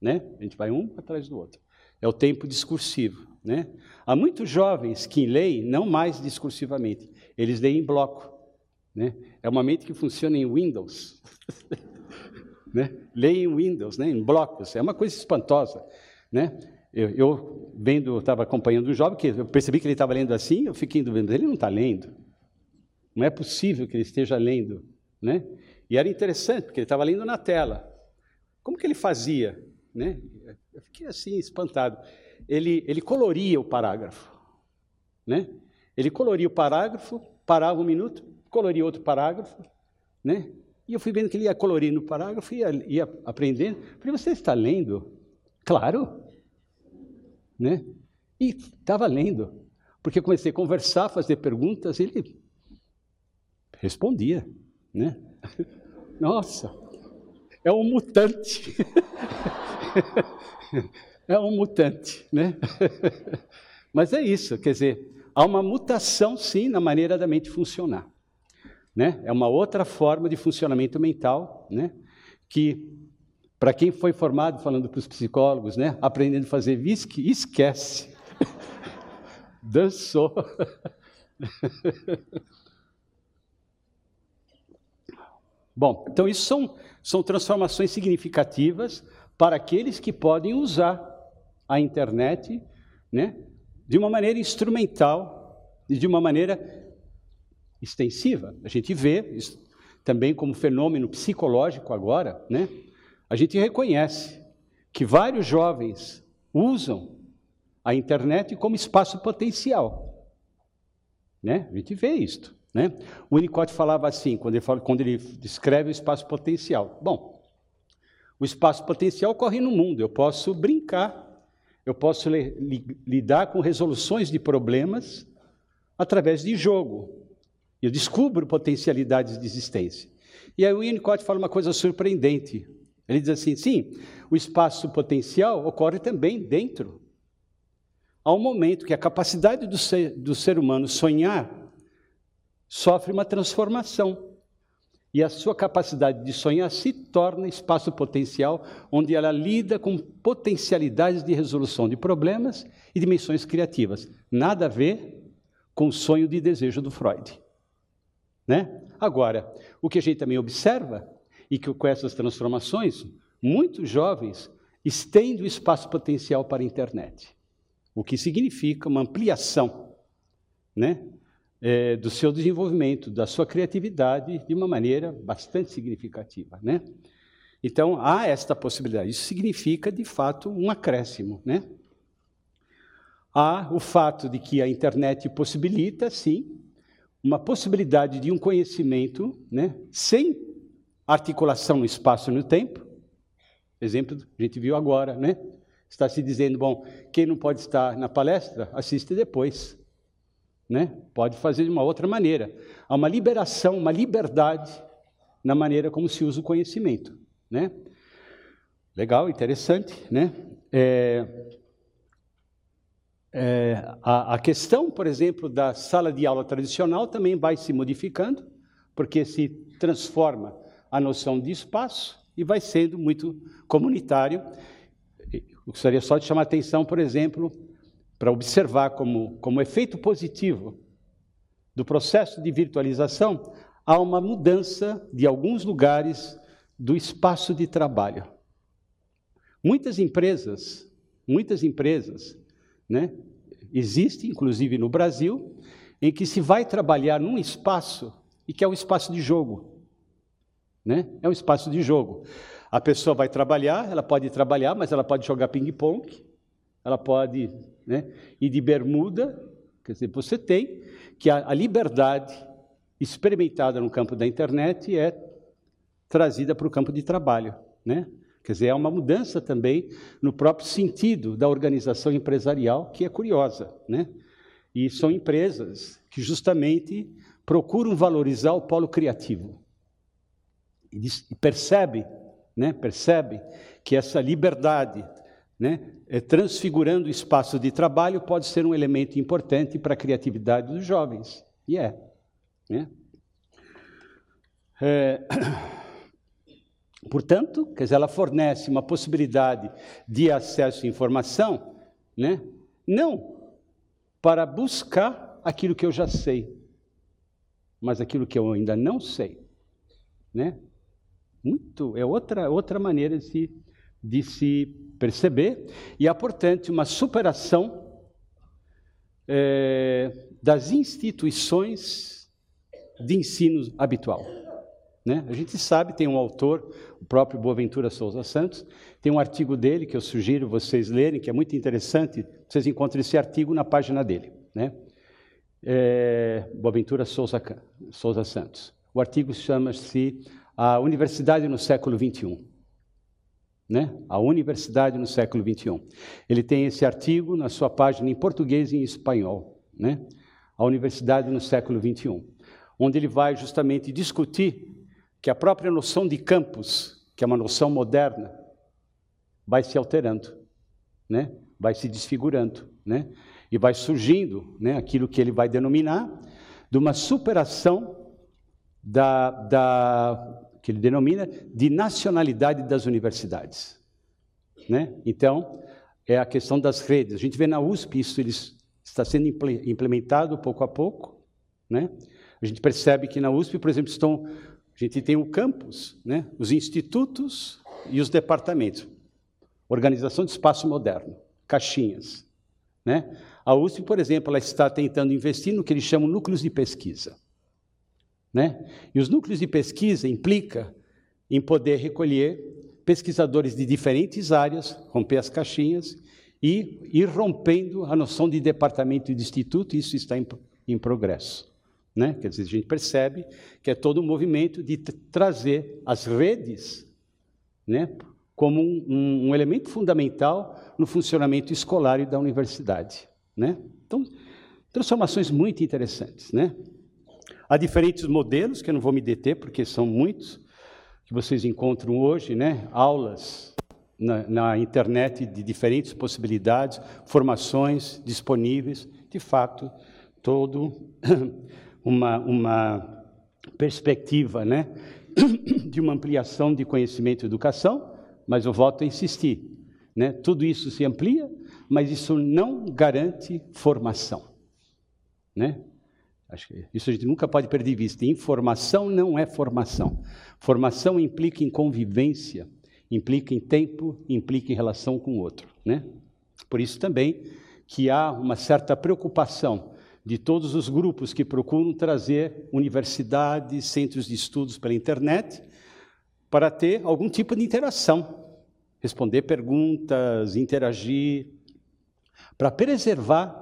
[SPEAKER 3] Né? A gente vai um atrás do outro. É o tempo discursivo. Né? Há muitos jovens que leem não mais discursivamente, eles leem em bloco. Né? É uma mente que funciona em Windows. né? Leem em Windows, né? em blocos. É uma coisa espantosa. Né? Eu, eu vendo, estava acompanhando um jovem, que eu percebi que ele estava lendo assim, eu fiquei vendo, ele não está lendo. Não é possível que ele esteja lendo. Né? E era interessante, porque ele estava lendo na tela. Como que ele fazia? Né? Eu fiquei assim, espantado. Ele, ele coloria o parágrafo. Né? Ele coloria o parágrafo, parava um minuto, coloria outro parágrafo. Né? E eu fui vendo que ele ia colorindo o parágrafo, ia, ia aprendendo. falei, você está lendo? Claro né? E estava lendo, porque eu comecei a conversar, fazer perguntas, e ele respondia, né? Nossa, é um mutante. é um mutante, né? Mas é isso, quer dizer, há uma mutação sim na maneira da mente funcionar, né? É uma outra forma de funcionamento mental, né? Que para quem foi formado, falando para os psicólogos, né, aprendendo a fazer whisky, esquece. Dançou. Bom, então isso são, são transformações significativas para aqueles que podem usar a internet né, de uma maneira instrumental e de uma maneira extensiva. A gente vê isso também como fenômeno psicológico agora, né? a gente reconhece que vários jovens usam a internet como espaço potencial. Né? A gente vê isto. Né? O Winnicott falava assim, quando ele, fala, quando ele descreve o espaço potencial. Bom, o espaço potencial corre no mundo. Eu posso brincar, eu posso li, li, lidar com resoluções de problemas através de jogo. Eu descubro potencialidades de existência. E aí o Winnicott fala uma coisa surpreendente. Ele diz assim: sim, o espaço potencial ocorre também dentro. Há um momento que a capacidade do ser, do ser humano sonhar sofre uma transformação. E a sua capacidade de sonhar se torna espaço potencial, onde ela lida com potencialidades de resolução de problemas e dimensões criativas. Nada a ver com o sonho de desejo do Freud. Né? Agora, o que a gente também observa e que com essas transformações, muitos jovens estendem o espaço potencial para a internet, o que significa uma ampliação né, é, do seu desenvolvimento, da sua criatividade, de uma maneira bastante significativa. Né? Então, há esta possibilidade. Isso significa, de fato, um acréscimo. Né? Há o fato de que a internet possibilita, sim, uma possibilidade de um conhecimento né, sem articulação no espaço e no tempo. Exemplo, a gente viu agora, né? Está se dizendo, bom, quem não pode estar na palestra, assiste depois. Né? Pode fazer de uma outra maneira. Há uma liberação, uma liberdade na maneira como se usa o conhecimento. Né? Legal, interessante. Né? É, é, a, a questão, por exemplo, da sala de aula tradicional também vai se modificando, porque se transforma a noção de espaço e vai sendo muito comunitário. Eu gostaria só de chamar a atenção, por exemplo, para observar como, como efeito positivo do processo de virtualização, há uma mudança de alguns lugares do espaço de trabalho. Muitas empresas, muitas empresas, né, existe inclusive no Brasil, em que se vai trabalhar num espaço e que é um espaço de jogo. Né? É um espaço de jogo. A pessoa vai trabalhar, ela pode trabalhar, mas ela pode jogar ping-pong, ela pode né, ir de bermuda. Quer dizer, você tem que a, a liberdade experimentada no campo da internet é trazida para o campo de trabalho. Né? Quer dizer, é uma mudança também no próprio sentido da organização empresarial, que é curiosa. Né? E são empresas que justamente procuram valorizar o polo criativo. E percebe, né, percebe que essa liberdade, né, é, transfigurando o espaço de trabalho, pode ser um elemento importante para a criatividade dos jovens. E é. Né? é Portanto, quer dizer, ela fornece uma possibilidade de acesso à informação, né? não para buscar aquilo que eu já sei, mas aquilo que eu ainda não sei. Né? Muito, é outra, outra maneira de se, de se perceber, e há, portanto, uma superação é, das instituições de ensino habitual. Né? A gente sabe, tem um autor, o próprio Boaventura Souza Santos, tem um artigo dele que eu sugiro vocês lerem, que é muito interessante, vocês encontram esse artigo na página dele. Né? É, Boaventura Souza, Souza Santos. O artigo chama-se A Universidade no Século XXI. Né? A Universidade no Século XXI. Ele tem esse artigo na sua página em português e em espanhol. Né? A Universidade no Século XXI. Onde ele vai justamente discutir que a própria noção de campus, que é uma noção moderna, vai se alterando, né? vai se desfigurando, né? e vai surgindo né, aquilo que ele vai denominar de uma superação da, da que ele denomina de nacionalidade das universidades. Né? Então, é a questão das redes. A gente vê na USP isso está sendo implementado pouco a pouco. Né? A gente percebe que na USP, por exemplo, estão a gente tem o campus, né? os institutos e os departamentos. Organização de espaço moderno, caixinhas. Né? A USP, por exemplo, ela está tentando investir no que eles chamam núcleos de pesquisa. Né? E os núcleos de pesquisa implica em poder recolher pesquisadores de diferentes áreas, romper as caixinhas e ir rompendo a noção de departamento e de instituto, isso está em, em progresso. Né? Quer dizer, a gente percebe que é todo um movimento de trazer as redes né, como um, um, elemento fundamental no funcionamento escolar e da universidade. Né? Então, transformações muito interessantes. Né? Há diferentes modelos, que eu não vou me deter, porque são muitos, que vocês encontram hoje, né? aulas na, na internet de diferentes possibilidades, formações disponíveis, de fato, todo uma, uma perspectiva né, de uma ampliação de conhecimento e educação, mas eu volto a insistir. Né, tudo isso se amplia, mas isso não garante formação. Né? Acho que isso a gente nunca pode perder de vista. Informação não é formação. Formação implica em convivência, implica em tempo, implica em relação com o outro. Né? Por isso também que há uma certa preocupação de todos os grupos que procuram trazer universidades, centros de estudos pela internet, para ter algum tipo de interação, responder perguntas, interagir, para preservar,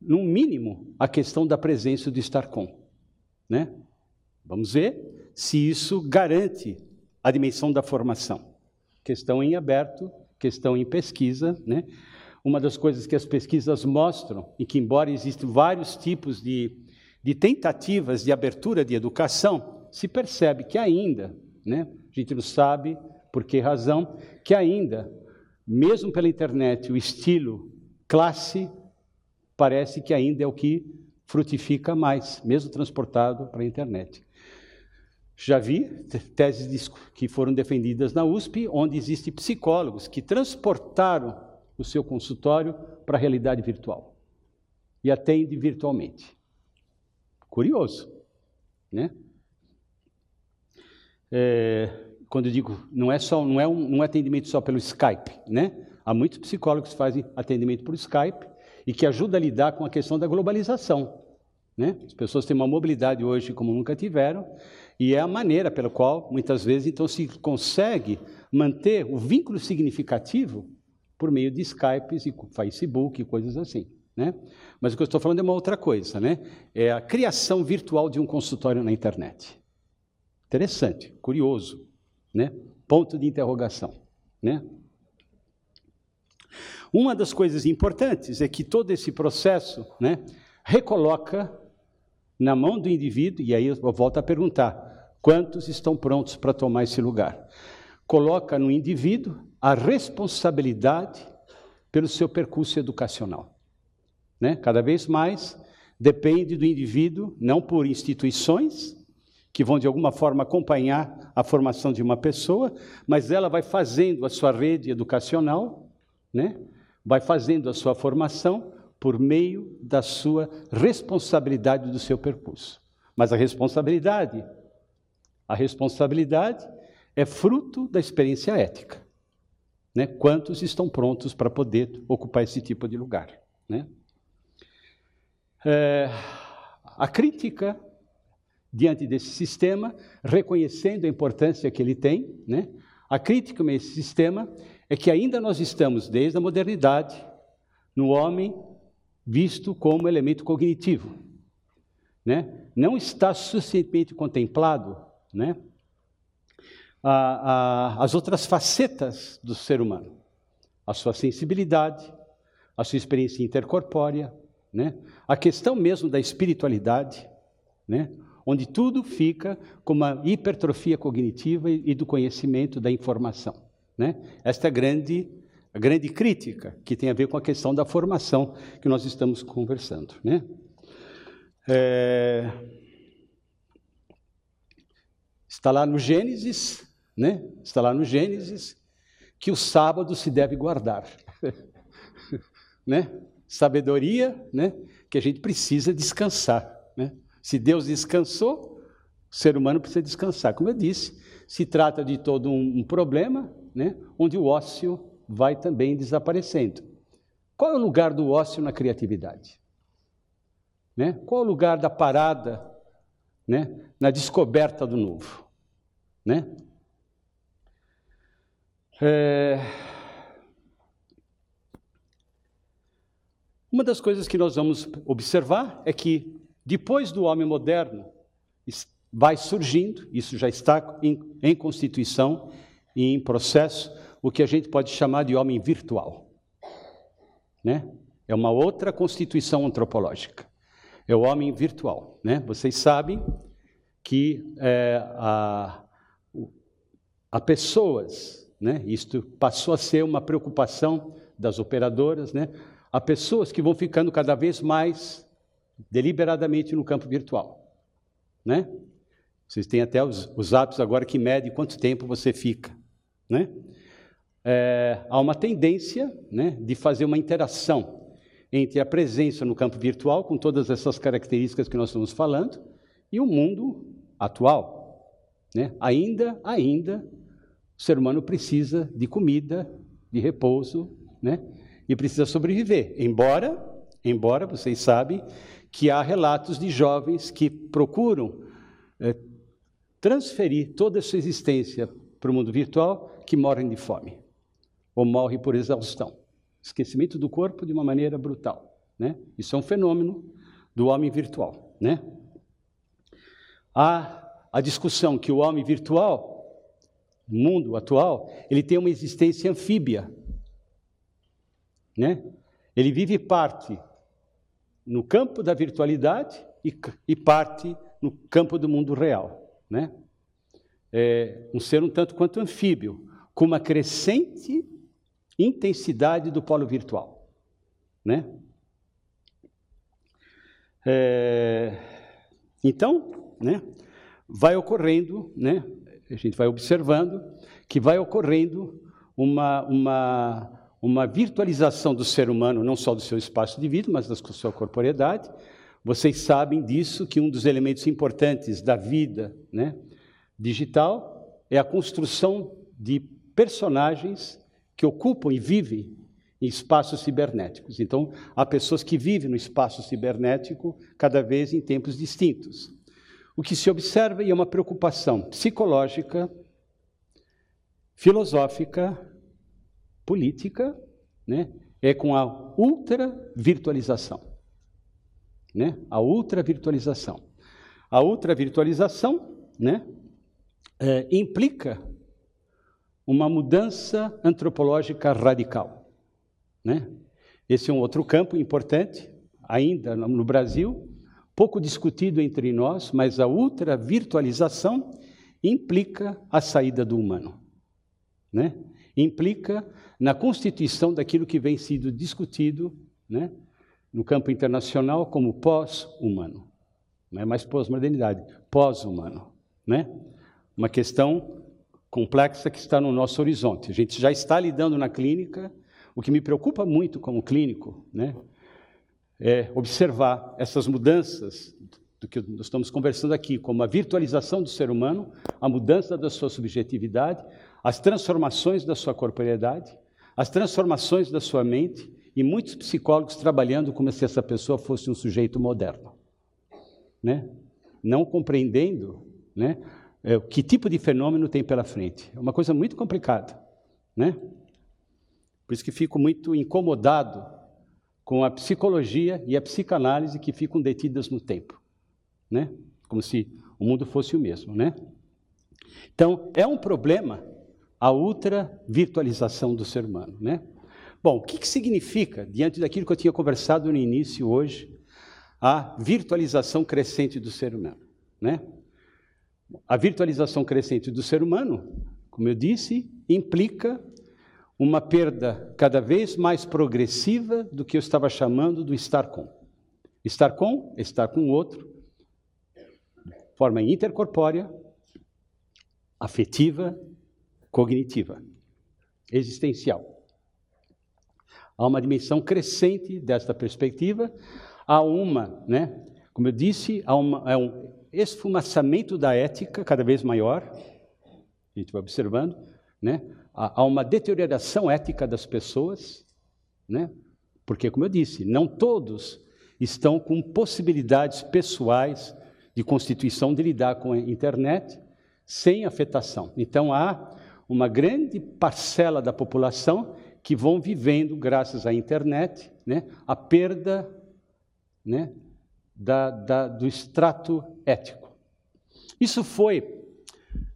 [SPEAKER 3] no mínimo, a questão da presença do Starcom. Né? Vamos ver se isso garante a dimensão da formação. Questão em aberto, questão em pesquisa, né? Uma das coisas que as pesquisas mostram, e que, embora existam vários tipos de, de tentativas de abertura de educação, se percebe que ainda, né, a gente não sabe por que razão, que ainda, mesmo pela internet, o estilo classe parece que ainda é o que frutifica mais, mesmo transportado para a internet. Já vi teses que foram defendidas na USP, onde existem psicólogos que transportaram o seu consultório para a realidade virtual e atende virtualmente. Curioso, né? É, quando eu digo, não é só, não é um, um atendimento só pelo Skype, né? Há muitos psicólogos que fazem atendimento por Skype e que ajuda a lidar com a questão da globalização. Né? As pessoas têm uma mobilidade hoje como nunca tiveram e é a maneira pela qual muitas vezes então se consegue manter o vínculo significativo por meio de Skypes e Facebook e coisas assim. Né? Mas o que eu estou falando é uma outra coisa, né? É a criação virtual de um consultório na internet. Interessante, curioso, né? Ponto de interrogação, né? Uma das coisas importantes é que todo esse processo, né, recoloca na mão do indivíduo, e aí eu volto a perguntar: quantos estão prontos para tomar esse lugar? Coloca no indivíduo a responsabilidade pelo seu percurso educacional. Né? Cada vez mais depende do indivíduo, não por instituições, que vão de alguma forma acompanhar a formação de uma pessoa, mas ela vai fazendo a sua rede educacional, né? vai fazendo a sua formação por meio da sua responsabilidade do seu percurso. Mas a responsabilidade, a responsabilidade é fruto da experiência ética. Né? Quantos estão prontos para poder ocupar esse tipo de lugar? Né? É, a crítica diante desse sistema, reconhecendo a importância que ele tem, né? a crítica a esse sistema é que ainda nós estamos, desde a modernidade, no homem visto como elemento cognitivo. Né? Não está suficientemente contemplado né? A, a, as outras facetas do ser humano, a sua sensibilidade, a sua experiência intercorpórea, né? a questão mesmo da espiritualidade, né? onde tudo fica com uma hipertrofia cognitiva e do conhecimento da informação. Né? Esta é a grande, a grande crítica que tem a ver com a questão da formação que nós estamos conversando. Né? É... Está lá no Gênesis, né? Está lá no Gênesis que o sábado se deve guardar, né? Sabedoria, né? Que a gente precisa descansar, né? Se Deus descansou, o ser humano precisa descansar. Como eu disse, se trata de todo um, um problema, né? Onde o ócio vai também desaparecendo. Qual é o lugar do ócio na criatividade? Né? Qual é o lugar da parada né? na descoberta do novo? Né? É... Uma das coisas que nós vamos observar é que, depois do homem moderno, vai surgindo, isso já está em, em constituição e em processo, o que a gente pode chamar de homem virtual. Né? É uma outra constituição antropológica. É o homem virtual. Né? Vocês sabem que é, pessoas né? Isto passou a ser uma preocupação das operadoras, né? Há pessoas que vão ficando cada vez mais deliberadamente no campo virtual, né? Vocês têm até os, os apps agora que medem quanto tempo você fica, né? É, há uma tendência, né, de fazer uma interação entre a presença no campo virtual, com todas essas características que nós estamos falando, e o mundo atual, né? Ainda, ainda o ser humano precisa de comida, de repouso, né? E precisa sobreviver. Embora, embora vocês sabem que há relatos de jovens que procuram é, transferir toda a sua existência para o mundo virtual que morrem de fome ou morrem por exaustão, esquecimento do corpo de uma maneira brutal, né? Isso é um fenômeno do homem virtual, né? Há a discussão que o homem virtual mundo atual, ele tem uma existência anfíbia. Né? Ele vive parte no campo da virtualidade e, e parte no campo do mundo real. Né? É um ser um tanto quanto anfíbio, com uma crescente intensidade do polo virtual. Né? É, então, né, vai ocorrendo né, a gente vai observando que vai ocorrendo uma, uma, uma virtualização do ser humano, não só do seu espaço de vida, mas da sua corporeidade. Vocês sabem disso, que um dos elementos importantes da vida né, digital é a construção de personagens que ocupam e vivem em espaços cibernéticos. Então, há pessoas que vivem no espaço cibernético cada vez em tempos distintos. O que se observa é uma preocupação psicológica, filosófica, política, né? é com a ultra-virtualização. Né? A ultra-virtualização. A ultra-virtualização né? É, implica uma mudança antropológica radical. Né? Esse é um outro campo importante, ainda no Brasil, pouco discutido entre nós, mas a ultra-virtualização implica a saída do humano. Né? Implica na constituição daquilo que vem sido discutido né, no campo internacional como pós-humano. Não é mais pós-modernidade, pós-humano. Né? Uma questão complexa que está no nosso horizonte. A gente já está lidando na clínica. O que me preocupa muito como clínico né, é observar essas mudanças do que nós estamos conversando aqui, como a virtualização do ser humano, a mudança da sua subjetividade, as transformações da sua corporeidade, as transformações da sua mente e muitos psicólogos trabalhando como se essa pessoa fosse um sujeito moderno, né? Não compreendendo, né? É, que tipo de fenômeno tem pela frente. É uma coisa muito complicada, né? Por isso que fico muito incomodado com a psicologia e a psicanálise que ficam detidas no tempo, né? Como se o mundo fosse o mesmo, né? Então, é um problema a ultra-virtualização do ser humano. Né? Bom, o que, que significa, diante daquilo que eu tinha conversado no início hoje, a virtualização crescente do ser humano? Né? A virtualização crescente do ser humano, como eu disse, implica uma perda cada vez mais progressiva do que eu estava chamando do estar com. Estar com, estar com o outro, forma intercorpórea, afetiva cognitiva, existencial. Há uma dimensão crescente desta perspectiva, há uma, né, como eu disse, há, uma, há um esfumaçamento da ética cada vez maior, a gente vai observando, né, há uma deterioração ética das pessoas, né, porque, como eu disse, não todos estão com possibilidades pessoais de constituição de lidar com a internet sem afetação. Então, há uma grande parcela da população que vão vivendo, graças à internet, né, a perda né, da, da, do extrato ético. Isso foi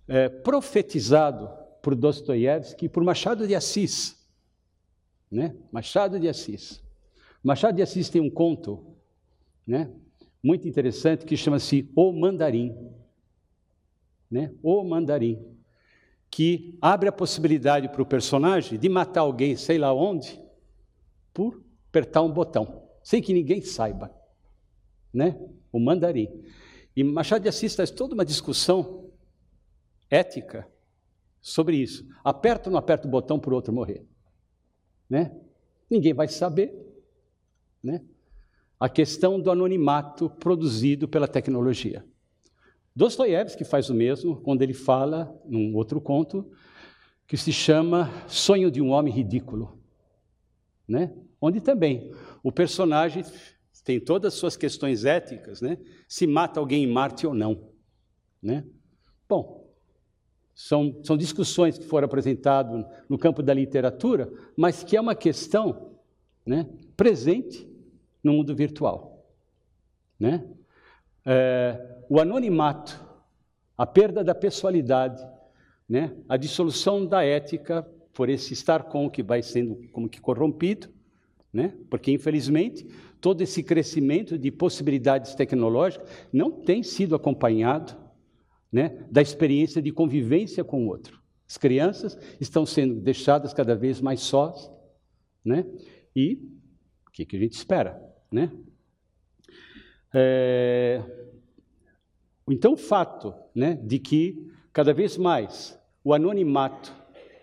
[SPEAKER 3] é, profetizado por Dostoiévski e por Machado de Assis. Né? Machado de Assis. Machado de Assis tem um conto né, muito interessante que chama-se O Mandarim. Né? O Mandarim que abre a possibilidade para o personagem de matar alguém, sei lá onde, por apertar um botão, sem que ninguém saiba. Né? O mandarim. E Machado de Assis traz toda uma discussão ética sobre isso. Aperta ou não aperta o botão para o outro morrer? Né? Ninguém vai saber. Né? A questão do anonimato produzido pela tecnologia. Dostoiévski faz o mesmo quando ele fala, num outro conto, que se chama Sonho de um Homem Ridículo, né? onde também o personagem tem todas as suas questões éticas, né? se mata alguém em Marte ou não. Né? Bom, são, são discussões que foram apresentadas no campo da literatura, mas que é uma questão né, presente no mundo virtual. Né? É, o anonimato, a perda da pessoalidade, né? a dissolução da ética por esse estar com que vai sendo como que corrompido, né? porque infelizmente todo esse crescimento de possibilidades tecnológicas não tem sido acompanhado né, da experiência de convivência com o outro. As crianças estão sendo deixadas cada vez mais sós, né? E o que, que a gente espera, né? É, então, o fato né, de que cada vez mais o anonimato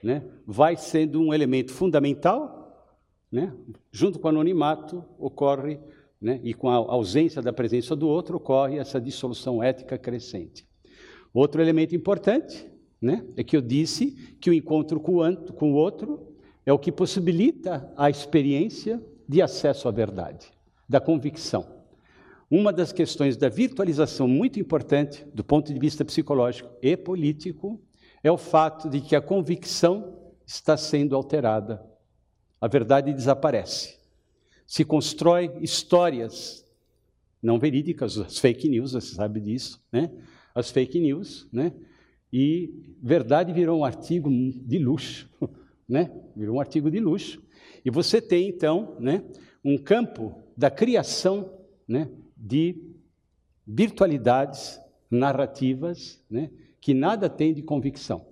[SPEAKER 3] né, vai sendo um elemento fundamental, né, junto com o anonimato ocorre, né, e com a ausência da presença do outro, ocorre essa dissolução ética crescente. Outro elemento importante né? É que eu disse que o encontro com o outro é o que possibilita a experiência de acesso à verdade, da convicção. Uma das questões da virtualização muito importante do ponto de vista psicológico e político é o fato de que a convicção está sendo alterada. A verdade desaparece. Se constrói histórias não verídicas, as fake news, você sabe disso, né? As fake news, né? E verdade virou um artigo de luxo, né? Virou um artigo de luxo. E você tem então, né, um campo da criação, né, de virtualidades narrativas, né, que nada tem de convicção,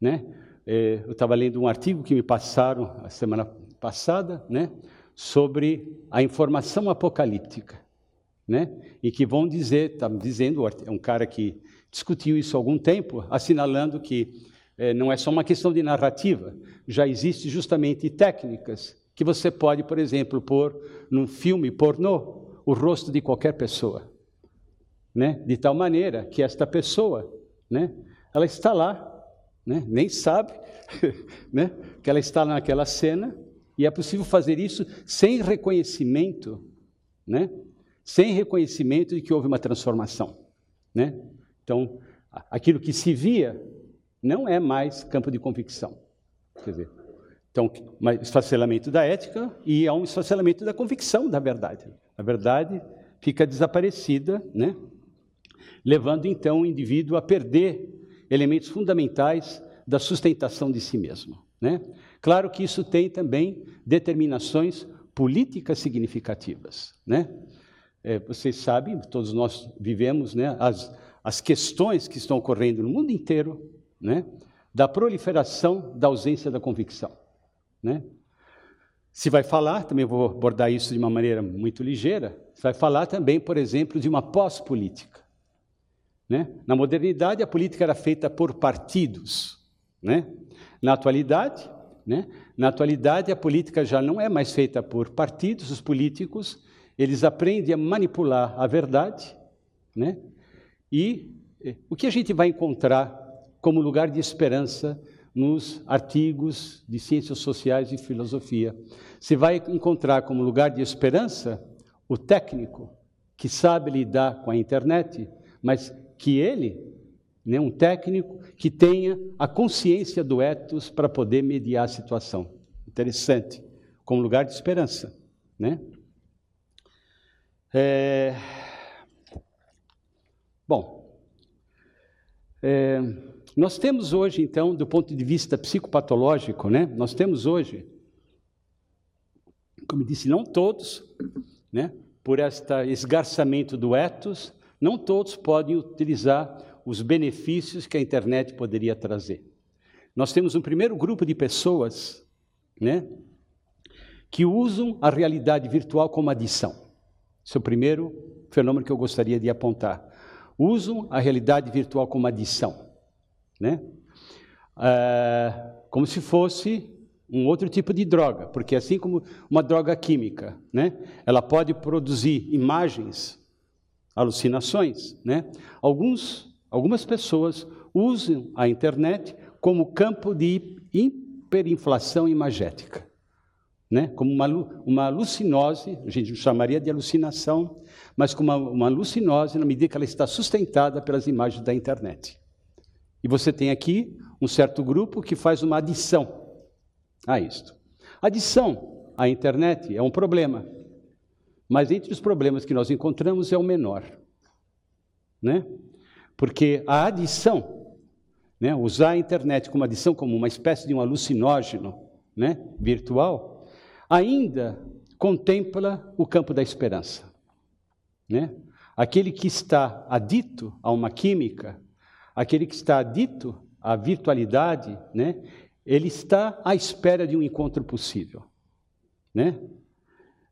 [SPEAKER 3] né? É, eu estava lendo um artigo que me passaram a semana passada, né, sobre a informação apocalíptica né? E que vão dizer, está dizendo, é um cara que discutiu isso há algum tempo, assinalando que é, não é só uma questão de narrativa, já existe justamente técnicas que você pode, por exemplo, pôr num filme pornô o rosto de qualquer pessoa, né? De tal maneira que esta pessoa, né? Ela está lá, né? Nem sabe, né? Que ela está naquela cena e é possível fazer isso sem reconhecimento, né? Sem reconhecimento de que houve uma transformação. Né? Então, aquilo que se via não é mais campo de convicção. Quer dizer, então, um esfacelamento da ética e há um esfacelamento da convicção da verdade. A verdade fica desaparecida, né? levando então o indivíduo a perder elementos fundamentais da sustentação de si mesmo. Né? Claro que isso tem também determinações políticas significativas. Né? É, vocês sabem, todos nós vivemos né, as, as questões que estão ocorrendo no mundo inteiro, né, da proliferação da ausência da convicção. Né? Se vai falar, também vou abordar isso de uma maneira muito ligeira, se vai falar também, por exemplo, de uma pós-política. Né? Na modernidade, a política era feita por partidos. Né? Na atualidade, né? na atualidade, a política já não é mais feita por partidos, os políticos eles aprendem a manipular a verdade, né? E eh, o que a gente vai encontrar como lugar de esperança nos artigos de ciências sociais e filosofia? Você vai encontrar como lugar de esperança o técnico que sabe lidar com a internet, mas que ele, né, um técnico que tenha a consciência do ethos para poder mediar a situação. Interessante, como lugar de esperança, né? É... Bom, é... nós temos hoje, então, do ponto de vista psicopatológico, né, nós temos hoje, como disse, não todos, né, por este esgarçamento do ethos, não todos podem utilizar os benefícios que a internet poderia trazer. Nós temos um primeiro grupo de pessoas, né, que usam a realidade virtual como adição. Esse é o primeiro fenômeno que eu gostaria de apontar. Usam a realidade virtual como adição, né? É, como se fosse um outro tipo de droga, porque assim como uma droga química, né? Ela pode produzir imagens, alucinações, né? Alguns, algumas pessoas usam a internet como campo de hiperinflação imagética né? como uma, uma alucinose, a gente chamaria de alucinação, mas como uma, uma alucinose na medida que ela está sustentada pelas imagens da internet. E você tem aqui um certo grupo que faz uma adição a isto. Adição à internet é um problema, mas entre os problemas que nós encontramos é o menor, né? Porque a adição, né, usar a internet como adição, como uma espécie de um alucinógeno, né, virtual, ainda contempla o campo da esperança. Né? Aquele que está adito a uma química, aquele que está adito à virtualidade, né? ele está à espera de um encontro possível. Né?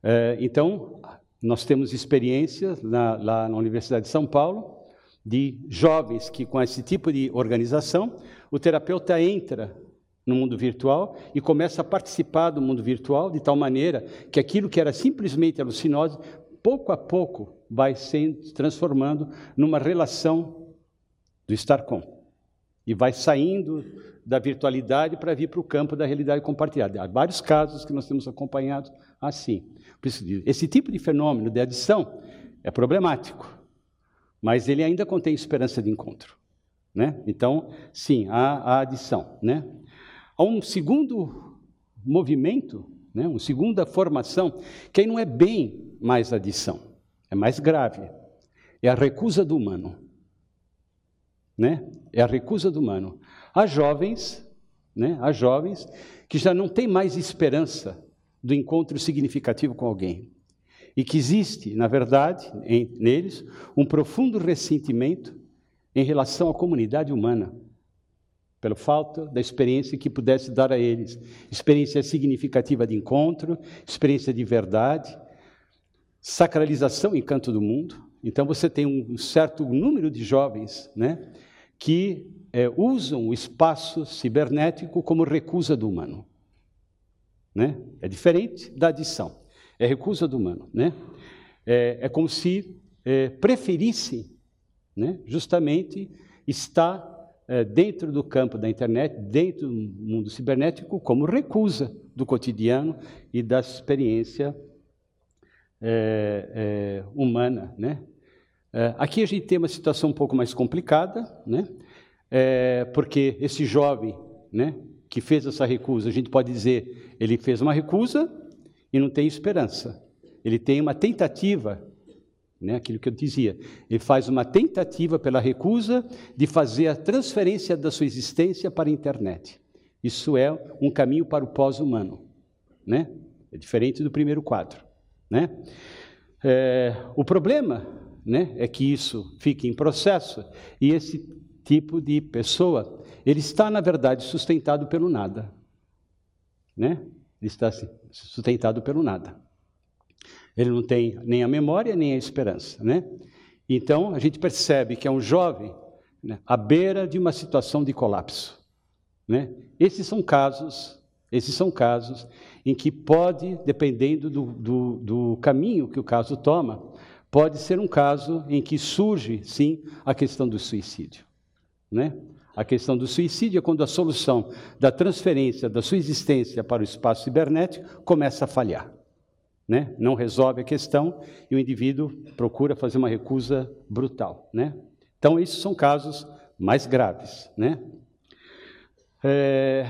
[SPEAKER 3] É, então, nós temos experiências na, lá na Universidade de São Paulo de jovens que, com esse tipo de organização, o terapeuta entra no mundo virtual e começa a participar do mundo virtual de tal maneira que aquilo que era simplesmente alucinose, pouco a pouco vai se transformando numa relação do estar com. e vai saindo da virtualidade para vir para o campo da realidade compartilhada. Há vários casos que nós temos acompanhado assim. Esse tipo de fenômeno de adição é problemático, mas ele ainda contém esperança de encontro. Né? Então, sim, há a adição. Né? Há um segundo movimento, né? uma segunda formação, que aí não é bem mais adição, é mais grave. É a recusa do humano. Né? É a recusa do humano. Há jovens, né? há jovens que já não têm mais esperança do encontro significativo com alguém. E que existe, na verdade, em, neles, um profundo ressentimento em relação à comunidade humana, pela falta da experiência que pudesse dar a eles experiência significativa de encontro, experiência de verdade, sacralização e encanto do mundo. Então você tem um certo número de jovens né, que é, usam o espaço cibernético como recusa do humano. Né? É diferente da adição, é recusa do humano. Né? É, é como se é, preferisse né, justamente estar dentro do campo da internet, dentro do mundo cibernético, como recusa do cotidiano e da experiência é, é, humana. Né? É, aqui a gente tem uma situação um pouco mais complicada, né? Porque esse jovem né, que fez essa recusa, a gente pode dizer, ele fez uma recusa e não tem esperança. Ele tem uma tentativa, né, aquilo que eu dizia, ele faz uma tentativa pela recusa de fazer a transferência da sua existência para a internet. Isso é um caminho para o pós-humano, né? É diferente do primeiro quadro, né? É, o problema, né, é que isso fique em processo e esse tipo de pessoa ele está, na verdade, sustentado pelo nada. Né? Ele está sustentado pelo nada. Ele não tem nem a memória, nem a esperança. Né? Então, a gente percebe que é um jovem né, à beira de uma situação de colapso. Né? Esses são casos, esses são casos em que pode, dependendo do, do, do caminho que o caso toma, pode ser um caso em que surge, sim, a questão do suicídio. Né? A questão do suicídio é quando a solução da transferência da sua existência para o espaço cibernético começa a falhar. Né? Não resolve a questão e o indivíduo procura fazer uma recusa brutal. Né? Então, esses são casos mais graves. Né? É...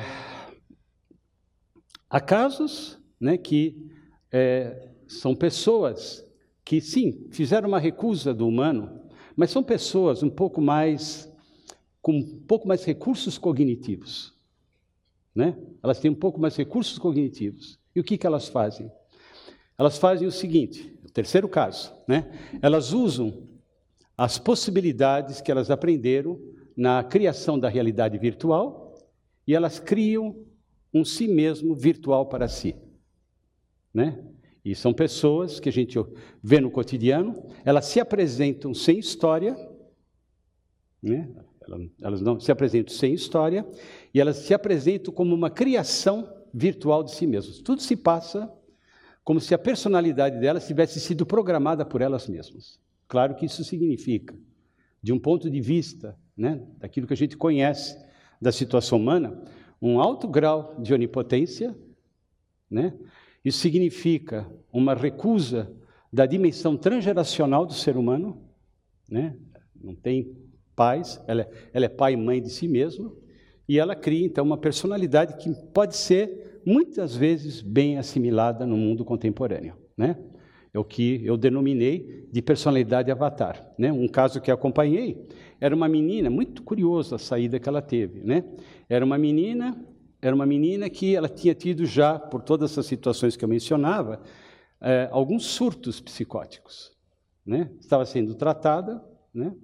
[SPEAKER 3] Há casos né, que é, são pessoas que, sim, fizeram uma recusa do humano, mas são pessoas um pouco mais com um pouco mais recursos cognitivos. Né? Elas têm um pouco mais recursos cognitivos. E o que, que elas fazem? Elas fazem o seguinte: o terceiro caso, né? elas usam as possibilidades que elas aprenderam na criação da realidade virtual e elas criam um si mesmo virtual para si. Né? E são pessoas que a gente vê no cotidiano, elas se apresentam sem história, né? Elas não se apresentam sem história e elas se apresentam como uma criação virtual de si mesmas. Tudo se passa como se a personalidade delas tivesse sido programada por elas mesmas. Claro que isso significa, de um ponto de vista né, daquilo que a gente conhece da situação humana, um alto grau de onipotência. Né? Isso significa uma recusa da dimensão transgeracional do ser humano. Né? Não tem pais, ela é, ela é pai e mãe de si mesma, e ela cria então uma personalidade que pode ser muitas vezes bem assimilada no mundo contemporâneo, né? É o que eu denominei de personalidade avatar, né? Um caso que acompanhei era uma menina muito curiosa a saída que ela teve, né? Era uma menina, era uma menina que ela tinha tido já por todas essas situações que eu mencionava, é, alguns surtos psicóticos, né? Estava sendo tratada, né?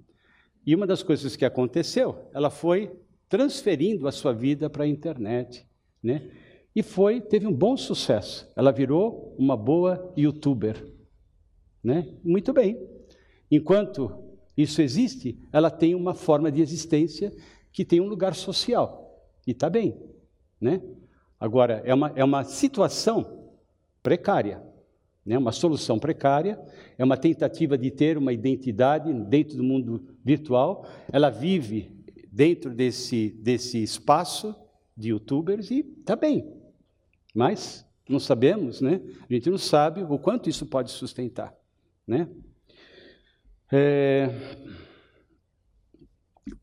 [SPEAKER 3] E uma das coisas que aconteceu, ela foi transferindo a sua vida para a internet, né? E foi, teve um bom sucesso. Ela virou uma boa youtuber, né? Muito bem. Enquanto isso existe, ela tem uma forma de existência que tem um lugar social. E está bem, né? Agora, é uma, é uma situação precária né, uma solução precária, é uma tentativa de ter uma identidade dentro do mundo virtual. Ela vive dentro desse, desse espaço de youtubers e está bem. Mas não sabemos, né? A gente não sabe o quanto isso pode sustentar, né? É,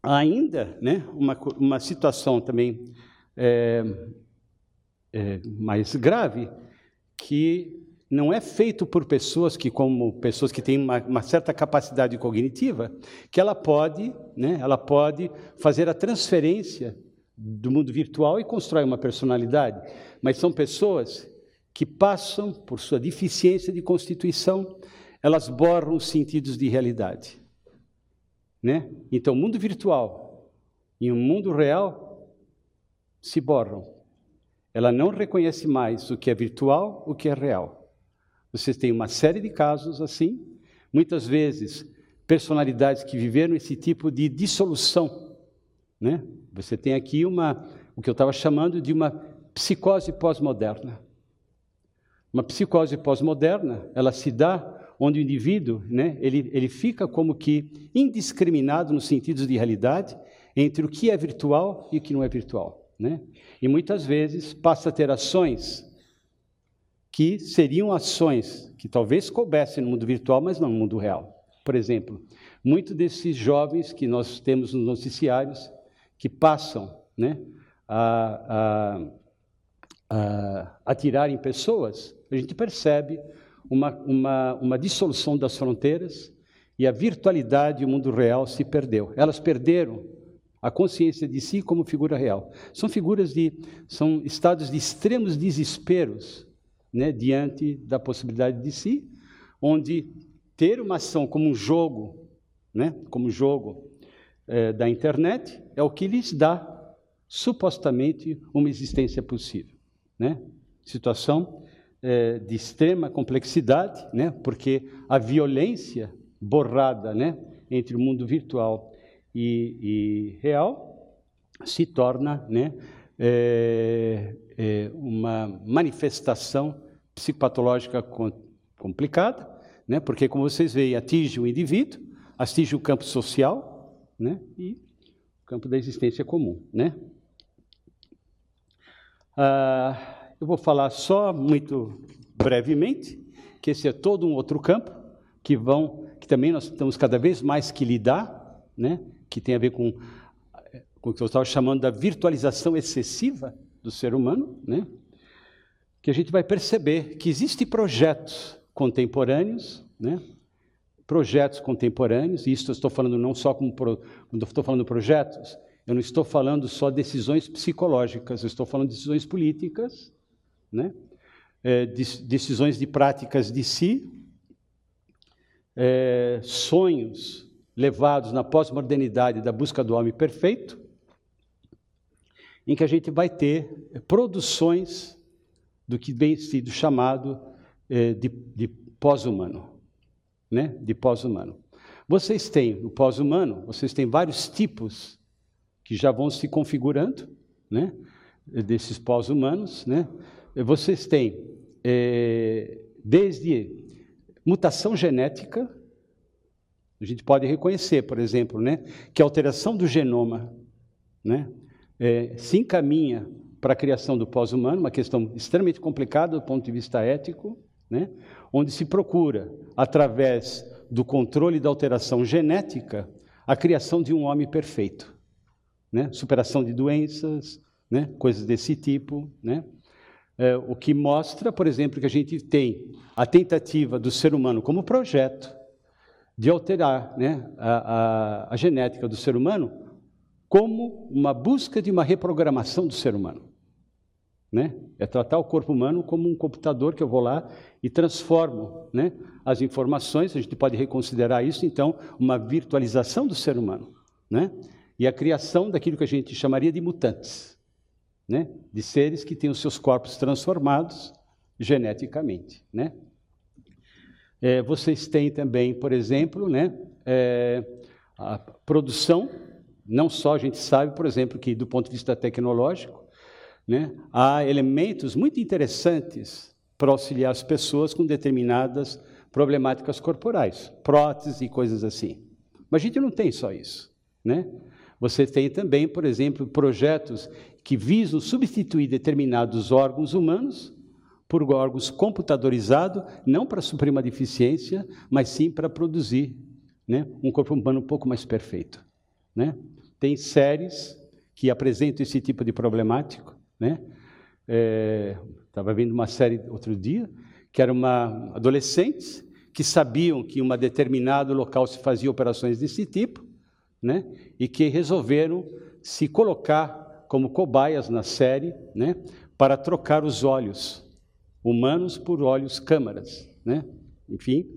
[SPEAKER 3] ainda, né? Uma, uma situação também é, é, mais grave que não é feito por pessoas que, como pessoas que têm uma, uma, certa capacidade cognitiva, que ela pode, né, ela pode fazer a transferência do mundo virtual e constrói uma personalidade. Mas são pessoas que passam por sua deficiência de constituição, elas borram os sentidos de realidade. Né? Então, o mundo virtual e o mundo real se borram. Ela não reconhece mais o que é virtual, o que é real. Vocês têm uma série de casos assim, muitas vezes personalidades que viveram esse tipo de dissolução, né? Você tem aqui uma, o que eu estava chamando de uma psicose pós-moderna. Uma psicose pós-moderna, ela se dá onde o indivíduo, né, ele, ele fica como que indiscriminado nos sentidos de realidade entre o que é virtual e o que não é virtual, né? E muitas vezes passa a ter ações que seriam ações que talvez coubessem no mundo virtual, mas não no mundo real. Por exemplo, muitos desses jovens que nós temos nos noticiários, que passam né, a, a, a atirar em pessoas, a gente percebe uma, uma, uma dissolução das fronteiras e a virtualidade o mundo real se perdeu. Elas perderam a consciência de si como figura real. São figuras de, são estados de extremos desesperos né, diante da possibilidade de si, onde ter uma ação como um jogo, né, como jogo é, da internet, é o que lhes dá supostamente uma existência possível, né? Situação é, de extrema complexidade, né? Porque a violência borrada, né, entre o mundo virtual e, e real se torna, né, é, é uma manifestação psicopatológica complicada, né? porque, como vocês veem, atinge o indivíduo, atinge o campo social né? e o campo da existência comum. Né? Ah, eu vou falar só muito brevemente, que esse é todo um outro campo, que vão, que também nós temos cada vez mais que lidar, né? que tem a ver com, com o que eu estava chamando da virtualização excessiva do ser humano, né? que a gente vai perceber que existem projetos contemporâneos, né? Projetos contemporâneos, e isso eu estou falando não só como pro, quando estou falando projetos, eu não estou falando só decisões psicológicas, eu estou falando de decisões políticas, né? É, de, decisões de práticas de si, é, sonhos levados na pós-modernidade da busca do homem perfeito, em que a gente vai ter produções do que vem sido chamado eh, de, de pós-humano, né? De pós-humano. Vocês têm o pós-humano, vocês têm vários tipos que já vão se configurando, né? Desses pós-humanos, né? Vocês têm eh, desde mutação genética, a gente pode reconhecer, por exemplo, né, que a alteração do genoma né, é, se encaminha para a criação do pós-humano, uma questão extremamente complicada do ponto de vista ético, né? onde se procura, através do controle da alteração genética, a criação de um homem perfeito. Né? Superação de doenças, né? coisas desse tipo. Né? É, o que mostra, por exemplo, que a gente tem a tentativa do ser humano como projeto de alterar né, a, a, a genética do ser humano como uma busca de uma reprogramação do ser humano. Né? É tratar o corpo humano como um computador que eu vou lá e transformo né, as informações, a gente pode reconsiderar isso, então, uma virtualização do ser humano. Né? E a criação daquilo que a gente chamaria de mutantes, né? de seres que têm os seus corpos transformados geneticamente. Né? É, vocês têm também, por exemplo, né, é, a produção não só a gente sabe, por exemplo, que do ponto de vista tecnológico, né, há elementos muito interessantes para auxiliar as pessoas com determinadas problemáticas corporais, próteses e coisas assim. Mas a gente não tem só isso. Né? Você tem também, por exemplo, projetos que visam substituir determinados órgãos humanos por órgãos computadorizados, não para suprir uma deficiência, mas sim para produzir né, um corpo humano um pouco mais perfeito. Né? Tem séries que apresentam esse tipo de problemático. Né? Estava é, vendo uma série outro dia, que era uma adolescentes que sabiam que em um determinado local se fazia operações desse tipo, né? e que resolveram se colocar como cobaias na série né? para trocar os olhos humanos por olhos câmaras. Né? Enfim,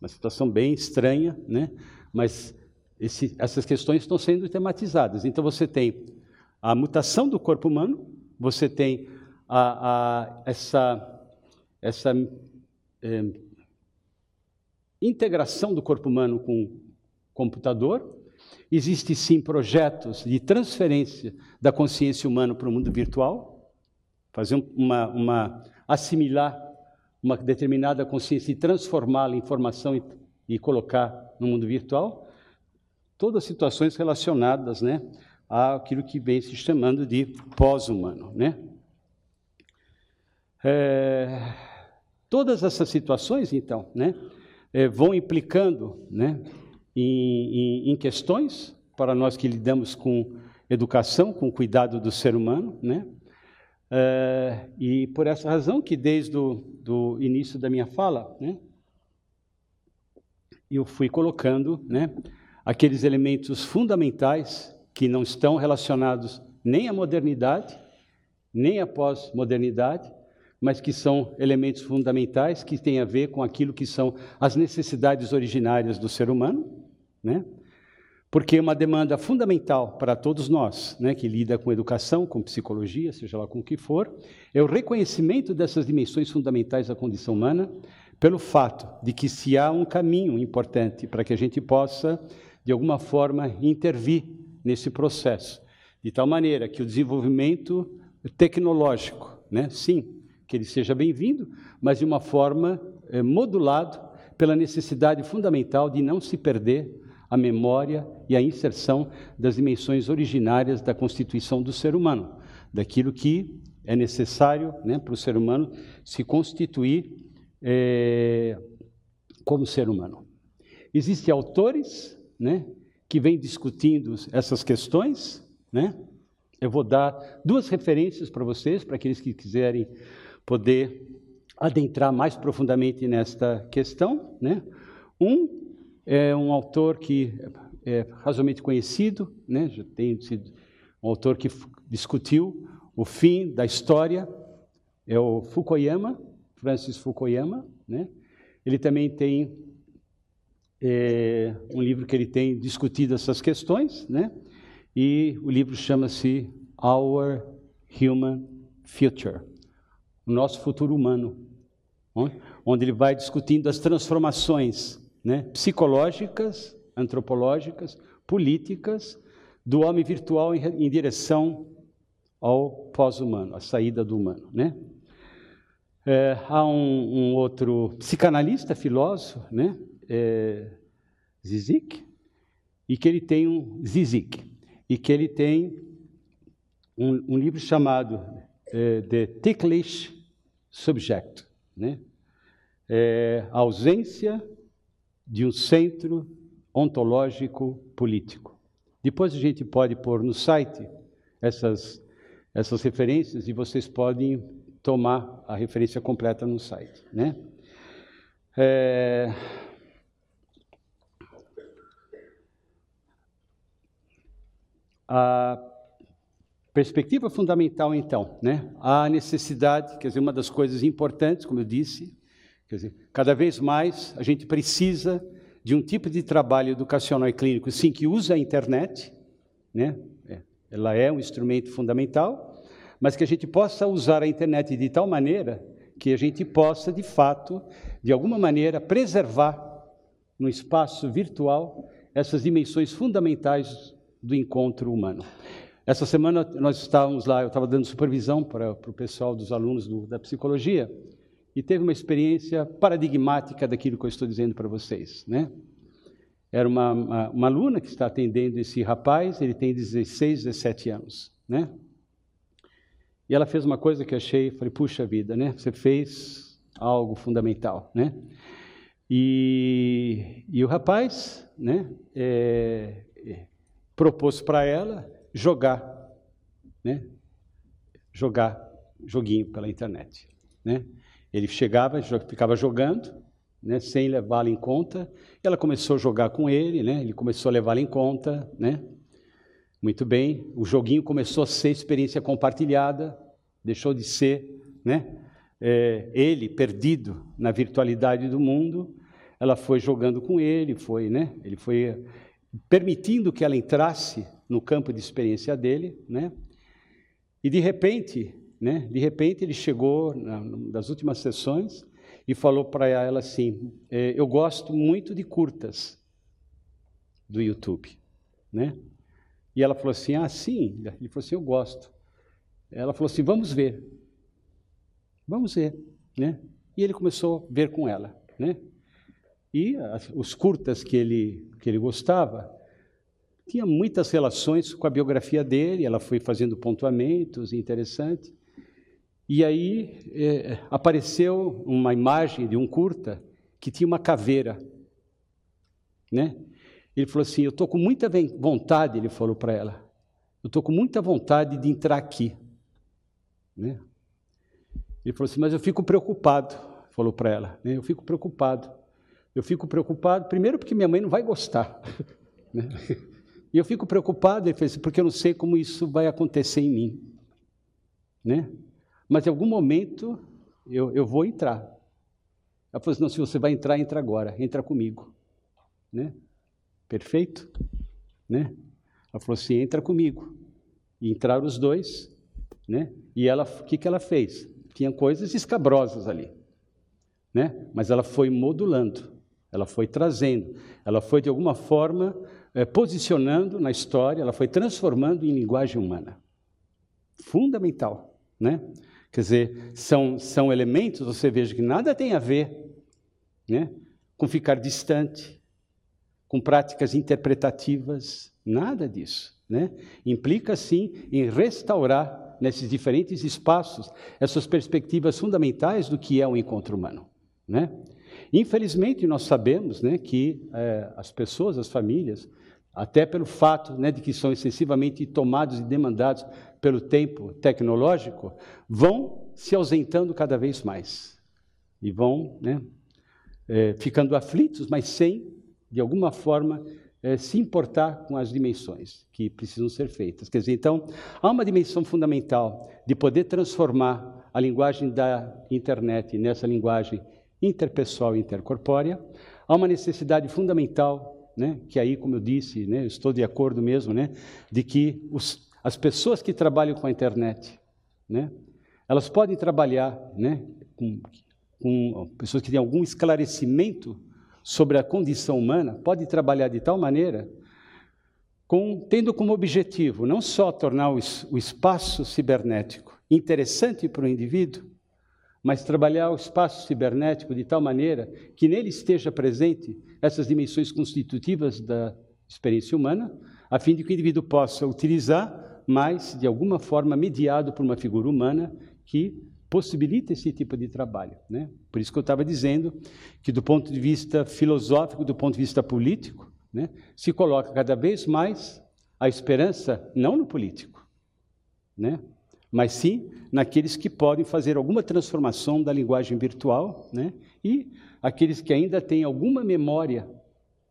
[SPEAKER 3] uma situação bem estranha, né? mas esse, essas questões estão sendo tematizadas. Então você tem a mutação do corpo humano, você tem a, a, essa, essa é, integração do corpo humano com o computador. Existem sim projetos de transferência da consciência humana para o mundo virtual, fazer uma, uma assimilar uma determinada consciência e transformá-la em informação e, e, colocar no mundo virtual. Todas situações relacionadas, né, àquilo que vem se chamando de pós-humano, né? É, todas essas situações, então, né, é, vão implicando né, em, em, em, questões para nós que lidamos com educação, com cuidado do ser humano, né? É, e por essa razão que desde o do início da minha fala, né, eu fui colocando né, aqueles elementos fundamentais que não estão relacionados nem à modernidade, nem à pós-modernidade, mas que são elementos fundamentais que têm a ver com aquilo que são as necessidades originárias do ser humano, né? Porque é uma demanda fundamental para todos nós, né, que lida com educação, com psicologia, seja lá com o que for, é o reconhecimento dessas dimensões fundamentais da condição humana, pelo fato de que se há um caminho importante para que a gente possa, de alguma forma, intervir nesse processo, de tal maneira que o desenvolvimento tecnológico, né, sim, que ele seja bem-vindo, mas de uma forma é, modulado pela necessidade fundamental de não se perder a memória e a inserção das dimensões originárias da constituição do ser humano, daquilo que é necessário né, para o ser humano se constituir é, como ser humano. Existem autores né, que vêm discutindo essas questões. Né? Eu vou dar duas referências para vocês, para aqueles que quiserem poder adentrar mais profundamente nesta questão. Né? Um é um autor que é razoavelmente conhecido, né? já tem sido um autor que discutiu o fim da história, é o Fukuyama, Francis Fukuyama. Né? Ele também tem é, um livro que ele tem discutido essas questões, né? e o livro chama-se Our Human Future o nosso futuro humano, onde ele vai discutindo as transformações né, psicológicas, antropológicas, políticas do homem virtual em, direção ao pós-humano, à saída do humano. Né? É, há um, um, outro psicanalista, filósofo, né, é, Zizek, e que ele tem um Zizek, e que ele tem um, um livro chamado é, The Ticklish subject, né? É a ausência de um centro ontológico político. Depois a gente pode pôr no site essas, essas referências e vocês podem tomar a referência completa no site, né? É... A Perspectiva fundamental, então, né? A necessidade, quer dizer, uma das coisas importantes, como eu disse, quer dizer, cada vez mais a gente precisa de um tipo de trabalho educacional e clínico, sim, que usa a internet, né? É, ela é um instrumento fundamental, mas que a gente possa usar a internet de tal maneira que a gente possa, de fato, de alguma maneira, preservar no espaço virtual essas dimensões fundamentais do encontro humano. Essa semana nós estávamos lá, eu estava dando supervisão para, para o pessoal dos alunos do, da psicologia e teve uma experiência paradigmática daquilo que eu estou dizendo para vocês, né? era uma, uma, uma, aluna que está atendendo esse rapaz, ele tem 16, 17 anos, né? E ela fez uma coisa que eu achei, falei, puxa vida, né? Você fez algo fundamental, né? E, e o rapaz, né? É, é, propôs para ela jogar, né? Jogar joguinho pela internet, né? Ele chegava, ficava jogando, né, sem levá-la em conta. Ela começou a jogar com ele, né, ele começou a levá-la em conta. Né. Muito bem, o joguinho começou a ser experiência compartilhada, deixou de ser né, é, ele perdido na virtualidade do mundo. Ela foi jogando com ele, foi, né, ele foi permitindo que ela entrasse no campo de experiência dele, né? E de repente, né? De repente ele chegou nas últimas sessões e falou para ela assim: é, Eu gosto muito de curtas do YouTube. Né? E ela falou assim: Ah, sim. Ele falou assim: Eu gosto. Ela falou assim: Vamos ver. Vamos ver. Né? E ele começou a ver com ela. Né? E as, os curtas que ele, que ele gostava tinha muitas relações com a biografia dele, ela foi fazendo pontuamentos, interessante. E aí é, apareceu uma imagem de um curta que tinha uma caveira, né? Ele falou assim: Eu estou com muita vontade, ele falou para ela, eu estou com muita vontade de entrar aqui. Né? Ele falou assim: Mas eu fico preocupado, falou para ela, né? eu fico preocupado. Eu fico preocupado, primeiro porque minha mãe não vai gostar. Né? E eu fico preocupado, ele assim, porque eu não sei como isso vai acontecer em mim. Né? Mas em algum momento eu, eu vou entrar. Ela falou assim: não, se você vai entrar, entra agora, entra comigo. Né? Perfeito? Né? Ela falou assim: entra comigo. E entraram os dois, né? E ela, o que, que ela fez? Tinha coisas escabrosas ali, né? Mas ela foi modulando, ela foi trazendo, ela foi de alguma forma é, posicionando na história, ela foi transformando em linguagem humana. Fundamental, né? Quer dizer, são, são elementos, você veja que nada tem a ver né, com ficar distante, com práticas interpretativas, nada disso. Né? Implica, sim, em restaurar nesses diferentes espaços essas perspectivas fundamentais do que é o encontro humano. Né? Infelizmente, nós sabemos né, que é, as pessoas, as famílias, até pelo fato né, de que são excessivamente tomados e demandados pelo tempo tecnológico, vão se ausentando cada vez mais e vão né, é, ficando aflitos, mas sem, de alguma forma, é, se importar com as dimensões que precisam ser feitas. Quer dizer, então, há uma dimensão fundamental de poder transformar a linguagem da internet nessa linguagem interpessoal e intercorpórea. Há uma necessidade fundamental, né, que aí, como eu disse, né, eu estou de acordo mesmo, né, de que os as pessoas que trabalham com a internet, né, elas podem trabalhar né, com, com pessoas que têm algum esclarecimento sobre a condição humana, podem trabalhar de tal maneira, com, tendo como objetivo não só tornar o, o espaço cibernético interessante para o indivíduo, mas trabalhar o espaço cibernético de tal maneira que nele esteja presente essas dimensões constitutivas da experiência humana, a fim de que o indivíduo possa utilizar mas de alguma forma mediado por uma figura humana que possibilita esse tipo de trabalho. Né? Por isso que eu estava dizendo que, do ponto de vista filosófico, do ponto de vista político, né, se coloca cada vez mais a esperança não no político, né, mas sim naqueles que podem fazer alguma transformação da linguagem virtual né, e aqueles que ainda têm alguma memória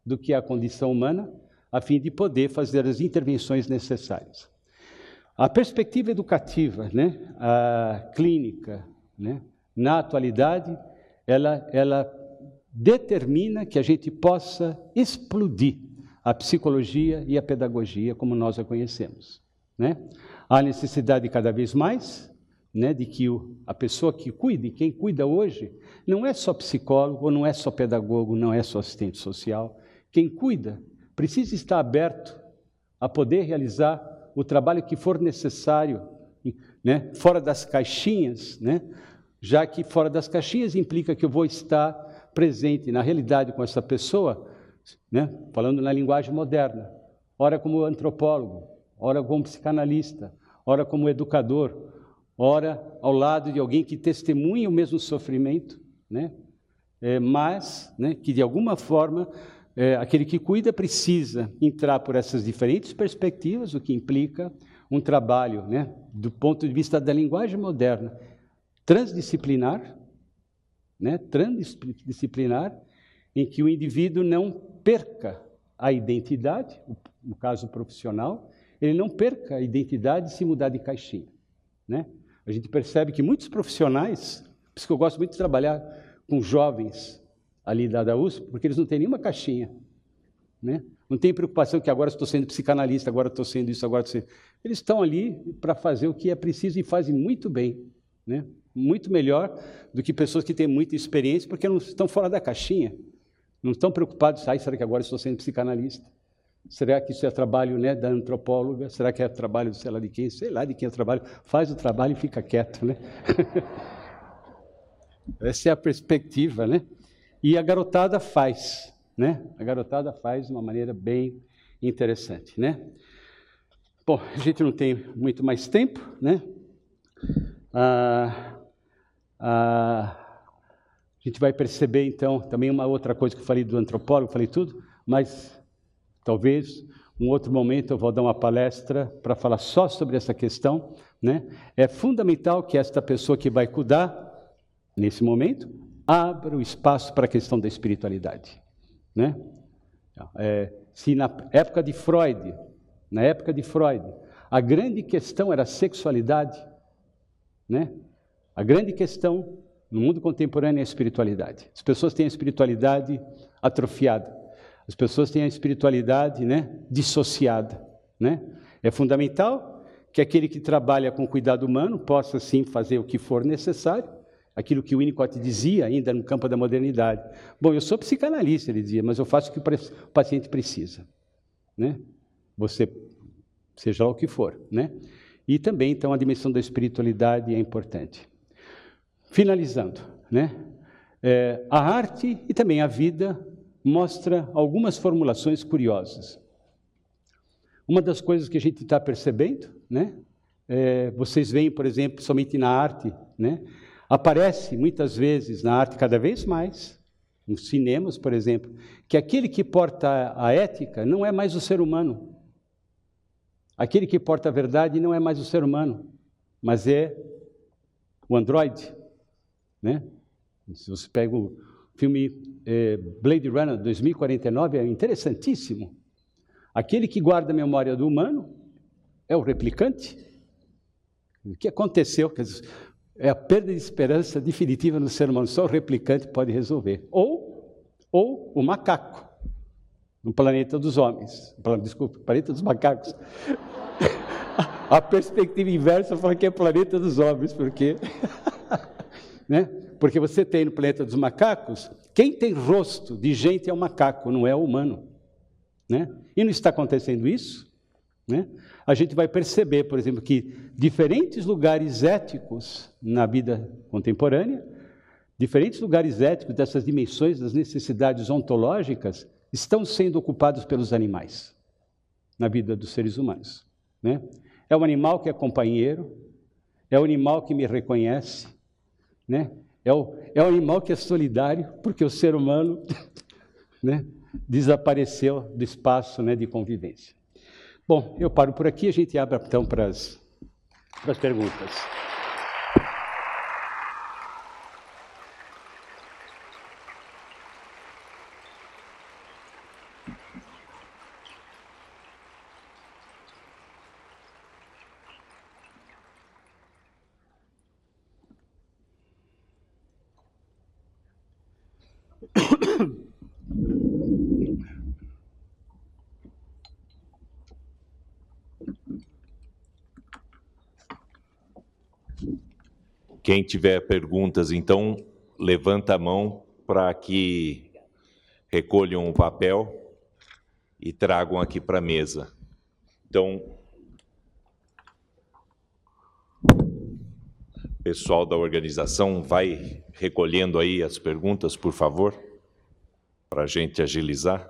[SPEAKER 3] do que é a condição humana, a fim de poder fazer as intervenções necessárias. A perspectiva educativa, né, a clínica, né, na atualidade, ela, ela determina que a gente possa explodir a psicologia e a pedagogia como nós a conhecemos. Né? Há necessidade cada vez mais né, de que a pessoa que cuide, quem cuida hoje, não é só psicólogo, não é só pedagogo, não é só assistente social. Quem cuida precisa estar aberto a poder realizar o trabalho que for necessário, né, fora das caixinhas, né, já que fora das caixinhas implica que eu vou estar presente na realidade com essa pessoa né? falando na linguagem moderna, ora como antropólogo, ora como psicanalista, ora como educador, ora ao lado de alguém que testemunha o mesmo sofrimento, né? É, mas né, que de alguma forma é, aquele que cuida precisa entrar por essas diferentes perspectivas, o que implica um trabalho, né, do ponto de vista da linguagem moderna, transdisciplinar, né, transdisciplinar, em que o indivíduo não perca a identidade, no caso profissional, ele não perca a identidade se mudar de caixinha. Né? A gente percebe que muitos profissionais, por isso que eu gosto muito de trabalhar com jovens ali da, da USP, porque eles não têm nenhuma caixinha. Né? Não tem preocupação que agora estou sendo psicanalista, agora estou sendo isso, agora estou sendo... Eles estão ali para fazer o que é preciso e fazem muito bem. Né? Muito melhor do que pessoas que têm muita experiência, porque não estão fora da caixinha. Não estão preocupados, ah, será que agora estou sendo psicanalista? Será que isso é trabalho né, da antropóloga? Será que é trabalho, sei lá de quem? Sei lá de quem é trabalho. Faz o trabalho e fica quieto, né? Essa é a perspectiva, né? E a garotada faz, né? A garotada faz de uma maneira bem interessante, né? Bom, a gente não tem muito mais tempo, né? Ah, ah, a gente vai perceber, então, também uma outra coisa que eu falei do antropólogo, falei tudo, mas Talvez um outro momento eu vou dar uma palestra para falar só sobre essa questão. Né? É fundamental que esta pessoa que vai cuidar, nesse momento, abra o espaço para a questão da espiritualidade. Né? É, se na época de Freud, na época de Freud, a grande questão era a sexualidade, né? A grande questão no mundo contemporâneo é a espiritualidade. As pessoas têm a espiritualidade atrofiada. As pessoas têm a espiritualidade né, dissociada. Né? É fundamental que aquele que trabalha com cuidado humano possa, sim, fazer o que for necessário, aquilo que Winnicott dizia ainda no campo da modernidade. Bom, eu sou psicanalista, ele dizia, mas eu faço o que o paciente precisa. Né? Você, seja lá o que for. Né? E também, então, a dimensão da espiritualidade é importante. Finalizando, né? É, a arte e também a vida mostra algumas formulações curiosas. Uma das coisas que a gente está percebendo, né? É, vocês veem, por exemplo, somente na arte, né? Aparece muitas vezes na arte cada vez mais, nos cinemas, por exemplo, que aquele que porta a ética não é mais o ser humano. Aquele que porta a verdade não é mais o ser humano, mas é o androide, né? Se você pega o, filme eh, Blade Runner 2049 é interessantíssimo. Aquele que guarda a memória do humano é o replicante. O que aconteceu? É a perda de esperança definitiva no ser humano. Só o replicante pode resolver. Ou, ou o macaco, no planeta dos homens. Desculpa, planeta dos macacos. A perspectiva inversa fala que é planeta dos homens, porque. né? Porque você tem no planeta dos macacos, quem tem rosto de gente é o macaco, não é humano. Né? E não está acontecendo isso? Né? A gente vai perceber, por exemplo, que diferentes lugares éticos na vida contemporânea, diferentes lugares éticos dessas dimensões das necessidades ontológicas, estão sendo ocupados pelos animais na vida dos seres humanos. Né? É o animal que é companheiro, é o animal que me reconhece, né? É o, é o animal que é solidário, porque o ser humano né, desapareceu do espaço né, de convivência. Bom, eu paro por aqui, a gente abre então para as perguntas.
[SPEAKER 1] Quem tiver perguntas, então, levanta a mão para que recolham o papel e tragam aqui para a mesa. Então, pessoal da organização vai recolhendo aí as perguntas, por favor, para a gente agilizar.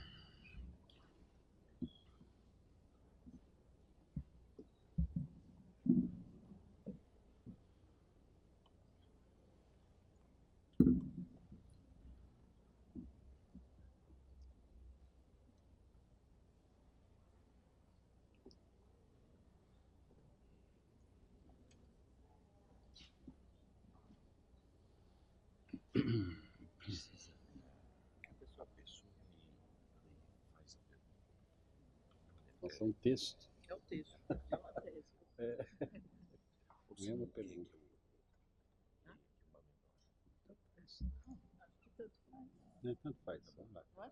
[SPEAKER 3] É um texto.
[SPEAKER 2] É o texto. É uma tese.
[SPEAKER 3] É. Mesma pergunta. Né, tanto faz. Vamos lá.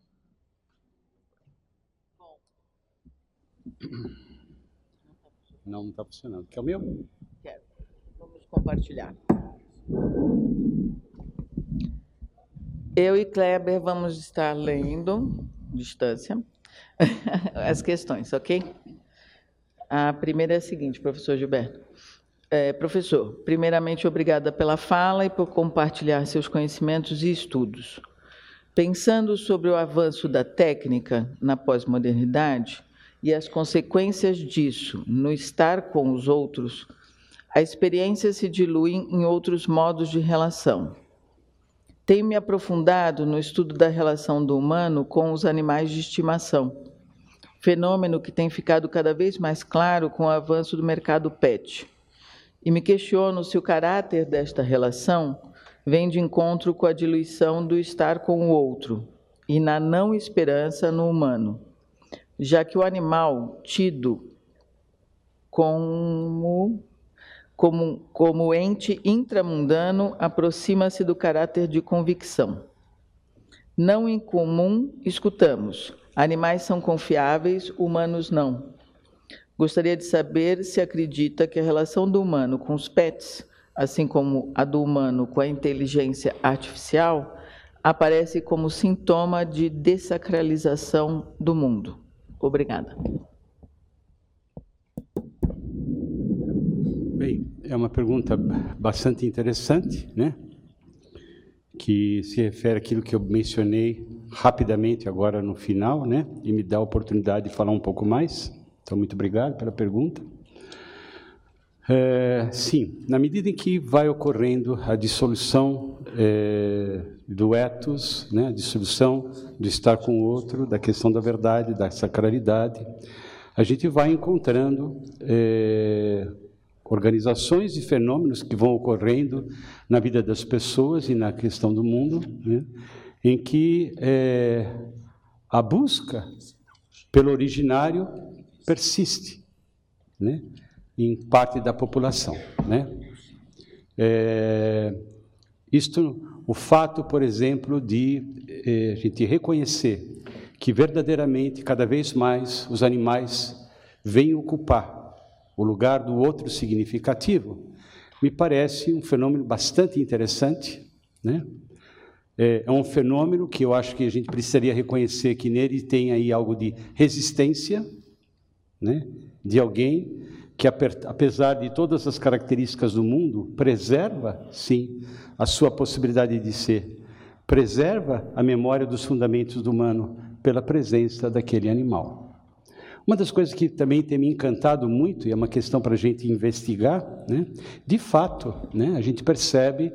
[SPEAKER 2] Bom,
[SPEAKER 3] Não, não está funcionando. Quer o meu?
[SPEAKER 2] quero. Vamos compartilhar. Eu e Kleber vamos estar lendo, distância, as questões, ok? A primeira é a seguinte, professor Gilberto. É, professor, primeiramente, obrigada pela fala e por compartilhar seus conhecimentos e estudos. Pensando sobre o avanço da técnica na pós-modernidade e as consequências disso no estar com os outros, a experiência se dilui em outros modos de relação. Tenho me aprofundado no estudo da relação do humano com os animais de estimação, fenômeno que tem ficado cada vez mais claro com o avanço do mercado pet. E me questiono se o caráter desta relação vem de encontro com a diluição do estar com o outro e na não esperança no humano, já que o animal tido como como, como ente intramundano aproxima-se do caráter de convicção. Não incomum escutamos, animais são confiáveis, humanos não. Gostaria de saber se acredita que a relação do humano com os pets assim como a do humano com a inteligência artificial, aparece como sintoma de desacralização do mundo. Obrigada.
[SPEAKER 3] Bem, é uma pergunta bastante interessante, né? Que se refere àquilo que eu mencionei rapidamente agora no final, né? E me dá a oportunidade de falar um pouco mais. Então, muito obrigado pela pergunta. É, sim, na medida em que vai ocorrendo a dissolução é, do ethos, né, a dissolução do estar com o outro, da questão da verdade, da sacralidade, a gente vai encontrando é, organizações e fenômenos que vão ocorrendo na vida das pessoas e na questão do mundo, né, em que é, a busca pelo originário persiste, né? em parte da população. Né? É, isto, o fato, por exemplo, de é, a gente reconhecer que verdadeiramente, cada vez mais, os animais vêm ocupar o lugar do outro significativo, me parece um fenômeno bastante interessante, né? É, é um fenômeno que eu acho que a gente precisaria reconhecer que nele tem aí algo de resistência, né? De alguém que, apesar de todas as características do mundo, preserva, sim, a sua possibilidade de ser, preserva a memória dos fundamentos do humano pela presença daquele animal. Uma das coisas que também tem me encantado muito, e é uma questão para a gente investigar, né? de fato, né? a gente percebe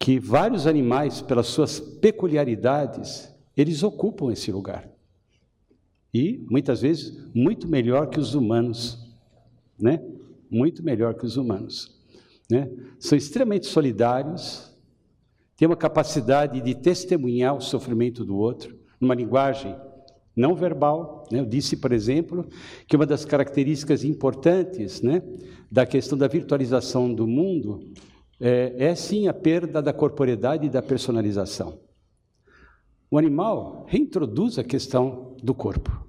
[SPEAKER 3] que vários animais, pelas suas peculiaridades, eles ocupam esse lugar. E, muitas vezes, muito melhor que os humanos né? Muito melhor que os humanos, né? São extremamente solidários, têm uma capacidade de testemunhar o sofrimento do outro, numa linguagem não verbal. Né? Eu disse, por exemplo, que uma das características importantes né, da questão da virtualização do mundo é, é sim a perda da corporeidade e da personalização. O animal reintroduz a questão do corpo,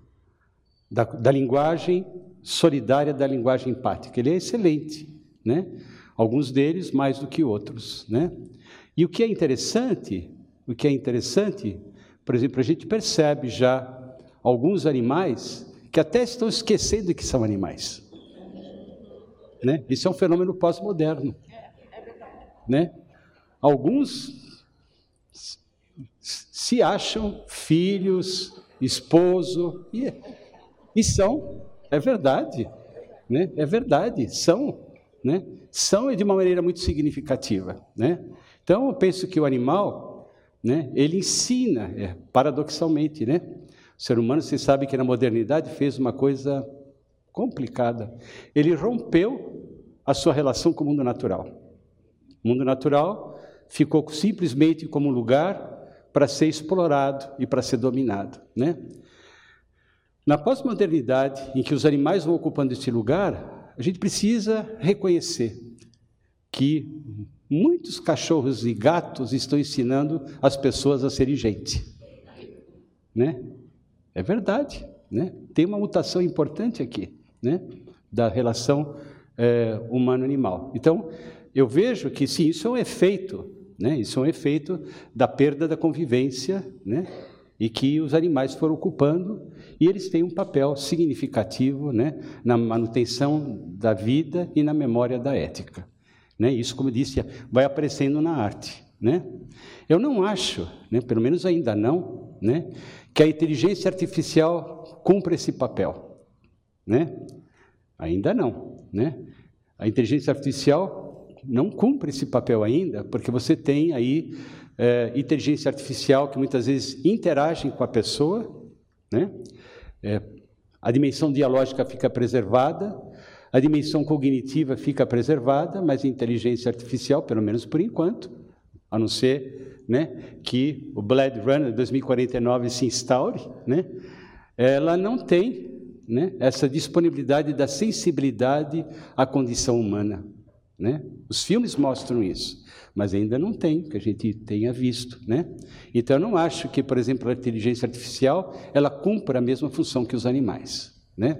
[SPEAKER 3] da, da linguagem solidária da linguagem empática. Ele é excelente, né? Alguns deles mais do que outros, né? E o que é interessante, o que é interessante, por exemplo, a gente percebe já alguns animais que até estão esquecendo que são animais. Né? Isso é um fenômeno pós-moderno. Né? alguns se acham filhos, esposo, e, e são, é verdade, né? é verdade, são, né? são de uma maneira muito significativa. Né? Então, eu penso que o animal, né, ele ensina, é, paradoxalmente, né? o ser humano, você sabe que na modernidade fez uma coisa complicada. Ele rompeu a sua relação com o mundo natural. O mundo natural ficou simplesmente como lugar para ser explorado e para ser dominado, né? Na pós-modernidade, em que os animais vão ocupando esse lugar, a gente precisa reconhecer que muitos cachorros e gatos estão ensinando as pessoas a serem gente, né? É verdade, né? Tem uma mutação importante aqui, né? Da relação é, humano-animal. Então, eu vejo que sim, isso é um efeito né? Isso é um efeito da perda da convivência né? e que os animais foram ocupando, e eles têm um papel significativo né? na manutenção da vida e na memória da ética. Né? Isso, como eu disse, vai aparecendo na arte. Né? Eu não acho, né, pelo menos ainda não, né, que a inteligência artificial cumpra esse papel. Né? Ainda não. Né? A inteligência artificial não cumpre esse papel ainda, porque você tem aí é, inteligência artificial que muitas vezes interagem com a pessoa, né? É, a dimensão dialógica fica preservada, a dimensão cognitiva fica preservada, mas a inteligência artificial, pelo menos por enquanto, a não ser né, que o Blade Runner 2049 se instaure, né, ela não tem né, essa disponibilidade da sensibilidade à condição humana. Né? Os filmes mostram isso, mas ainda não tem, que a gente tenha visto. Né? Então, eu não acho que, por exemplo, a inteligência artificial ela cumpra a mesma função que os animais. Né?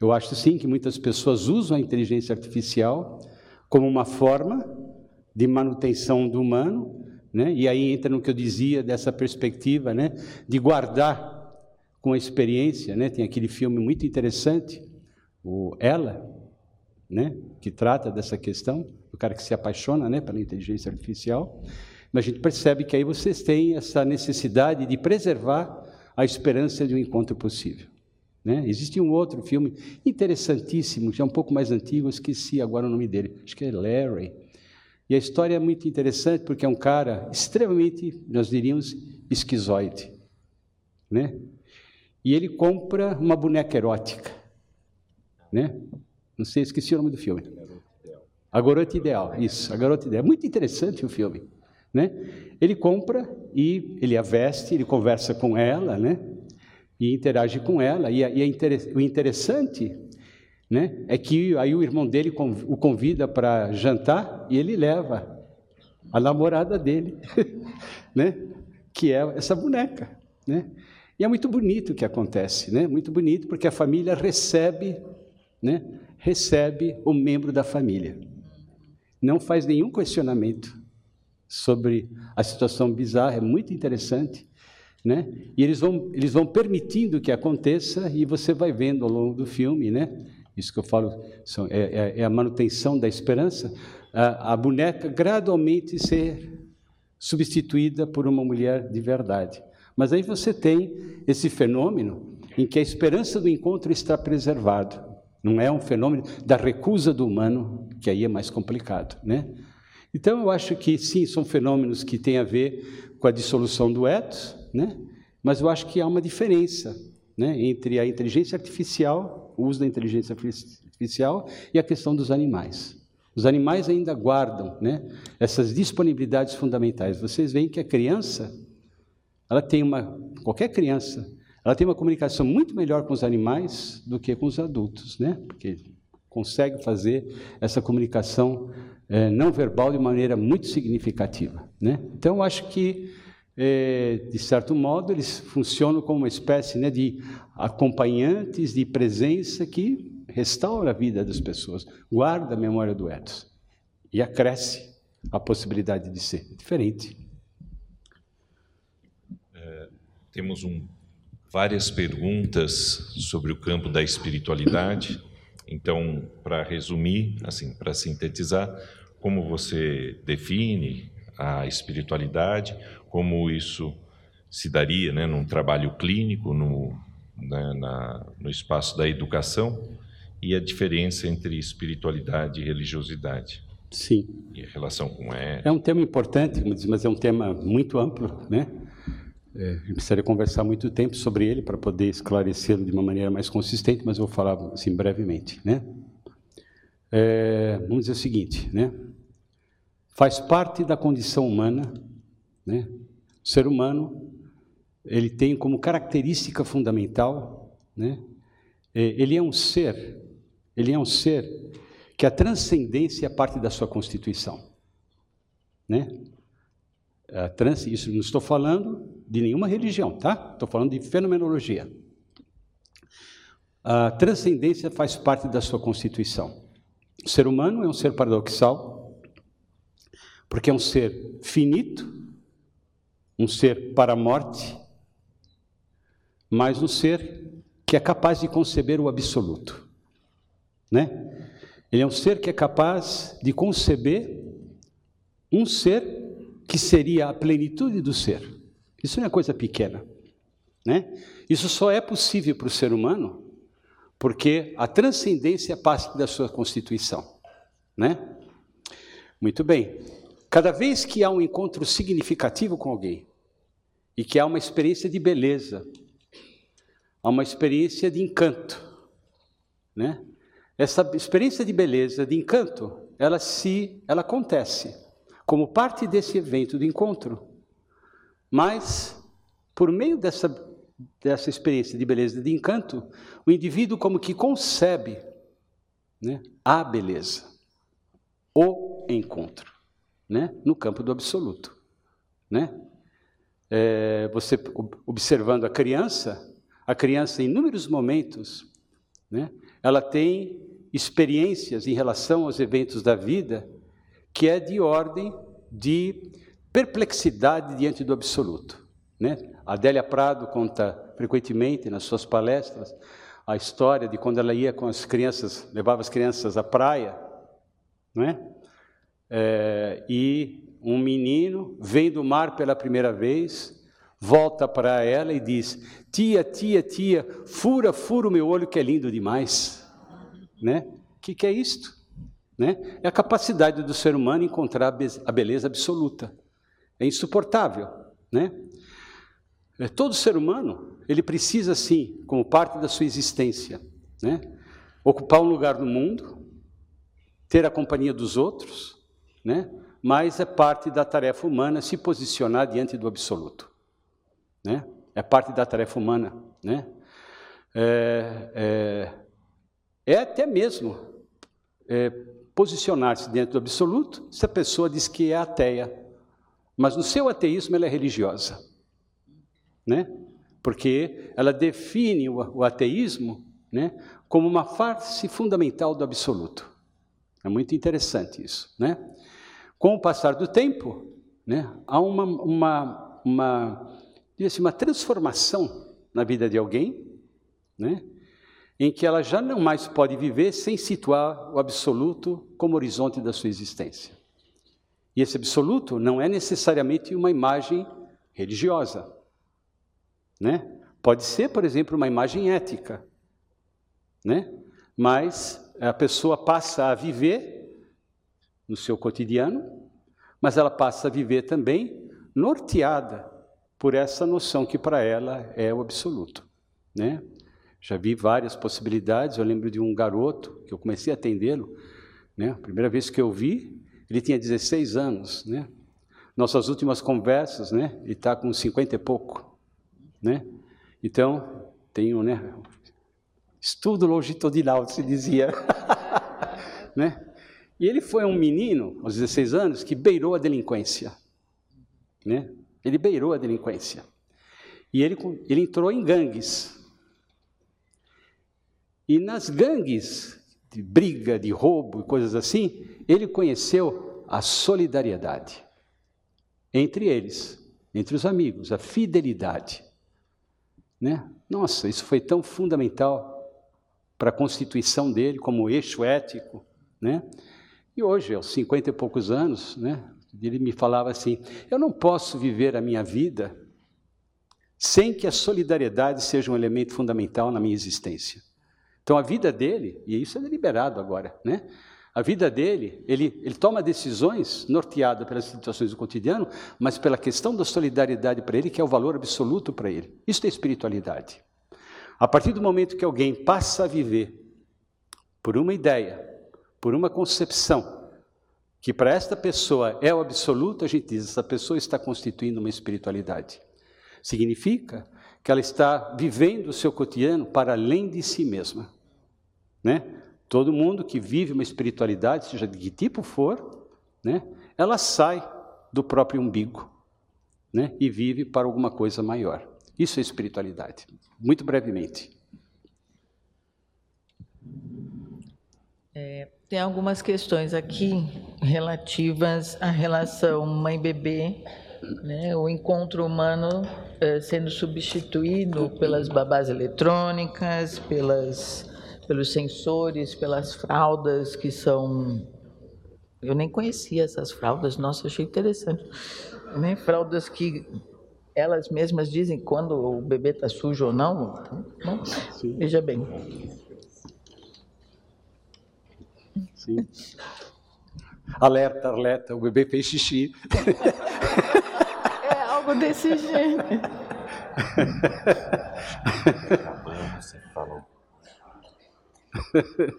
[SPEAKER 3] Eu acho, sim, que muitas pessoas usam a inteligência artificial como uma forma de manutenção do humano, né? e aí entra no que eu dizia dessa perspectiva né? de guardar com a experiência. Né? Tem aquele filme muito interessante, o Ela, né, que trata dessa questão, o cara que se apaixona né, pela inteligência artificial, mas a gente percebe que aí vocês têm essa necessidade de preservar a esperança de um encontro possível. Né? Existe um outro filme interessantíssimo, já um pouco mais antigo, esqueci agora o nome dele, acho que é Larry. E a história é muito interessante porque é um cara extremamente, nós diríamos, esquizoide. Né? E ele compra uma boneca erótica. Né? Não sei, esqueci o nome do filme. A Garota Ideal, isso, a Garota Ideal. Muito interessante o filme. Né? Ele compra e ele a veste, ele conversa com ela, né? E interage com ela. E, e é o interessante né, é que aí o irmão dele o convida para jantar e ele leva a namorada dele, né? Que é essa boneca, né? E é muito bonito o que acontece, né? Muito bonito porque a família recebe, né? Recebe o membro da família. Não faz nenhum questionamento sobre a situação bizarra, é muito interessante. Né? E eles vão, eles vão permitindo que aconteça e você vai vendo ao longo do filme, né? Isso que eu falo são, é, é, é a manutenção da esperança, a, a, boneca gradualmente ser substituída por uma mulher de verdade. Mas aí você tem esse fenômeno em que a esperança do encontro está preservado. Não é um fenômeno da recusa do humano, que aí é mais complicado, né? Então, eu acho que sim, são fenômenos que têm a ver com a dissolução do ethos, né? mas eu acho que há uma diferença né, entre a inteligência artificial, o uso da inteligência artificial e a questão dos animais. Os animais ainda guardam né, essas disponibilidades fundamentais. Vocês veem que a criança, ela tem uma, qualquer criança, ela tem uma comunicação muito melhor com os animais do que com os adultos, né? Porque consegue fazer essa comunicação é, não verbal de maneira muito significativa, né? Então, acho que é, de certo modo, eles funcionam como uma espécie né, de acompanhantes de presença que restaura a vida das pessoas, guarda a memória do ethos e acresce a possibilidade de ser diferente.
[SPEAKER 1] É, temos um várias perguntas sobre o campo da espiritualidade. Então, para resumir, assim, para sintetizar, como você define à espiritualidade, como isso se daria né, num trabalho clínico, no, né, na, no espaço da educação, e a diferença entre espiritualidade e religiosidade.
[SPEAKER 3] Sim.
[SPEAKER 1] E a relação com ela.
[SPEAKER 3] É um tema importante, mas é um tema muito amplo, né? É, eu precisaria conversar muito tempo sobre ele para poder esclarecê-lo de uma maneira mais consistente, mas eu vou falar assim brevemente, né? É, vamos dizer o seguinte, né? Faz parte da condição humana, né? O ser humano ele tem como característica fundamental, né? É, ele é um ser, ele é um ser que a transcendência é parte da sua constituição, né? A trans, isso não estou falando de nenhuma religião, tá? Estou falando de fenomenologia. A transcendência faz parte da sua constituição. O ser humano é um ser paradoxal, porque é um ser finito, um ser para a morte, mas um ser que é capaz de conceber o absoluto, né? Ele é um ser que é capaz de conceber um ser que seria a plenitude do ser. Isso não é coisa pequena, né? Isso só é possível para o ser humano porque a transcendência é parte da sua constituição, né? Muito bem. Cada vez que há um encontro significativo com alguém e que há uma experiência de beleza, há uma experiência de encanto, né? Essa experiência de beleza, de encanto, ela se, ela acontece como parte desse evento de encontro. Mas por meio dessa dessa experiência de beleza, de encanto, o indivíduo como que concebe né, a beleza, o encontro, né, no campo do absoluto, né? É, você observando a criança, a criança em inúmeros momentos, né, ela tem experiências em relação aos eventos da vida que é de ordem de perplexidade diante do absoluto. Né? Adélia Prado conta frequentemente nas suas palestras a história de quando ela ia com as crianças, levava as crianças à praia, né? É, e um menino vem do mar pela primeira vez, volta para ela e diz: Tia, tia, tia, fura, fura o meu olho que é lindo demais. Né? O que, que é isto? Né? É a capacidade do ser humano encontrar a beleza absoluta. É insuportável. Né? É, todo ser humano, ele precisa, sim, como parte da sua existência, né? ocupar um lugar no mundo, ter a companhia dos outros, né? mas é parte da tarefa humana se posicionar diante do absoluto. Né? É parte da tarefa humana. Né? É, é, é até mesmo é, posicionar-se diante do absoluto se a pessoa diz que é ateia, mas no seu ateísmo ela é religiosa né? porque ela define o, ateísmo né, como uma face fundamental do absoluto. É muito interessante isso. Né? Com o passar do tempo, né, há uma, uma, uma, assim, uma transformação na vida de alguém, né, em que ela já não mais pode viver sem situar o absoluto como horizonte da sua existência. E esse absoluto não é necessariamente uma imagem religiosa. Né? Pode ser, por exemplo, uma imagem ética, né? mas a pessoa passa a viver no seu cotidiano, mas ela passa a viver também norteada por essa noção que para ela é o absoluto. Né? Já vi várias possibilidades, eu lembro de um garoto que eu comecei a atendê-lo, né? primeira vez que eu vi, ele tinha 16 anos. Né? Nossas últimas conversas, né? ele está com 50 e pouco. Né? Então, tenho né, estudo longitudinal, se dizia. né? E ele foi um menino, aos 16 anos, que beirou a delinquência. Né? Ele beirou a delinquência. E ele, ele entrou em gangues. E nas gangues de briga, de roubo e coisas assim, ele conheceu a solidariedade entre eles, entre os amigos, a fidelidade. Né? Nossa, isso foi tão fundamental para a constituição dele como eixo ético. Né? E hoje, aos cinquenta e poucos anos, né, Ele me falava assim: eu não posso viver a minha vida sem que a solidariedade seja um elemento fundamental na minha existência. Então a vida dele, e isso é deliberado agora, né? A vida dele, ele, ele toma decisões norteadas pelas situações do cotidiano, mas pela questão da solidariedade para ele, que é o valor absoluto para ele. Isso é espiritualidade. A partir do momento que alguém passa a viver por uma ideia, por uma concepção, que para esta pessoa é o absoluto, a gente diz, essa pessoa está constituindo uma espiritualidade. Significa que ela está vivendo o seu cotidiano para além de si mesma. Né? Todo mundo que vive uma espiritualidade, seja de que tipo for, né, ela sai do próprio umbigo né, e vive para alguma coisa maior. Isso é espiritualidade. Muito brevemente.
[SPEAKER 2] É, tem algumas questões aqui relativas à relação mãe-bebê, né, o encontro humano é, sendo substituído pelas babás eletrônicas, pelas pelos sensores, pelas fraldas que são. Eu nem conhecia essas fraldas, nossa, achei interessante. Né? Fraldas que elas mesmas dizem quando o bebê está sujo ou não. Então, veja bem.
[SPEAKER 3] Sim. Alerta, alerta, o bebê fez xixi.
[SPEAKER 2] É algo desse jeito.
[SPEAKER 1] Você falou.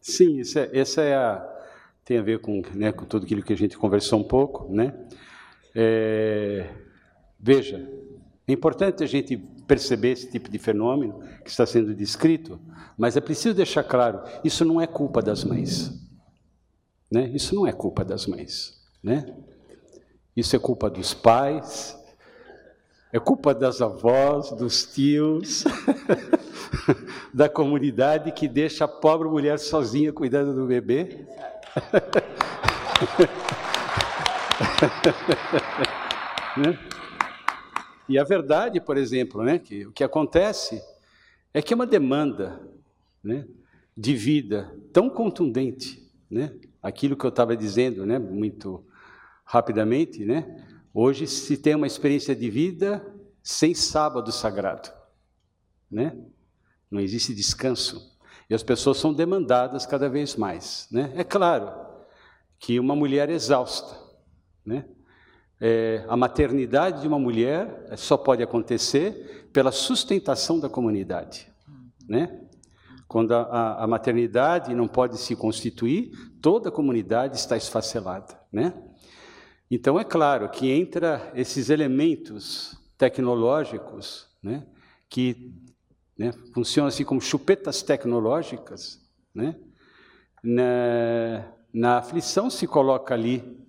[SPEAKER 3] Sim, essa, é, essa é a tem a ver com, né, com tudo aquilo que a gente conversou um pouco, né? É, veja, é importante a gente perceber esse tipo de fenômeno que está sendo descrito, mas é preciso deixar claro, isso não é culpa das mães, né? Isso não é culpa das mães, né? Isso é culpa dos pais, é culpa das avós, dos tios. da comunidade que deixa a pobre mulher sozinha cuidando do bebê. né? E a verdade, por exemplo, né, que o que acontece é que é uma demanda né, de vida tão contundente, né, aquilo que eu estava dizendo, né, muito rapidamente, né, hoje se tem uma experiência de vida sem sábado sagrado, né? Não existe descanso. E as pessoas são demandadas cada vez mais. Né? É claro que uma mulher exausta, né? É, a maternidade de uma mulher só pode acontecer pela sustentação da comunidade. Né? Quando a, a, a, maternidade não pode se constituir, toda a comunidade está esfacelada. Né? Então, é claro que entra esses elementos tecnológicos né, que né? Funciona assim como chupetas tecnológicas. Né? Na, na aflição se coloca ali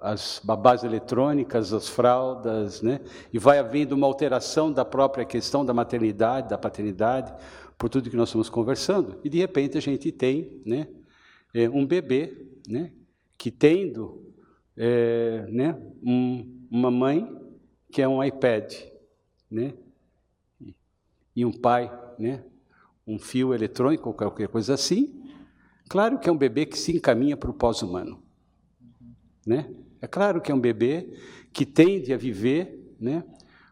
[SPEAKER 3] as babás eletrônicas, as fraldas, né? e vai havendo uma alteração da própria questão da maternidade, da paternidade, por tudo que nós estamos conversando, e de repente a gente tem né, é, um bebê né, que tendo é, né, um, uma mãe que é um iPad, né, e um pai, né, um fio eletrônico ou qualquer coisa assim, claro que é um bebê que se encaminha para o pós-humano. Né? É claro que é um bebê que tende a viver né,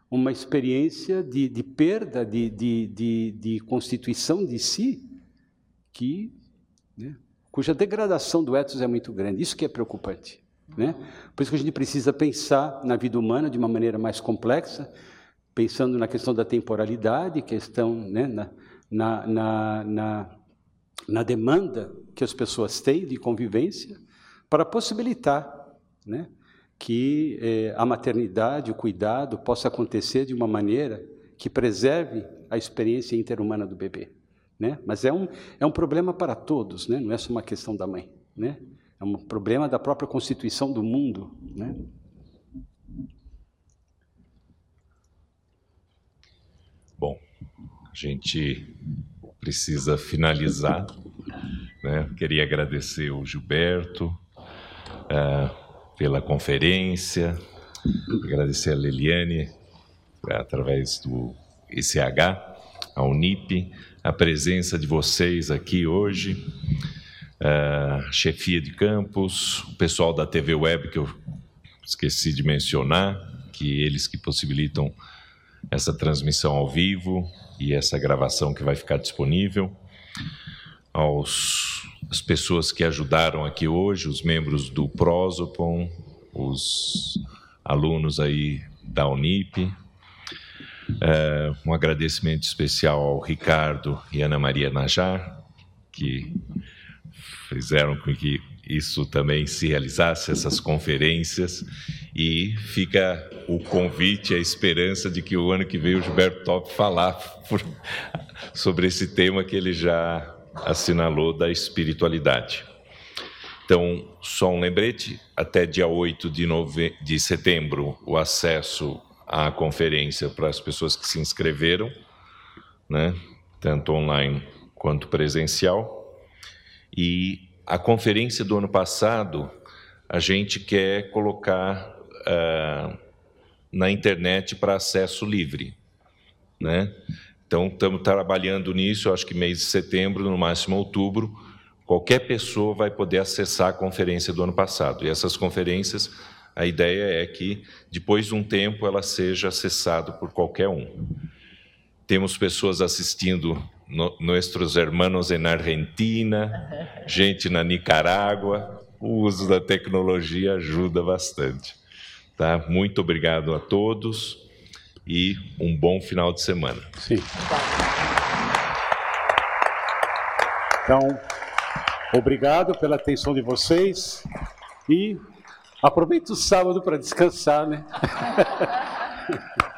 [SPEAKER 3] uma experiência de, de perda, de, de, de, de, constituição de si, que, né, cuja degradação do ethos é muito grande. Isso que é preocupante. Né? Por isso que a gente precisa pensar na vida humana de uma maneira mais complexa, pensando na questão da temporalidade, questão né, na, na, na, na, demanda que as pessoas têm de convivência, para possibilitar né, que eh, a maternidade, o cuidado, possa acontecer de uma maneira que preserve a experiência interhumana do bebê. Né? Mas é um, é um problema para todos, né? não é só uma questão da mãe. Né? É um problema da própria constituição do mundo. Né?
[SPEAKER 1] Bom, a gente precisa finalizar. Né? Queria agradecer o Gilberto uh, pela conferência, agradecer a Leliane através do ICH, a Unip, a presença de vocês aqui hoje. uh, chefia de campus, o pessoal da TV Web, que eu esqueci de mencionar, que eles que possibilitam essa transmissão ao vivo e essa gravação que vai ficar disponível, aos as pessoas que ajudaram aqui hoje, os membros do Prosopon, os alunos aí da Unip. É, um agradecimento especial ao Ricardo e Ana Maria Najar, que fizeram com que isso também se realizasse, essas conferências, e fica o convite, a esperança de que o ano que vem o Gilberto Top falar por, sobre esse tema que ele já assinalou da espiritualidade. Então, só um lembrete: até dia 8 de, nove... de setembro, o acesso à conferência para as pessoas que se inscreveram, né? tanto online quanto presencial. E a conferência do ano passado, a gente quer colocar uh, na internet para acesso livre. Né? Então, estamos trabalhando nisso, acho que mês de setembro, no máximo outubro, qualquer pessoa vai poder acessar a conferência do ano passado. E essas conferências, a ideia é que, depois de um tempo, ela seja acessada por qualquer um. Temos pessoas assistindo, no, nossos hermanos na Argentina, gente na Nicarágua. O uso da tecnologia ajuda bastante. Tá? Muito obrigado a todos e um bom final de semana.
[SPEAKER 3] Sim. Então, obrigado pela atenção de vocês e aproveite o sábado para descansar, né?